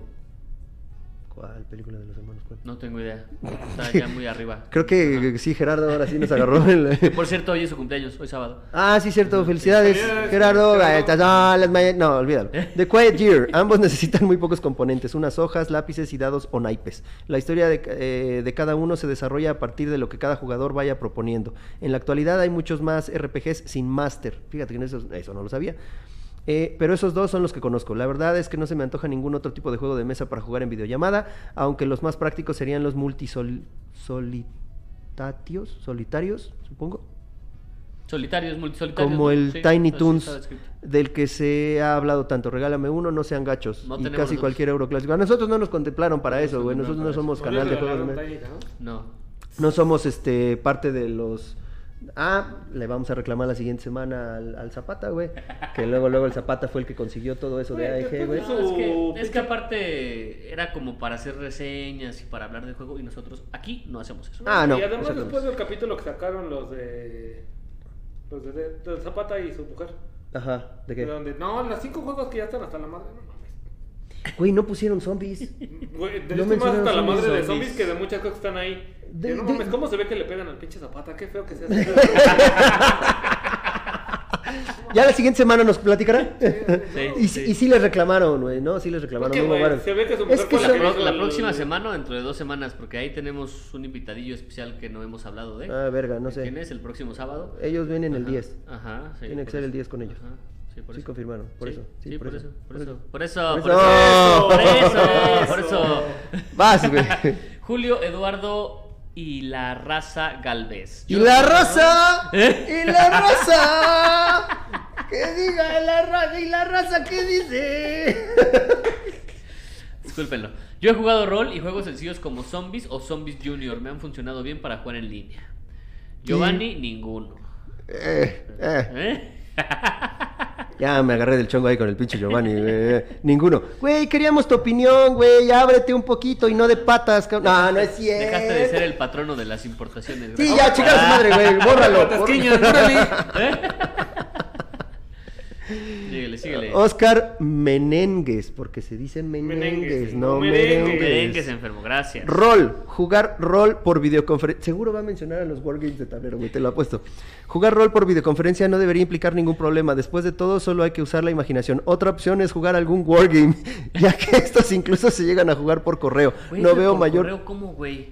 ¿Cuál película de los hermanos Cohen? No tengo idea. Está ya muy arriba. Creo que sí, Gerardo ahora sí nos agarró. el- Por cierto, hoy es su cumpleaños, hoy sábado. Ah, sí, cierto. Felicidades, Felicidades, Gerardo. Las ma- No, olvídalo. The Quiet Year. Ambos necesitan muy pocos componentes: unas hojas, lápices y dados o naipes. La historia de, eh, de cada uno se desarrolla a partir de lo que cada jugador vaya proponiendo. En la actualidad hay muchos más RPGs sin máster. Fíjate que eso, eso no lo sabía. Eh, pero esos dos son los que conozco. La verdad es que no se me antoja ningún otro tipo de juego de mesa para jugar en videollamada, aunque los más prácticos serían los multisolitarios, solitarios, supongo. Solitarios, multisolitarios. Como el Sí, Tiny Toons del que se ha hablado tanto. Regálame uno, no sean gachos. No y tenemos casi cualquier euro clásico. A nosotros no nos contemplaron para No eso, güey. Nosotros no somos canal de juegos de. Tiny, ¿no? No. No somos este parte de los. Ah, le vamos a reclamar la siguiente semana al, al Zapata, güey. Que luego, luego el Zapata fue el que consiguió todo eso de Güey, AEG, güey. después No, es, que, es que aparte era como para hacer reseñas y para hablar del juego y nosotros aquí no hacemos eso. Ah, no. Y además después del capítulo que sacaron los de... Los de, de- de Zapata y su mujer. Ajá, ¿de De qué? donde, no, las cinco juegos que ya están hasta la madre. No mames. Güey, no pusieron zombies. Güey, de No más hasta la zombies, madre de zombies. zombies que de muchas cosas que están ahí. De- Yo, no de- mames, ¿cómo se ve que le pegan al pinche Zapata? Qué feo que se hace. Ya la siguiente semana nos platicará. Sí, y, sí. y sí les reclamaron, güey, ¿no? Sí les reclamaron. Se ve que su Es que La, la pro- próxima semana o dentro de dos semanas, porque ahí tenemos un invitadillo especial que no hemos hablado de. Ah, verga, no sé. ¿Quién es? El próximo sábado. Ellos vienen el Ajá, 10. Ajá, sí, Tiene que por ser el eso. 10 con ellos. Ajá. Sí, por Sí, eso. confirmaron, por Sí, eso. Sí, por, eso. Por eso. Por Por eso. eso. Por eso. Por eso. Por eso. Vas, güey. Julio Eduardo y la raza Galvez. ¡Y la raza! ¿Eh? ¡Y la raza! ¡Que diga la raza! ¿Y la raza qué dice? Discúlpenlo. Yo he jugado rol y juegos sencillos como Zombies o Zombies Junior. Me han funcionado bien para jugar en línea. Giovanni, ninguno. Eh, eh. ¿Eh? Ya me agarré del chongo ahí con el pinche Giovanni, güey. Ninguno. Güey, queríamos tu opinión, güey. Ábrete un poquito y no de patas. cabrón. No, no es cierto. Dejaste de ser el patrono de las importaciones. Sí, ya, chicas, madre, güey. Bórralo. Bórralo. ¿Eh? Síguele, síguele. Oscar Menengues, porque se dice Menengues, Menengues, no. Merengue se enfermó, gracias. Rol, jugar rol por videoconferencia. Seguro va a mencionar a los wargames de tablero, güey, te lo apuesto. Jugar rol por videoconferencia no debería implicar ningún problema. Después de todo, solo hay que usar la imaginación. Otra opción es jugar algún wargame, ya que estos incluso se llegan a jugar por correo. Güey, no veo por mayor correo, ¿Cómo, güey?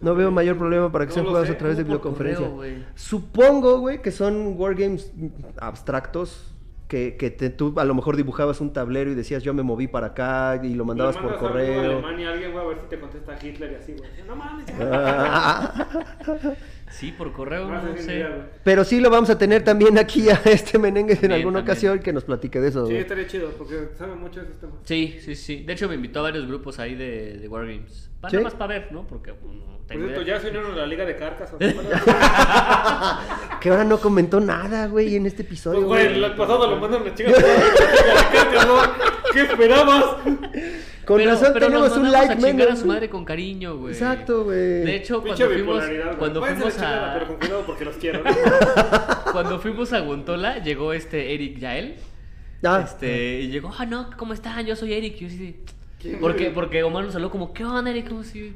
no veo mayor problema para que No sean jugados sé, a través de ¿cómo por videoconferencia. correo, güey? Supongo, güey, que son wargames abstractos. Que, que te- tú a lo mejor dibujabas un tablero y decías yo me moví para acá y lo mandabas Le por algo a correo. Alemania a alguien, güey, a ver si te contesta Hitler y así, güey. No mames. Ah. Sí, por correo, no así, sé. Pero sí lo vamos a tener también aquí a este Menengues en alguna también. ocasión que nos platique de eso. Sí, güey. estaría chido, porque sabe mucho de esos temas. Sí, sí, sí. De hecho, me invitó a varios grupos ahí de, de Wargames. Pa- ¿Sí? Nada más para ver, ¿no? Porque pues, Por cierto, ya se unieron a la Liga de Carcas. Que ahora no comentó nada, güey, en este episodio. Pues, güey. güey, el pasado lo mandan a chingar. ¿Qué esperabas? Con Pero- razón pero tenemos un like a chingar a su madre con cariño, güey. Exacto, güey. De hecho, Pinche cuando fuimos, cuando a fuimos chingada, Pero con a cuidado porque los quiero. ¿no? cuando fuimos a Gontola, llegó este Eric Yael. Ah, Este, y llegó, ah, no, ¿cómo están? Yo soy Eric. Y yo así de, porque, porque Omar nos habló como, ¿qué onda, Eric? Como si...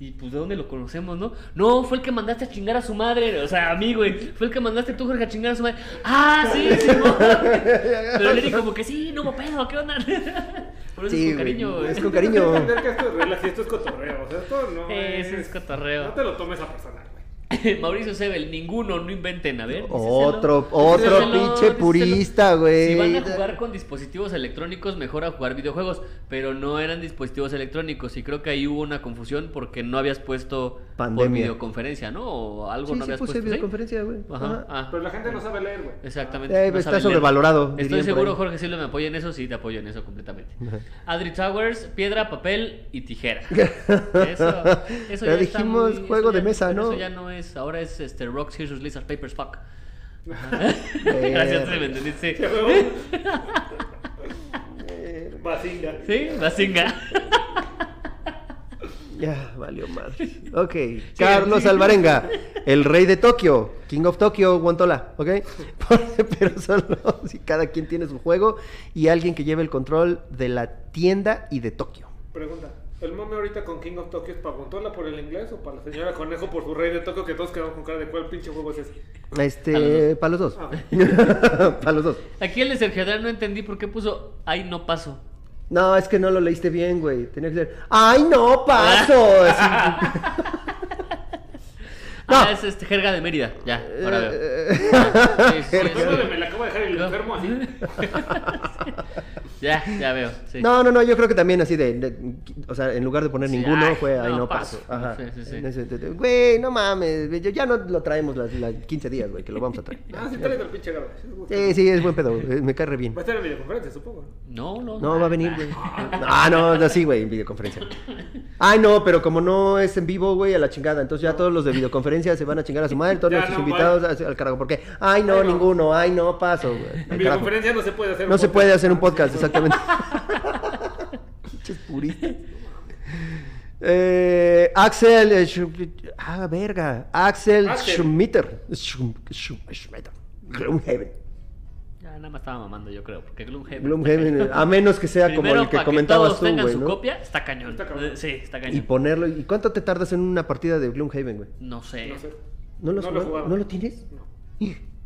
Y pues, ¿de dónde lo conocemos, no? No, fue el que mandaste a chingar a su madre. O sea, a mí, güey. Fue el que mandaste tú, Jorge, a chingar a su madre. Ah, sí, sí, no. Pero Eric como que, sí, no, pedo, ¿qué onda? Por eso Sí, es con cariño, güey. es con cariño. Entender que esto es y esto es cotorreo. O sea, esto no Ese es cotorreo. No te lo tomes a personal. Mauricio Sebel, ninguno, no inventen, a ver. Otro, otro pinche purista, güey. Si van a jugar con dispositivos electrónicos, mejor a jugar videojuegos. Pero no eran dispositivos electrónicos. Y creo que ahí hubo una confusión porque no habías puesto por videoconferencia, ¿no? O algo Sí, no sí habías puse puesto. videoconferencia, güey. Ajá. Ajá. ah. Pero la gente no sabe leer, güey. Exactamente. Eh, no está sobrevalorado, leer. Estoy seguro. Jorge, si lo me apoya en eso, sí te apoyo en eso completamente. Adri Towers, piedra, papel y tijera. Eso, eso Ya ya está dijimos muy- juego eso de ya- mesa, ¿no? Eso ya no es, ahora es este, Rocks, Scissors, Lizard, Papers, Fuck. Gracias, ¿sí me entendiste. Bazinga. Sí, Bazinga. Ya, valió madre. Ok, Carlos Alvarenga, el rey de Tokio, King of Tokyo, Guantola, ¿ok? Pero solo si cada quien tiene su juego y alguien que lleve el control de la tienda y de Tokio. Pregunta. ¿El mame ahorita con King of Tokyo es para Gontola por el inglés o para la señora Conejo por su rey de Tokio que todos quedamos con cara de cuál pinche juego es ese? Este, para los dos. Ah, para los dos. Aquí el de Sergio Adrián no entendí por qué puso Ay, no paso. No, es que no lo leíste bien, güey. Tenía que ser, ¡ay, no, paso! Así. No. Ah, es este, jerga de Mérida. Ya, ahora veo. Sí, sí, sí, Perdóname, sí. me la acabo de dejar el enfermo así. Ya, ya veo. Sí. No, no, no, yo creo que también así de, de- o sea, en lugar de poner Sí, ninguno, ay, fue ahí no no paso. paso. Ajá. Sí, Güey, no mames, güey, ya no lo traemos las, las 15 días, güey, que lo vamos a traer. Ah, sí, trae el pinche garo. Sí, sí, es buen pedo, eh, me cae re bien. Va a estar en videoconferencia, supongo. No, no. No, va a venir, güey. Ah, no, no, sí, güey, en videoconferencia. Ay, no, pero como no es en vivo, güey, a la chingada. Entonces ya todos los de videoconferencia se van a chingar a su madre, todos Ya nuestros no, invitados al- al carajo. ¿Por qué? Ay, no, Ay, no. ninguno, ay, no, paso, güey. En videoconferencia no se puede hacer No se puede hacer un podcast, sí, exactamente. Pinches puristas. Eh, Axel. eh, ah, verga. Axel, Axel. Schmitter. Schm- Schm- Schmitter. Gloomhaven. Ya nada más estaba mamando, yo creo. Porque Gloomhaven. Gloomhaven, eh, a menos que sea como Primero, el que para comentabas todos tú, tengan güey, su ¿no? copia, está cañón. Está cabrón. Eh, Sí, está cañón. Y ponerlo. ¿Y cuánto te tardas en una partida de Gloomhaven, güey? No sé. No sé. ¿No lo, has No lo he jugado? jugado. ¿No lo tienes? No.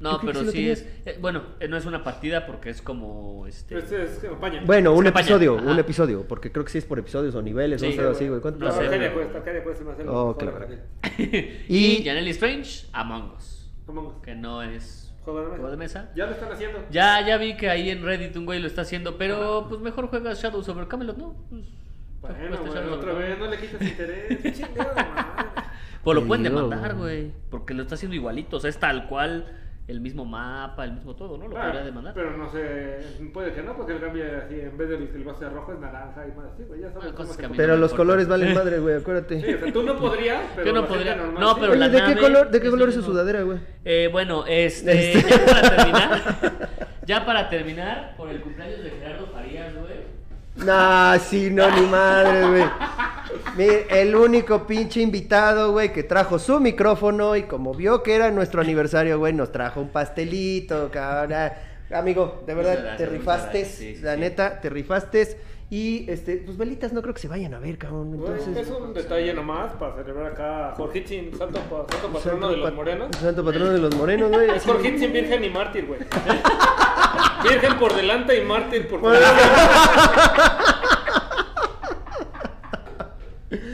No, pero sí tenías. es. eh, bueno, eh, no es una partida porque es como. Este, Este es campaña. Bueno, un campaña, episodio, ajá. un episodio, porque creo que sí es por episodios o niveles Sí, o algo así, güey. ¿Cuánto no sé? Arcadia cuesta, Arcadia cuesta más el Oh, claro. Y Y- Janelle Strange, Among Us. Among Us. Que no es. Juego de mesa. Juego de mesa. Ya lo están haciendo. Ya, ya vi que ahí en Reddit un güey lo está haciendo, pero pues mejor juegas Shadows over Camelot, ¿no? Pues, Bueno, jugaste bueno, Shadows otra vez, no le quites interés. Chingada madre. Pues lo pueden demandar, güey. Porque lo está haciendo igualito. O sea, es tal cual el mismo mapa, el mismo todo, ¿no? Lo Ah, podría demandar. Pero no sé, puede que no, porque el cambio así, en vez del base rojo es naranja y más así, güey, ya sabes. Ah, cosas que no Pero los importa. colores valen madre, güey, acuérdate. Sí, o sea, tú no podrías, pero Yo no la gente podría. normal No, sí. pero Oye, la ¿de qué color, de qué es color lo es su sudadera, güey? Eh, bueno, este, Este. ya para terminar, ya para terminar, por el cumpleaños de Gerardo Farías, güey. Nah, sí, no, ni madre, güey. Mire, el único pinche invitado, güey, que trajo su micrófono y como vio que era nuestro aniversario, güey, nos trajo un pastelito, cabrón. Amigo, de verdad, gracias, te rifaste, gracias, sí, sí, la sí. neta, te rifaste. Y, este, pues velitas no creo que se vayan a ver, cabrón. Bueno, Entonces, es un detalle nomás para celebrar acá a Jorgitzin, santo, pa- santo patrono de los morenos. Santo patrono de los morenos, güey. Es. Jorgitzin, virgen y mártir, güey. virgen por delante y mártir por Bueno,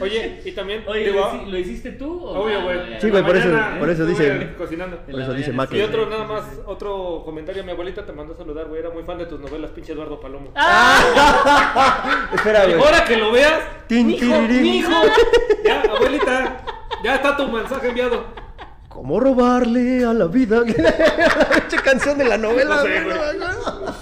Oye, y también. Oye, digo, ¿lo, hici- lo hiciste tú? o Obvio, güey. Ya, Sí, güey, por eso- por eso dice- Cocinando. Por eso dice Maque. Y otro, nada más, otro comentario. Mi abuelita te mandó a saludar, güey. Era muy fan de tus novelas, pinche Eduardo Palomo. Espera, Y güey. ahora que lo veas, Tin, mijo. Ya, abuelita, ya está tu mensaje enviado. ¿Cómo robarle a la vida? la pinche canción de la novela. No sé, güey.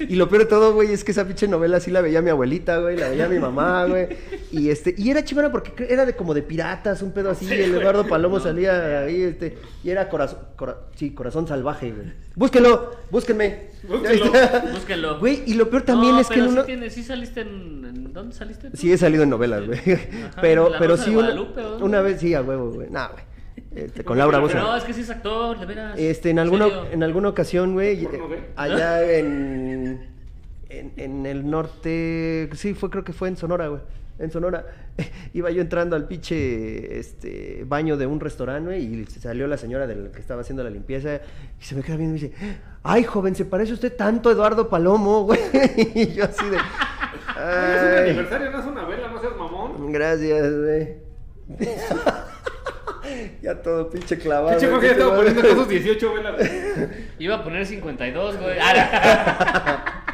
Y lo peor de todo, güey, es que esa pinche novela sí la veía mi abuelita, güey, la veía mi mamá, güey. Y este, y era chingona porque era de como de piratas, un pedo así. Sí, el güey. Eduardo Palomo salía ahí, este, y era corazón, cora- sí, corazón salvaje, güey. Búsquenlo, búsquenme. Búsquenlo. Búsquenlo. Güey, y lo peor también No, es que pero en sí, uno. tienes- sí saliste en, en- ¿Dónde saliste? tú? Sí, he salido en novelas, güey. Pero, La pero de sí, una, una vez, sí, a huevo, güey. Nah, güey. Este, con Laura Bosa. Pero no, es que sí es actor, de veras. Este, en alguna, en alguna ocasión, güey, ¿Porno eh, allá en, en, en el norte, sí, fue, creo que fue en Sonora, güey, en Sonora, iba yo entrando al pinche, este, baño de un restaurante, güey, y salió la señora del que estaba haciendo la limpieza, y se me queda viendo y me dice, ay, joven, se parece usted tanto a Eduardo Palomo, güey, y yo así de, Es un aniversario, no es una vela, no seas mamón. gracias, güey. Ya todo pinche clavado. Pinche Jorge ya estaba poniendo acá sus 18 velas. güey. Iba a poner 52, güey. Ah,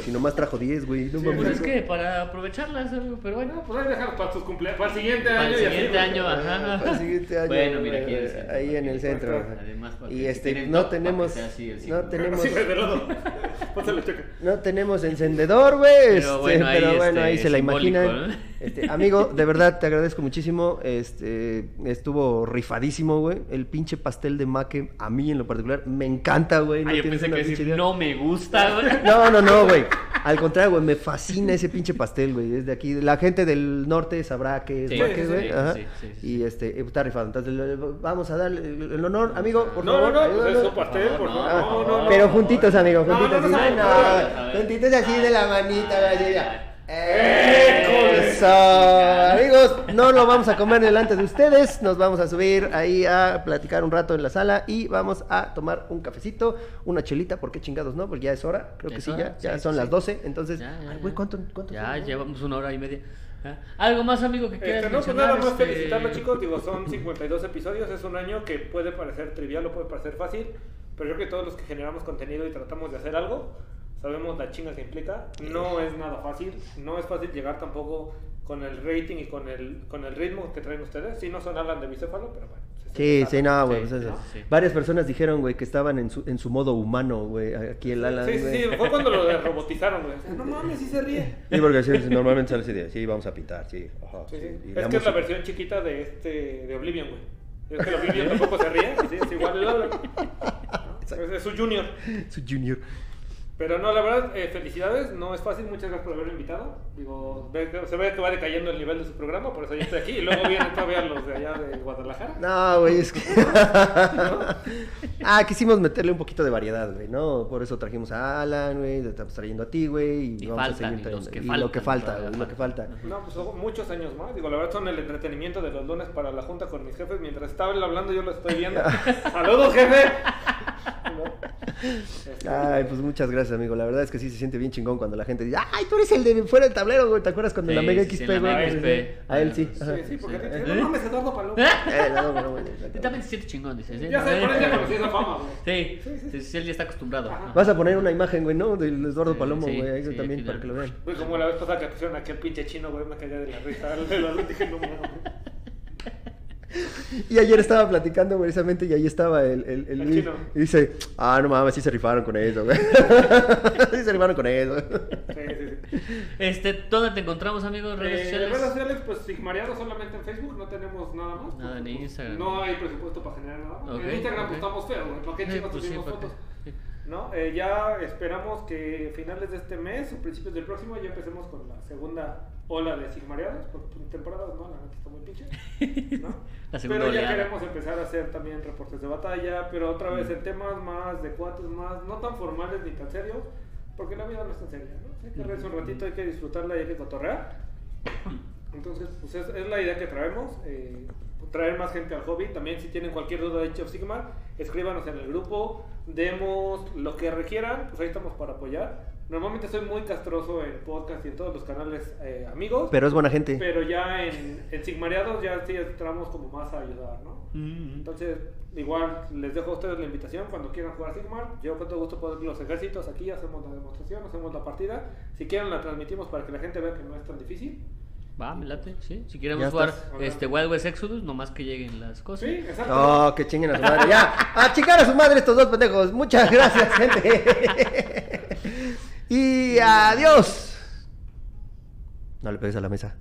Si nomás trajo 10, güey. No Sí, pues es que para aprovecharlas, pero bueno. No, pues ahí déjalo para tus cumpleaños, para el siguiente Para año. el así, siguiente güey. año, ajá. Para el siguiente año, Bueno, mira, aquí en el centro, ahí en el centro. Además, para y que este, no tenemos, así no tenemos, Sí, güey, de lado. Pásale, checa. no tenemos encendedor, güey. Pero este, bueno, ahí, pero bueno, este, ahí se la imaginan. ¿no? Este, amigo, de verdad te agradezco muchísimo. Este, estuvo rifadísimo, güey. El pinche pastel de maque, a mí en lo particular, me encanta, güey. Ah, yo pensé que decir, idea. no me gusta, güey. No, no, no, güey. Al contrario, güey, me fascina ese pinche pastel, güey. Es de aquí. La gente del norte sabrá que es Sí, maque, güey. sí, Ajá. sí, sí, sí. Y este, eh, está rifado. Entonces, le- vamos a darle el honor, amigo, por No, favor. no, no, pues ayúdanos. es su pastel, por No, favor. Ah, No, no, no. pero juntitos, amigo, No, juntitos. no, no, así, no, no, no, no, no. juntitos así de la manita, güey, ya. ¡Eh, Eso, amigos, no lo vamos a comer delante de ustedes, nos vamos a subir ahí a platicar un rato en la sala y vamos a tomar un cafecito, una chelita, porque chingados no, porque ya es hora, creo que sí, hora, ya, ya sí, son sí, las sí. 12, entonces, Ya, ya, ay, güey, ¿cuánto, cuánto Ya son? llevamos una hora y media. ¿Ah? ¿Algo más, amigo, que quieras Este, no, pues nada más Este, felicitarlo, chicos. Digo, son 52 episodios. Es un año que puede parecer trivial o puede parecer fácil. Pero yo creo que todos los que generamos contenido y tratamos de hacer algo, sabemos la chinga que implica. No es nada fácil. No es fácil llegar tampoco con el rating y con el, con el ritmo que traen ustedes. Sí, no son Alan de bicéfalo, pero bueno. Sí, sí, no, güey. Sí, pues, sí, sí. Varias personas dijeron, güey, que estaban en su, en su modo humano, güey, aquí el Alan, Sí, sí, sí, fue cuando lo robotizaron, güey. No mames, sí se ríe. Sí, porque sí, normalmente sale así de, sí, vamos a pintar, sí. ajá, Sí, sí, Es que es la música. versión chiquita de este de Oblivion, güey. Es que el Oblivion tampoco se ríe, sí, es igual el Alan. Es, es su junior. Su junior. Pero no, la verdad, eh, felicidades, no es fácil, muchas gracias por haberme invitado. Digo, ve se ve que va decayendo el nivel de su programa, por eso yo estoy aquí. Y luego vienen todavía los de allá de Guadalajara. No, güey, es que. ah, quisimos meterle un poquito de variedad, güey, ¿no? Por eso trajimos a Alan, güey, le estamos trayendo a ti, güey. Y, Y vamos faltan, a y seguir los trayendo. que y lo que faltan, falta, güey, lo que falta. No, pues son muchos años más. Digo, la verdad son el entretenimiento de los lunes para la junta con mis jefes. Mientras estaba hablando, yo lo estoy viendo. ¡Saludos, jefe! Ay, pues muchas gracias, amigo. La verdad es que sí se siente bien chingón cuando la gente dice, ay, tú eres el de fuera del tablero, güey. ¿Te acuerdas cuando en la Sí, Mega sí, XP, güey? A él sí. Sí, sí, porque Sí. te dicen, no mames, Eduardo Paloma. Eh, no, Tú también te sientes chingón, dices. ¿eh? Ya sé, por eso ya conocí esa fama, güey. Sí, Sí, sí. sí, sí, él ya está acostumbrado. Vas a poner una imagen, güey, ¿no? Del Eduardo Sí, Palomo, sí, güey. Ahí sí, también para que lo vean. Güey, como la vez pasada que pusieron aquel pinche chino, güey, me cagué de la risa. De dije, no mames. Y ayer estaba platicando precisamente y ahí estaba el, el, el El Luis. chino. Y dice, ah, no mames, sí se rifaron con eso, güey. sí se rifaron con eso. Sí, sí, sí. Este, ¿dónde te encontramos, amigos? Redes Eh, sociales. redes sociales, pues Sigmariado solamente en Facebook, no tenemos nada más. Nada en pues, Instagram. No hay presupuesto para generar nada. Ok, en Instagram ok. pues estamos feos, güey. ¿Para qué chicos pues subimos fotos? Sí. ¿No? Eh, ya esperamos que finales de este mes o principios del próximo ya empecemos con la segunda ola de Sigmariados, porque pues, temporada no, la neta está muy pinche. ¿no? La segunda pero ya oleada. queremos empezar a hacer también reportes de batalla, pero otra vez en temas más de cuates, más no tan formales ni tan serios, porque la vida no es tan seria, ¿no? Hay que reírse un ratito, hay que disfrutarla y hay que cotorrear. Entonces, pues es, es la idea que traemos, eh, traer más gente al hobby. También si tienen cualquier duda de Age of Sigmar, escríbanos en el grupo, demos lo que requieran, pues ahí estamos para apoyar. Normalmente soy muy castroso en podcast y en todos los canales eh, amigos, Pero es buena gente. pero ya en, en Sigmareados ya sí entramos como más a ayudar, ¿no? Mm. Entonces, igual les dejo a ustedes la invitación cuando quieran jugar Sigmar. Yo con todo gusto puedo ir los ejércitos aquí, hacemos la demostración, hacemos la partida. Si quieren la transmitimos para que la gente vea que no es tan difícil. Va, me late, sí. Si queremos jugar estás. este Wild West Exodus, nomás que lleguen las cosas. Sí, exacto. Oh, que chinguen a su madre. Ya, a chingar a su madre estos dos pendejos. Muchas gracias, gente. y adiós. No le pegues a la mesa.